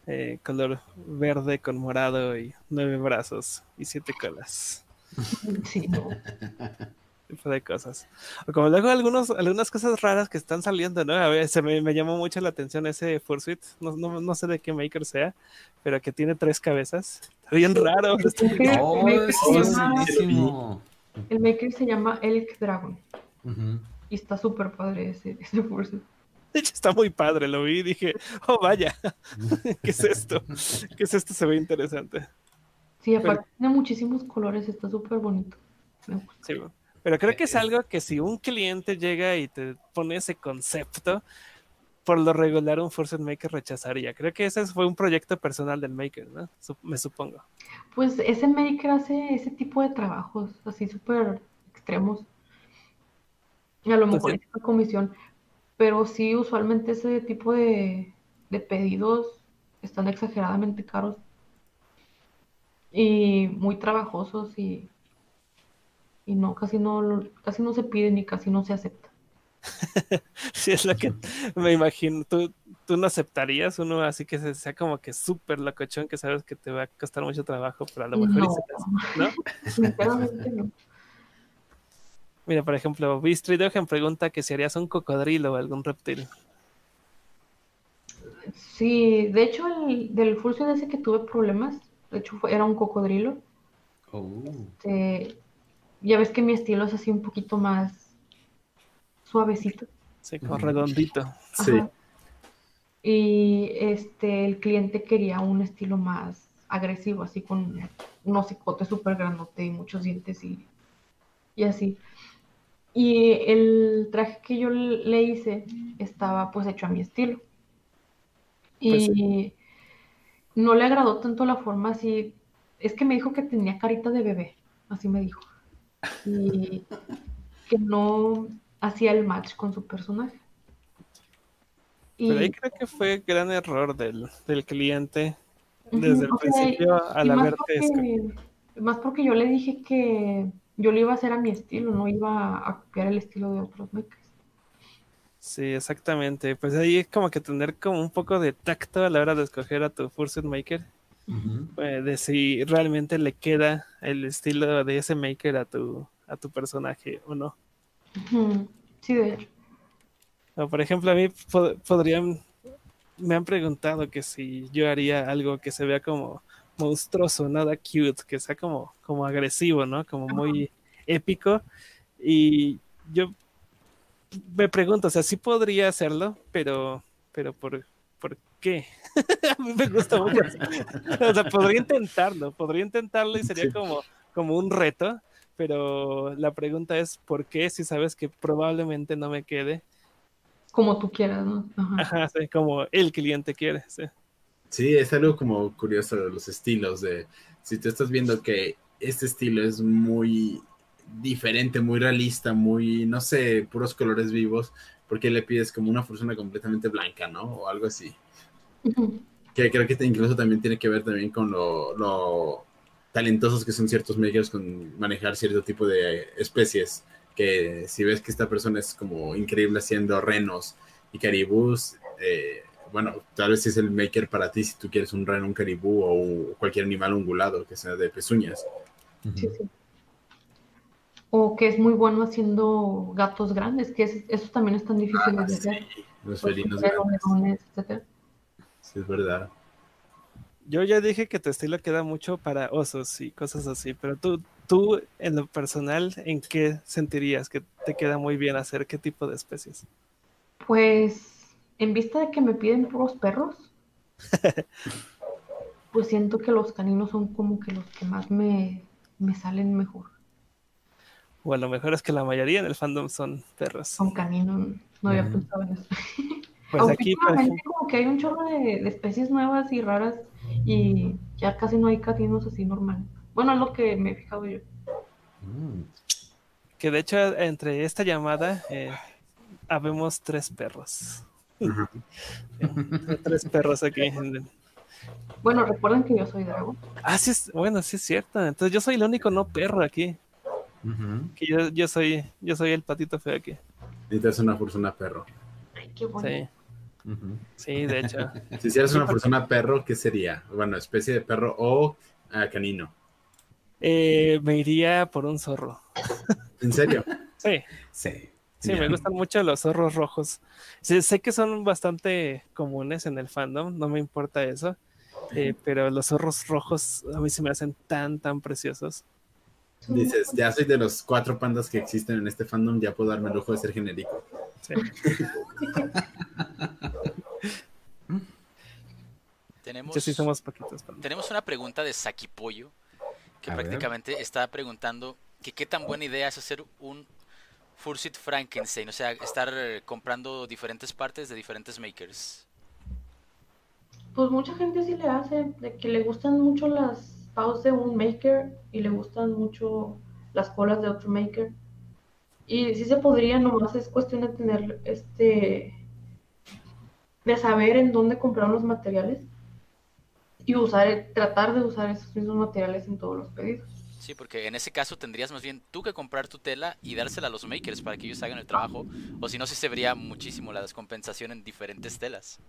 eh, color verde con morado y nueve brazos y siete colas. Sí, no. [LAUGHS] tipo de cosas. O como luego algunos, algunas cosas raras que están saliendo, ¿no? A ver, se me, me llamó mucho la atención ese Fursuit, no, no, no sé de qué maker sea, pero que tiene tres cabezas. Está bien raro. El maker, Oh, el maker es se llama, buenísimo. el maker se llama Elk Dragon. Y está súper padre ese, ese fursuit. De hecho, está muy padre, lo vi y dije, oh, vaya, [LAUGHS] ¿qué es esto? ¿Qué es esto? Se ve interesante. Sí, aparte tiene muchísimos colores, está súper bonito. Me gusta. Sí, pero creo que es algo que si un cliente llega y te pone ese concepto, por lo regular un Fursuit Maker rechazaría. Creo que ese fue un proyecto personal del Maker, ¿no? Me supongo. Pues ese maker hace ese tipo de trabajos así súper extremos. Y a lo mejor Entonces- es una comisión, pero sí, usualmente ese tipo de, de pedidos están exageradamente caros y muy trabajosos y, y no, casi no, casi no se piden y casi no se acepta. [LAUGHS] Sí, es lo que me imagino. ¿Tú, tú no aceptarías uno así que se- sea como que súper locochón que sabes que te va a costar mucho trabajo, pero a lo mejor No. se te ¿no? [LAUGHS] Sinceramente no. [LAUGHS] Mira, por ejemplo, Beastry Dogen pregunta que si harías un cocodrilo o algún reptil. Sí, de hecho, el, del fursuit ese que tuve problemas, de hecho fue- era un cocodrilo. Oh. Este, ya ves que mi estilo es así un poquito más suavecito. Sí, como redondito. Sí. Y este, el cliente quería un estilo más agresivo, así con un hocicote súper grandote y muchos dientes y, y así. Y el traje que yo le hice estaba pues hecho a mi estilo. Pues Y no le agradó tanto la forma así es que me dijo que tenía carita de bebé, así me dijo. Y que no hacía el match con su personaje. Pero ahí creo que fue gran error del, del cliente desde el principio al Más porque yo le dije que yo lo iba a hacer a mi estilo, no iba a copiar el estilo de otros makers. Sí, exactamente. Pues ahí es como que tener como un poco de tacto a la hora de escoger a tu Fursuit Maker. Eh, de si realmente le queda el estilo de ese maker a tu, a tu personaje o no. Sí, de hecho. O por ejemplo, a mí podrían, me han preguntado que si yo haría algo que se vea como monstruoso, nada cute, que sea como, como agresivo, ¿no? Como muy épico. Y yo me pregunto, o sea, sí podría hacerlo, pero, pero por, ¿por qué? [LAUGHS] a mí me gusta mucho. o sea, podría intentarlo, podría intentarlo y sería como, como un reto, pero la pregunta es, ¿por qué si sabes que probablemente no me quede? Como tú quieras, ¿no? Ajá, sí, como el cliente quiere, sí. Sí, es algo como curioso de los estilos, de si tú estás viendo que este estilo es muy diferente, muy realista, muy, no sé, puros colores vivos, ¿por qué le pides como una persona completamente blanca, ¿no? O algo así. Que creo que incluso también tiene que ver también con lo, lo, talentosos que son ciertos makers con manejar cierto tipo de especies. Que si ves que esta persona es como increíble haciendo renos y caribús, eh, bueno, tal vez es el maker para ti si tú quieres un reno, un caribú o cualquier animal ungulado que sea de pezuñas. Sí, sí. O que es muy bueno haciendo gatos grandes, que es, eso también es tan difícil de ah, hacer. los felinos grandes. Sí, es verdad. Yo ya dije que tu estilo queda mucho para osos y cosas así, pero tú, tú en lo personal, ¿en qué sentirías que te queda muy bien hacer qué tipo de especies? Pues en vista de que me piden puros perros, [LAUGHS] pues siento que los caninos son como que los que más me, salen mejor. O a lo mejor es que la mayoría en el fandom son perros. Son caninos, no había pensado en eso. [LAUGHS] Pues aquí, como que hay un chorro de, especies nuevas y raras y ya casi no hay caninos así normales. Bueno, es lo que me he fijado yo. Que de hecho, entre esta llamada, eh, habemos tres perros. [LAUGHS] Tres perros aquí. Bueno, recuerden que yo soy dragón. Ah, sí, es, bueno, sí es cierto. Entonces yo soy el único no perro aquí. Que yo, yo, soy, yo soy el patito feo aquí. Y te una persona perro. Ay, qué bueno. Sí. Sí, de hecho. Si eres una persona perro, ¿qué sería? Bueno, especie de perro o ah, canino. Eh, me iría por un zorro. ¿En serio? Sí. Sí. Sí, me gustan mucho los zorros rojos. sé que son bastante comunes en el fandom, no me importa eso. Eh, pero los zorros rojos a mí se me hacen tan, tan preciosos. Dices, ya soy de los cuatro pandas que existen en este fandom, ya puedo darme el lujo de ser genérico. Sí. [LAUGHS] tenemos, sí somos poquitos. Tenemos una pregunta de Saki Pollo, que prácticamente está preguntando que qué tan buena idea es hacer un Fursuit Frankenstein, o sea, estar eh, comprando diferentes partes de diferentes makers. Pues mucha gente sí le hace, de que le gustan mucho las paus de un maker y le gustan mucho las colas de otro maker. Y sí se podría, nomás es cuestión de tener este de saber en dónde comprar los materiales y usar tratar de usar esos mismos materiales en todos los pedidos. Sí, porque en ese caso tendrías más bien tú que comprar tu tela y dársela a los makers para que ellos hagan el trabajo. O si no, sí se vería muchísimo la descompensación en diferentes telas.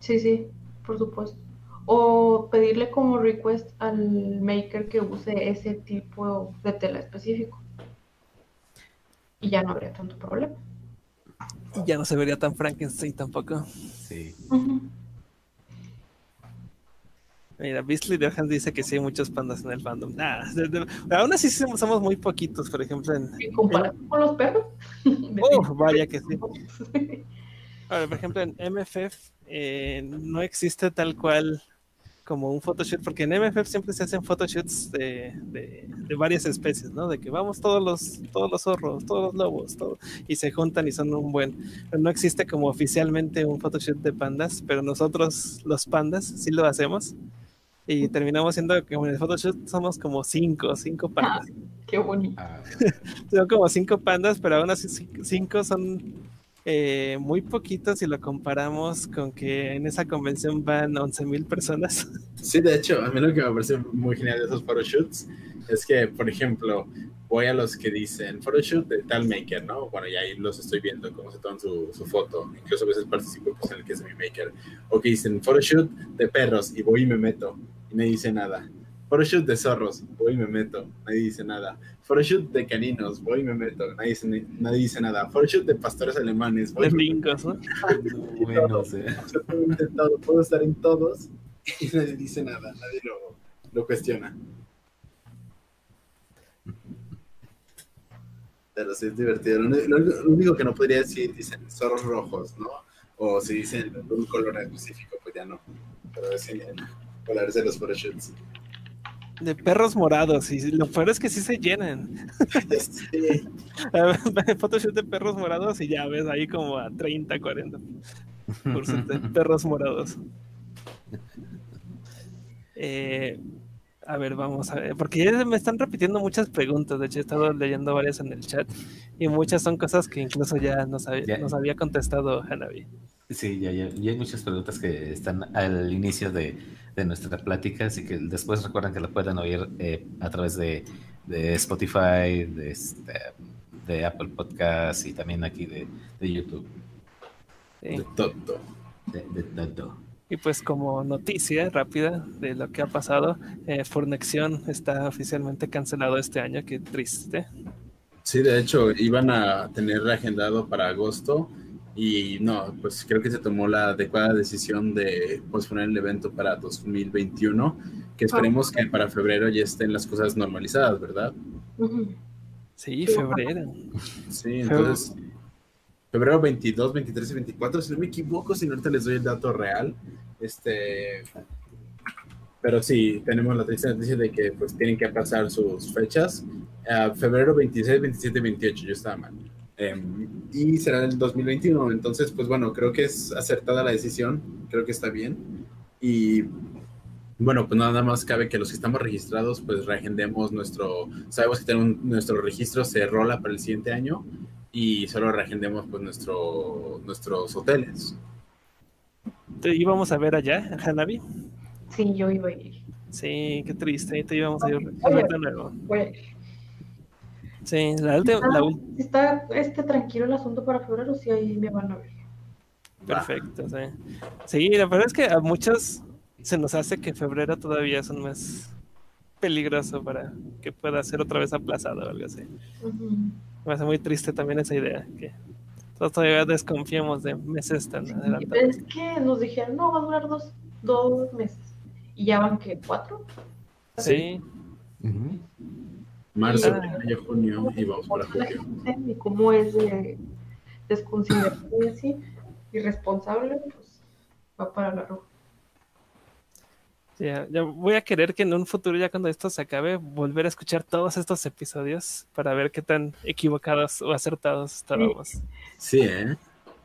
Sí, sí, por supuesto. O pedirle como request al maker que use ese tipo de tela específico. Y ya no habría tanto problema. Y ya no se vería tan Frankenstein tampoco. Sí. Mira, Beastly Dejan dice que sí hay muchos pandas en el fandom. Nah, aún así somos, muy poquitos, por ejemplo. En, comparado con los perros? [LAUGHS] Oh, vaya que sí. [LAUGHS] Ahora, por ejemplo, en MFF eh, no existe tal cual como un photoshoot, porque en MFF siempre se hacen photoshoots de, de, de, varias especies, ¿no? De que vamos todos los, todos los zorros, todos los lobos, todo, y se juntan y son un buen. Pero no existe como oficialmente un photoshoot de pandas, pero nosotros, los pandas, sí lo hacemos. Y terminamos siendo que en el photoshoot somos como cinco, cinco pandas. Qué bonito. Ah, [LAUGHS] Son como cinco pandas, pero aún así ci- cinco son eh, muy poquitos si lo comparamos con que en esa convención van 11.000 personas. [LAUGHS] Sí, de hecho, a mí lo que me parece muy genial de esos photoshoots es que, por ejemplo, voy a los que dicen photoshoot de tal maker, ¿no? Bueno, y ahí los estoy viendo cómo se toman su, su foto. Incluso a veces participo pues, en el que es mi maker. O que dicen photoshoot de perros y voy y me meto y nadie dice nada. Photoshoot de zorros, voy y me meto, nadie dice nada. Photoshoot de caninos, voy y me meto, nadie dice, nadie dice nada. Photoshoot de pastores alemanes, voy De y me bingos, ¿no? [LAUGHS] no, bueno, absolutamente todo, puedo estar en todos y nadie dice nada, nadie lo, lo cuestiona. Pero sí es divertido. Lo único que no podría decir, dicen zorros rojos, ¿no? O si dicen un color específico, pues ya no. Pero es genial. Colores de los photoshoots. De perros morados, y lo peor es que sí se llenan. [LAUGHS] Sí. [LAUGHS] Photoshoot de perros morados y ya ves ahí como a 30, 40 cursos de [LAUGHS] perros morados. Eh, a ver, vamos a ver, porque ya me están repitiendo muchas preguntas, de hecho he estado leyendo varias en el chat y muchas son cosas que incluso ya nos había, Ya. nos había contestado Hanabi. Sí, ya, ya, ya hay muchas preguntas que están al inicio de, de nuestra plática, así que después recuerden que lo pueden oír eh, a través de, de Spotify, de, este, de Apple Podcasts y también aquí de, de YouTube. Sí. De todo. De, de todo. Y pues como noticia rápida de lo que ha pasado, eh, Fornexión está oficialmente cancelado este año, qué triste. Sí, de hecho, iban a tener agendado para agosto y no, pues creo que se tomó la adecuada decisión de posponer el evento para 2021, que esperemos que para febrero ya estén las cosas normalizadas, ¿verdad? Sí, febrero. Sí, entonces, febrero 22, 23 y 24, si no me equivoco, si no ahorita les doy el dato real, este... Pero sí, tenemos la triste noticia de que pues tienen que pasar sus fechas. a febrero 26, 27 y 28, yo estaba mal. Em, y será el 2021. Entonces, pues bueno, creo que es acertada la decisión, creo que está bien. Y bueno, pues nada más cabe que los que estamos registrados, pues reagendemos nuestro, sabemos que tenemos nuestro registro se rola para el siguiente año y solo reagendemos pues nuestro, nuestros hoteles. ¿Te íbamos a ver allá, Hanabi? Sí, yo iba a ir. Sí, qué triste, te íbamos a ir Oye. a ver Sí, la última, la Si está este, tranquilo el asunto para febrero, sí, ahí me van a ver. perfecto, sí. Sí, la verdad es que a muchos se nos hace que febrero todavía es un mes peligroso para que pueda ser otra vez aplazado o algo así. Me hace muy triste también esa idea, que todos todavía desconfiamos de meses tan Y adelantados. Es que nos dijeron, no, va a durar dos, dos meses. Y ya van que cuatro. Sí, Ujú. Marzo, Ah. mayo, junio y vamos para La julio. Y cómo es de desconsiderado y así, irresponsable, pues va para la roja. ya, ya voy a querer que en un futuro, ya cuando esto se acabe, volver a escuchar todos estos episodios para ver qué tan equivocados o acertados estábamos. Sí, ¿eh?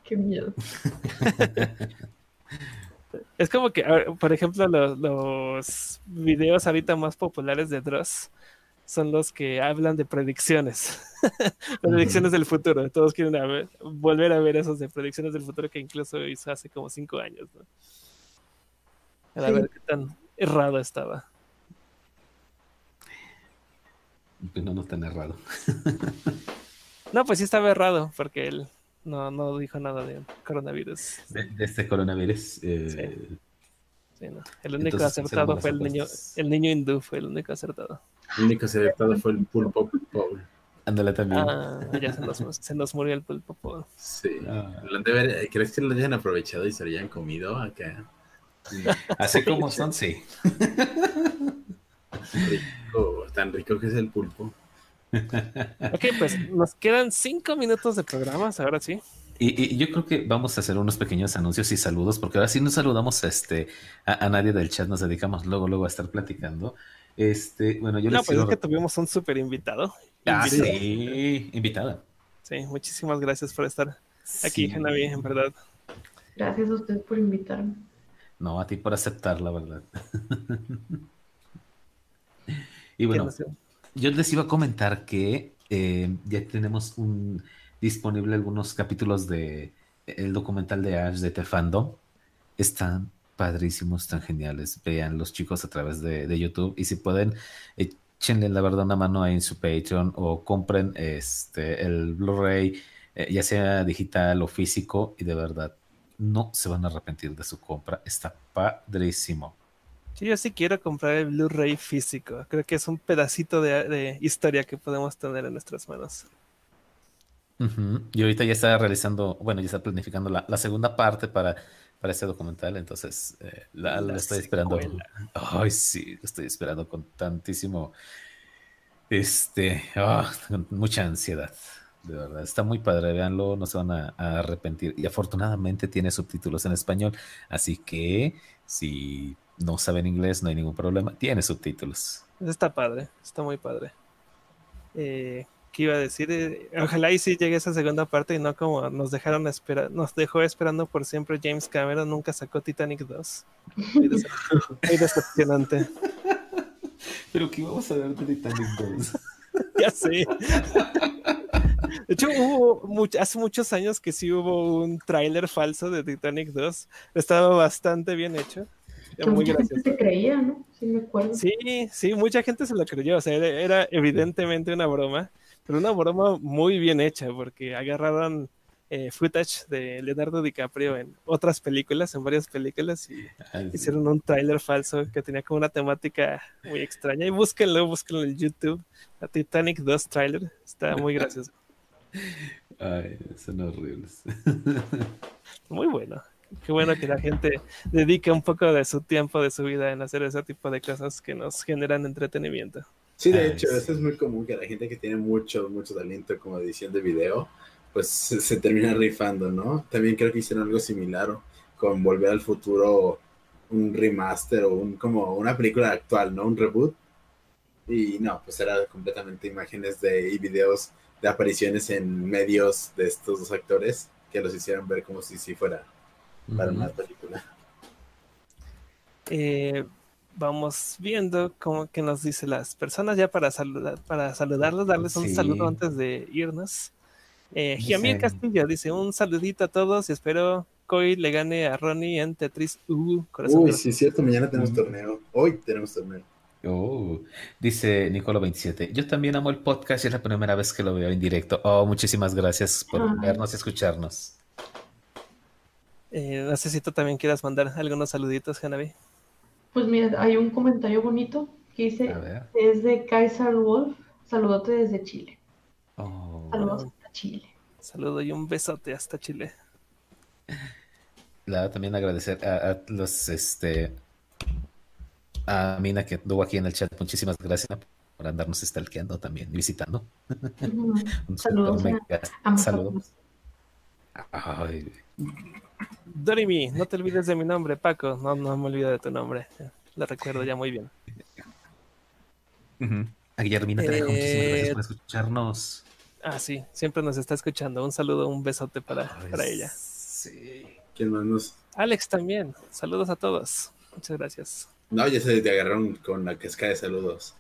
Qué miedo. [LAUGHS] Es como que, por ejemplo, los, los videos ahorita más populares de Dross son los que hablan de predicciones. [LAUGHS] predicciones del futuro. Todos quieren a ver- volver a ver esos de predicciones del futuro que incluso hizo hace como cinco años. ¿no? Sí. ver qué tan errado estaba. Pues no, no tan errado. [LAUGHS] No, pues sí estaba errado porque él no, no dijo nada de coronavirus. De, de este coronavirus. eh, Sí, no. El único Entonces, acertado fue el niño, el niño hindú fue el único acertado. El único acertado fue el pulpo Paul. Ándale también. Ah, ya se nos, se nos murió el pulpo. po. Sí. Ah. Ver- ¿Crees que lo hayan aprovechado y se lo hayan comido acá? Así como son, sí. Rico, tan rico que es el pulpo. Ok, pues nos quedan cinco minutos de programas, ahora sí. Y, y yo creo que vamos a hacer unos pequeños anuncios y saludos, porque ahora sí no saludamos a, este, a, a nadie del chat, nos dedicamos luego, luego a estar platicando. Este, bueno, yo No, les pues es que tuvimos un súper invitado. Ah, Invitado. sí, invitada. Sí, muchísimas gracias por estar aquí, Sí. En verdad. Gracias a ustedes por invitarme. No, a ti por aceptar, la verdad. [LAUGHS] y bueno, yo les iba a comentar que eh, ya tenemos un, disponible algunos capítulos de el documental de Ash de Tefando. Están padrísimos, tan geniales. Vean los chicos a través de, YouTube y si pueden, échenle la verdad una mano ahí en su Patreon o compren este el Blu-ray, eh, ya sea digital o físico, y de verdad no se van a arrepentir de su compra. Está padrísimo. Sí, yo sí quiero comprar el Blu-ray físico. Creo que es un pedacito de, historia que podemos tener en nuestras manos. Y ahorita ya está realizando, bueno, ya está planificando la segunda parte para para este documental, entonces eh, la, estoy esperando. Ay, sí, lo estoy esperando con tantísimo, este, ah, con mucha ansiedad, de verdad. Está muy padre, véanlo, no se van a, arrepentir. Y afortunadamente tiene subtítulos en español, así que si no saben inglés no hay ningún problema, tiene subtítulos. Está padre, está muy padre. Eh, que iba a decir, eh, ojalá y si llegue esa segunda parte y no como nos dejaron esperar, nos dejó esperando por siempre James Cameron, nunca sacó Titanic 2. [LAUGHS] Muy, decepcionante. Pero ¿qué íbamos a ver de Titanic 2? [LAUGHS] ya sé. De hecho, hubo hace muchos años que sí hubo un tráiler falso de Titanic 2. Estaba bastante bien hecho. Que mucha gente se creía, ¿no? Sí, me acuerdo. Sí, sí, mucha gente se lo creyó. O sea, era evidentemente una broma pero una broma muy bien hecha, porque agarraron eh, footage de Leonardo DiCaprio en otras películas, en varias películas, y ah, hicieron un tráiler falso que tenía como una temática muy extraña. Y búsquenlo, búsquenlo en YouTube, la Titanic 2 trailer, está muy gracioso. [LAUGHS] Ay, son horribles. [LAUGHS] Muy bueno. Qué bueno que la gente dedique un poco de su tiempo, de su vida en hacer ese tipo de cosas que nos generan entretenimiento. Sí, de hecho, eso es muy común que la gente que tiene mucho, mucho talento como edición de video, pues se, termina rifando, ¿no? También creo que hicieron algo similar con Volver al Futuro, un remaster o un, como una película actual, ¿no? Un reboot. Y no, pues era completamente imágenes de, y videos de apariciones en medios de estos dos actores que los hicieron ver como si, si fuera para una película. Eh, vamos viendo cómo que nos dice las personas ya para saludar, para saludarlos, darles un saludo antes de irnos. Eh, Castillo dice un saludito a todos y espero Coy le gane a Ronnie en Tetris. Uh, Uy, sí, es cierto, mañana tenemos torneo. Hoy tenemos torneo. Oh, dice Nicolo27. Yo también amo el podcast y es la primera vez que lo veo en directo. Oh, muchísimas gracias por vernos y escucharnos. Eh, no sé si tú también quieras mandar algunos saluditos, Hanabi. Pues mira, hay un comentario bonito que dice, es de Kaiser Wolf, saludote desde Chile. Oh. Saludos hasta Chile. Saludo y un besote hasta Chile. La también agradecer a, los este a Mina que estuvo aquí en el chat. Muchísimas gracias por andarnos stalkeando también, visitando. [LAUGHS] saludos. saludos. Ay. Dorimi, no te olvides de mi nombre, Paco. No, no me olvido de tu nombre. Lo recuerdo ya muy bien. A Guillermina te dejo muchísimas gracias por eh, escucharnos. Ah, sí, siempre nos está escuchando. Un saludo, un besote para, para ella. Sí. ¿Quién más nos... Alex también. Saludos a todos. Muchas gracias. No, ya se te agarraron con la cascada de saludos.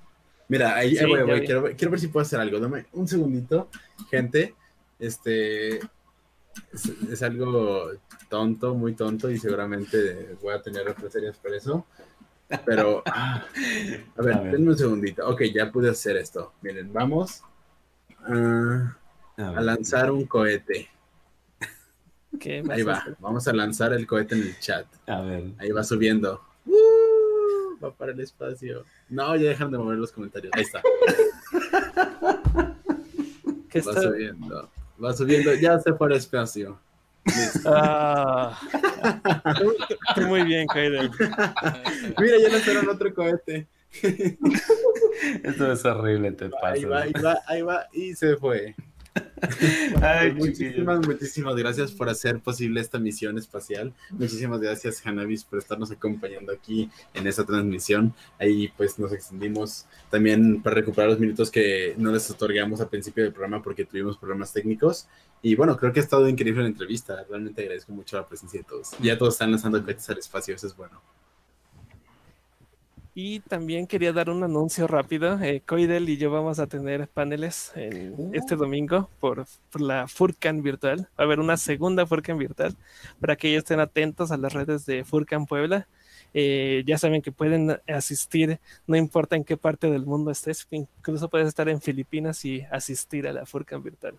Mira, ahí, voy, voy. Quiero, quiero ver si puedo hacer algo. Dame un segundito, gente. Este, es, algo tonto, muy tonto y seguramente voy a tener represalias por eso. Pero, ah, a ver, denme un segundito. Ok, ya pude hacer esto. Miren, vamos a, lanzar un cohete. Ahí va, vamos a lanzar el cohete en el chat. A ver. Ahí va subiendo. Uh, va para el espacio. No, ya dejan de mover los comentarios. Ahí está. [LAUGHS] ¿Qué va subiendo. Va subiendo, ya se fue al espacio. Ah, muy bien, Kaiden. Mira, ya lanzaron otro cohete. Esto es horrible, te pasa. Ahí va, ahí va, ahí va, y se fue. Ay, muchísimas, muchísimas gracias por hacer posible esta misión espacial. Muchísimas gracias, Hanavis, por estarnos acompañando aquí en esta transmisión. Ahí pues nos extendimos también para recuperar los minutos que no les otorgamos al principio del programa porque tuvimos problemas técnicos. Y bueno, creo que ha estado increíble la entrevista. Realmente agradezco mucho la presencia de todos. Ya todos están lanzando cohetes al espacio, eso es bueno. Y también quería dar un anuncio rápido. Eh, Coidel y yo vamos a tener paneles Uh. este domingo por, por la Furcan virtual. Va a haber una segunda Furcan virtual para que ellos estén atentos a las redes de Furcan Puebla. Eh, ya saben que pueden asistir, no importa en qué parte del mundo estés, incluso puedes estar en Filipinas y asistir a la Furcan virtual.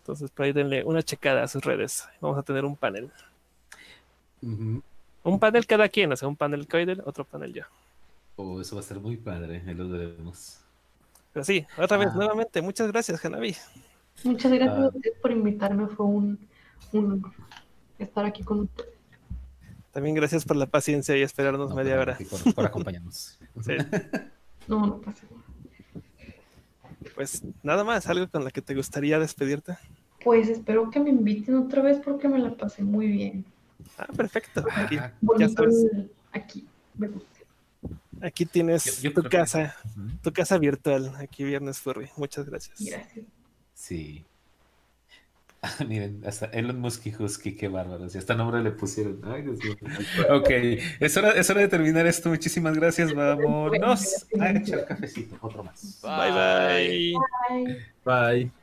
Entonces, por ahí denle una checada a sus redes. Vamos a tener un panel. Un panel cada quien, o sea, un panel Coidel, otro panel yo. Oh, eso va a ser muy padre, ahí lo veremos. Pero sí, otra vez, Ah. nuevamente, muchas gracias, Hanabi. Muchas gracias Ah. a ustedes por invitarme. Fue un, un honor estar aquí con ustedes. También gracias por la paciencia y esperarnos No, media hora. Por, por acompañarnos. [LAUGHS] Sí, No, no pasa nada. pues nada más, algo con la que te gustaría despedirte. Pues espero que me inviten otra vez porque me la pasé muy bien. Ah, perfecto. Aquí, Ah, ya sabes, aquí. Me gusta. Aquí tienes Yo- yo tu que- casa, tu casa virtual, aquí Viernes Furry. Muchas gracias. Gracias. Sí. Ah, [LAUGHS] miren, hasta Elon Musk y Husky, qué bárbaros. Y hasta nombre le pusieron. Ay, Dios mío. Ok, es hora, es hora de terminar esto. Muchísimas gracias. Vámonos a echar cafecito. Otro más. Bye bye. Bye. Bye.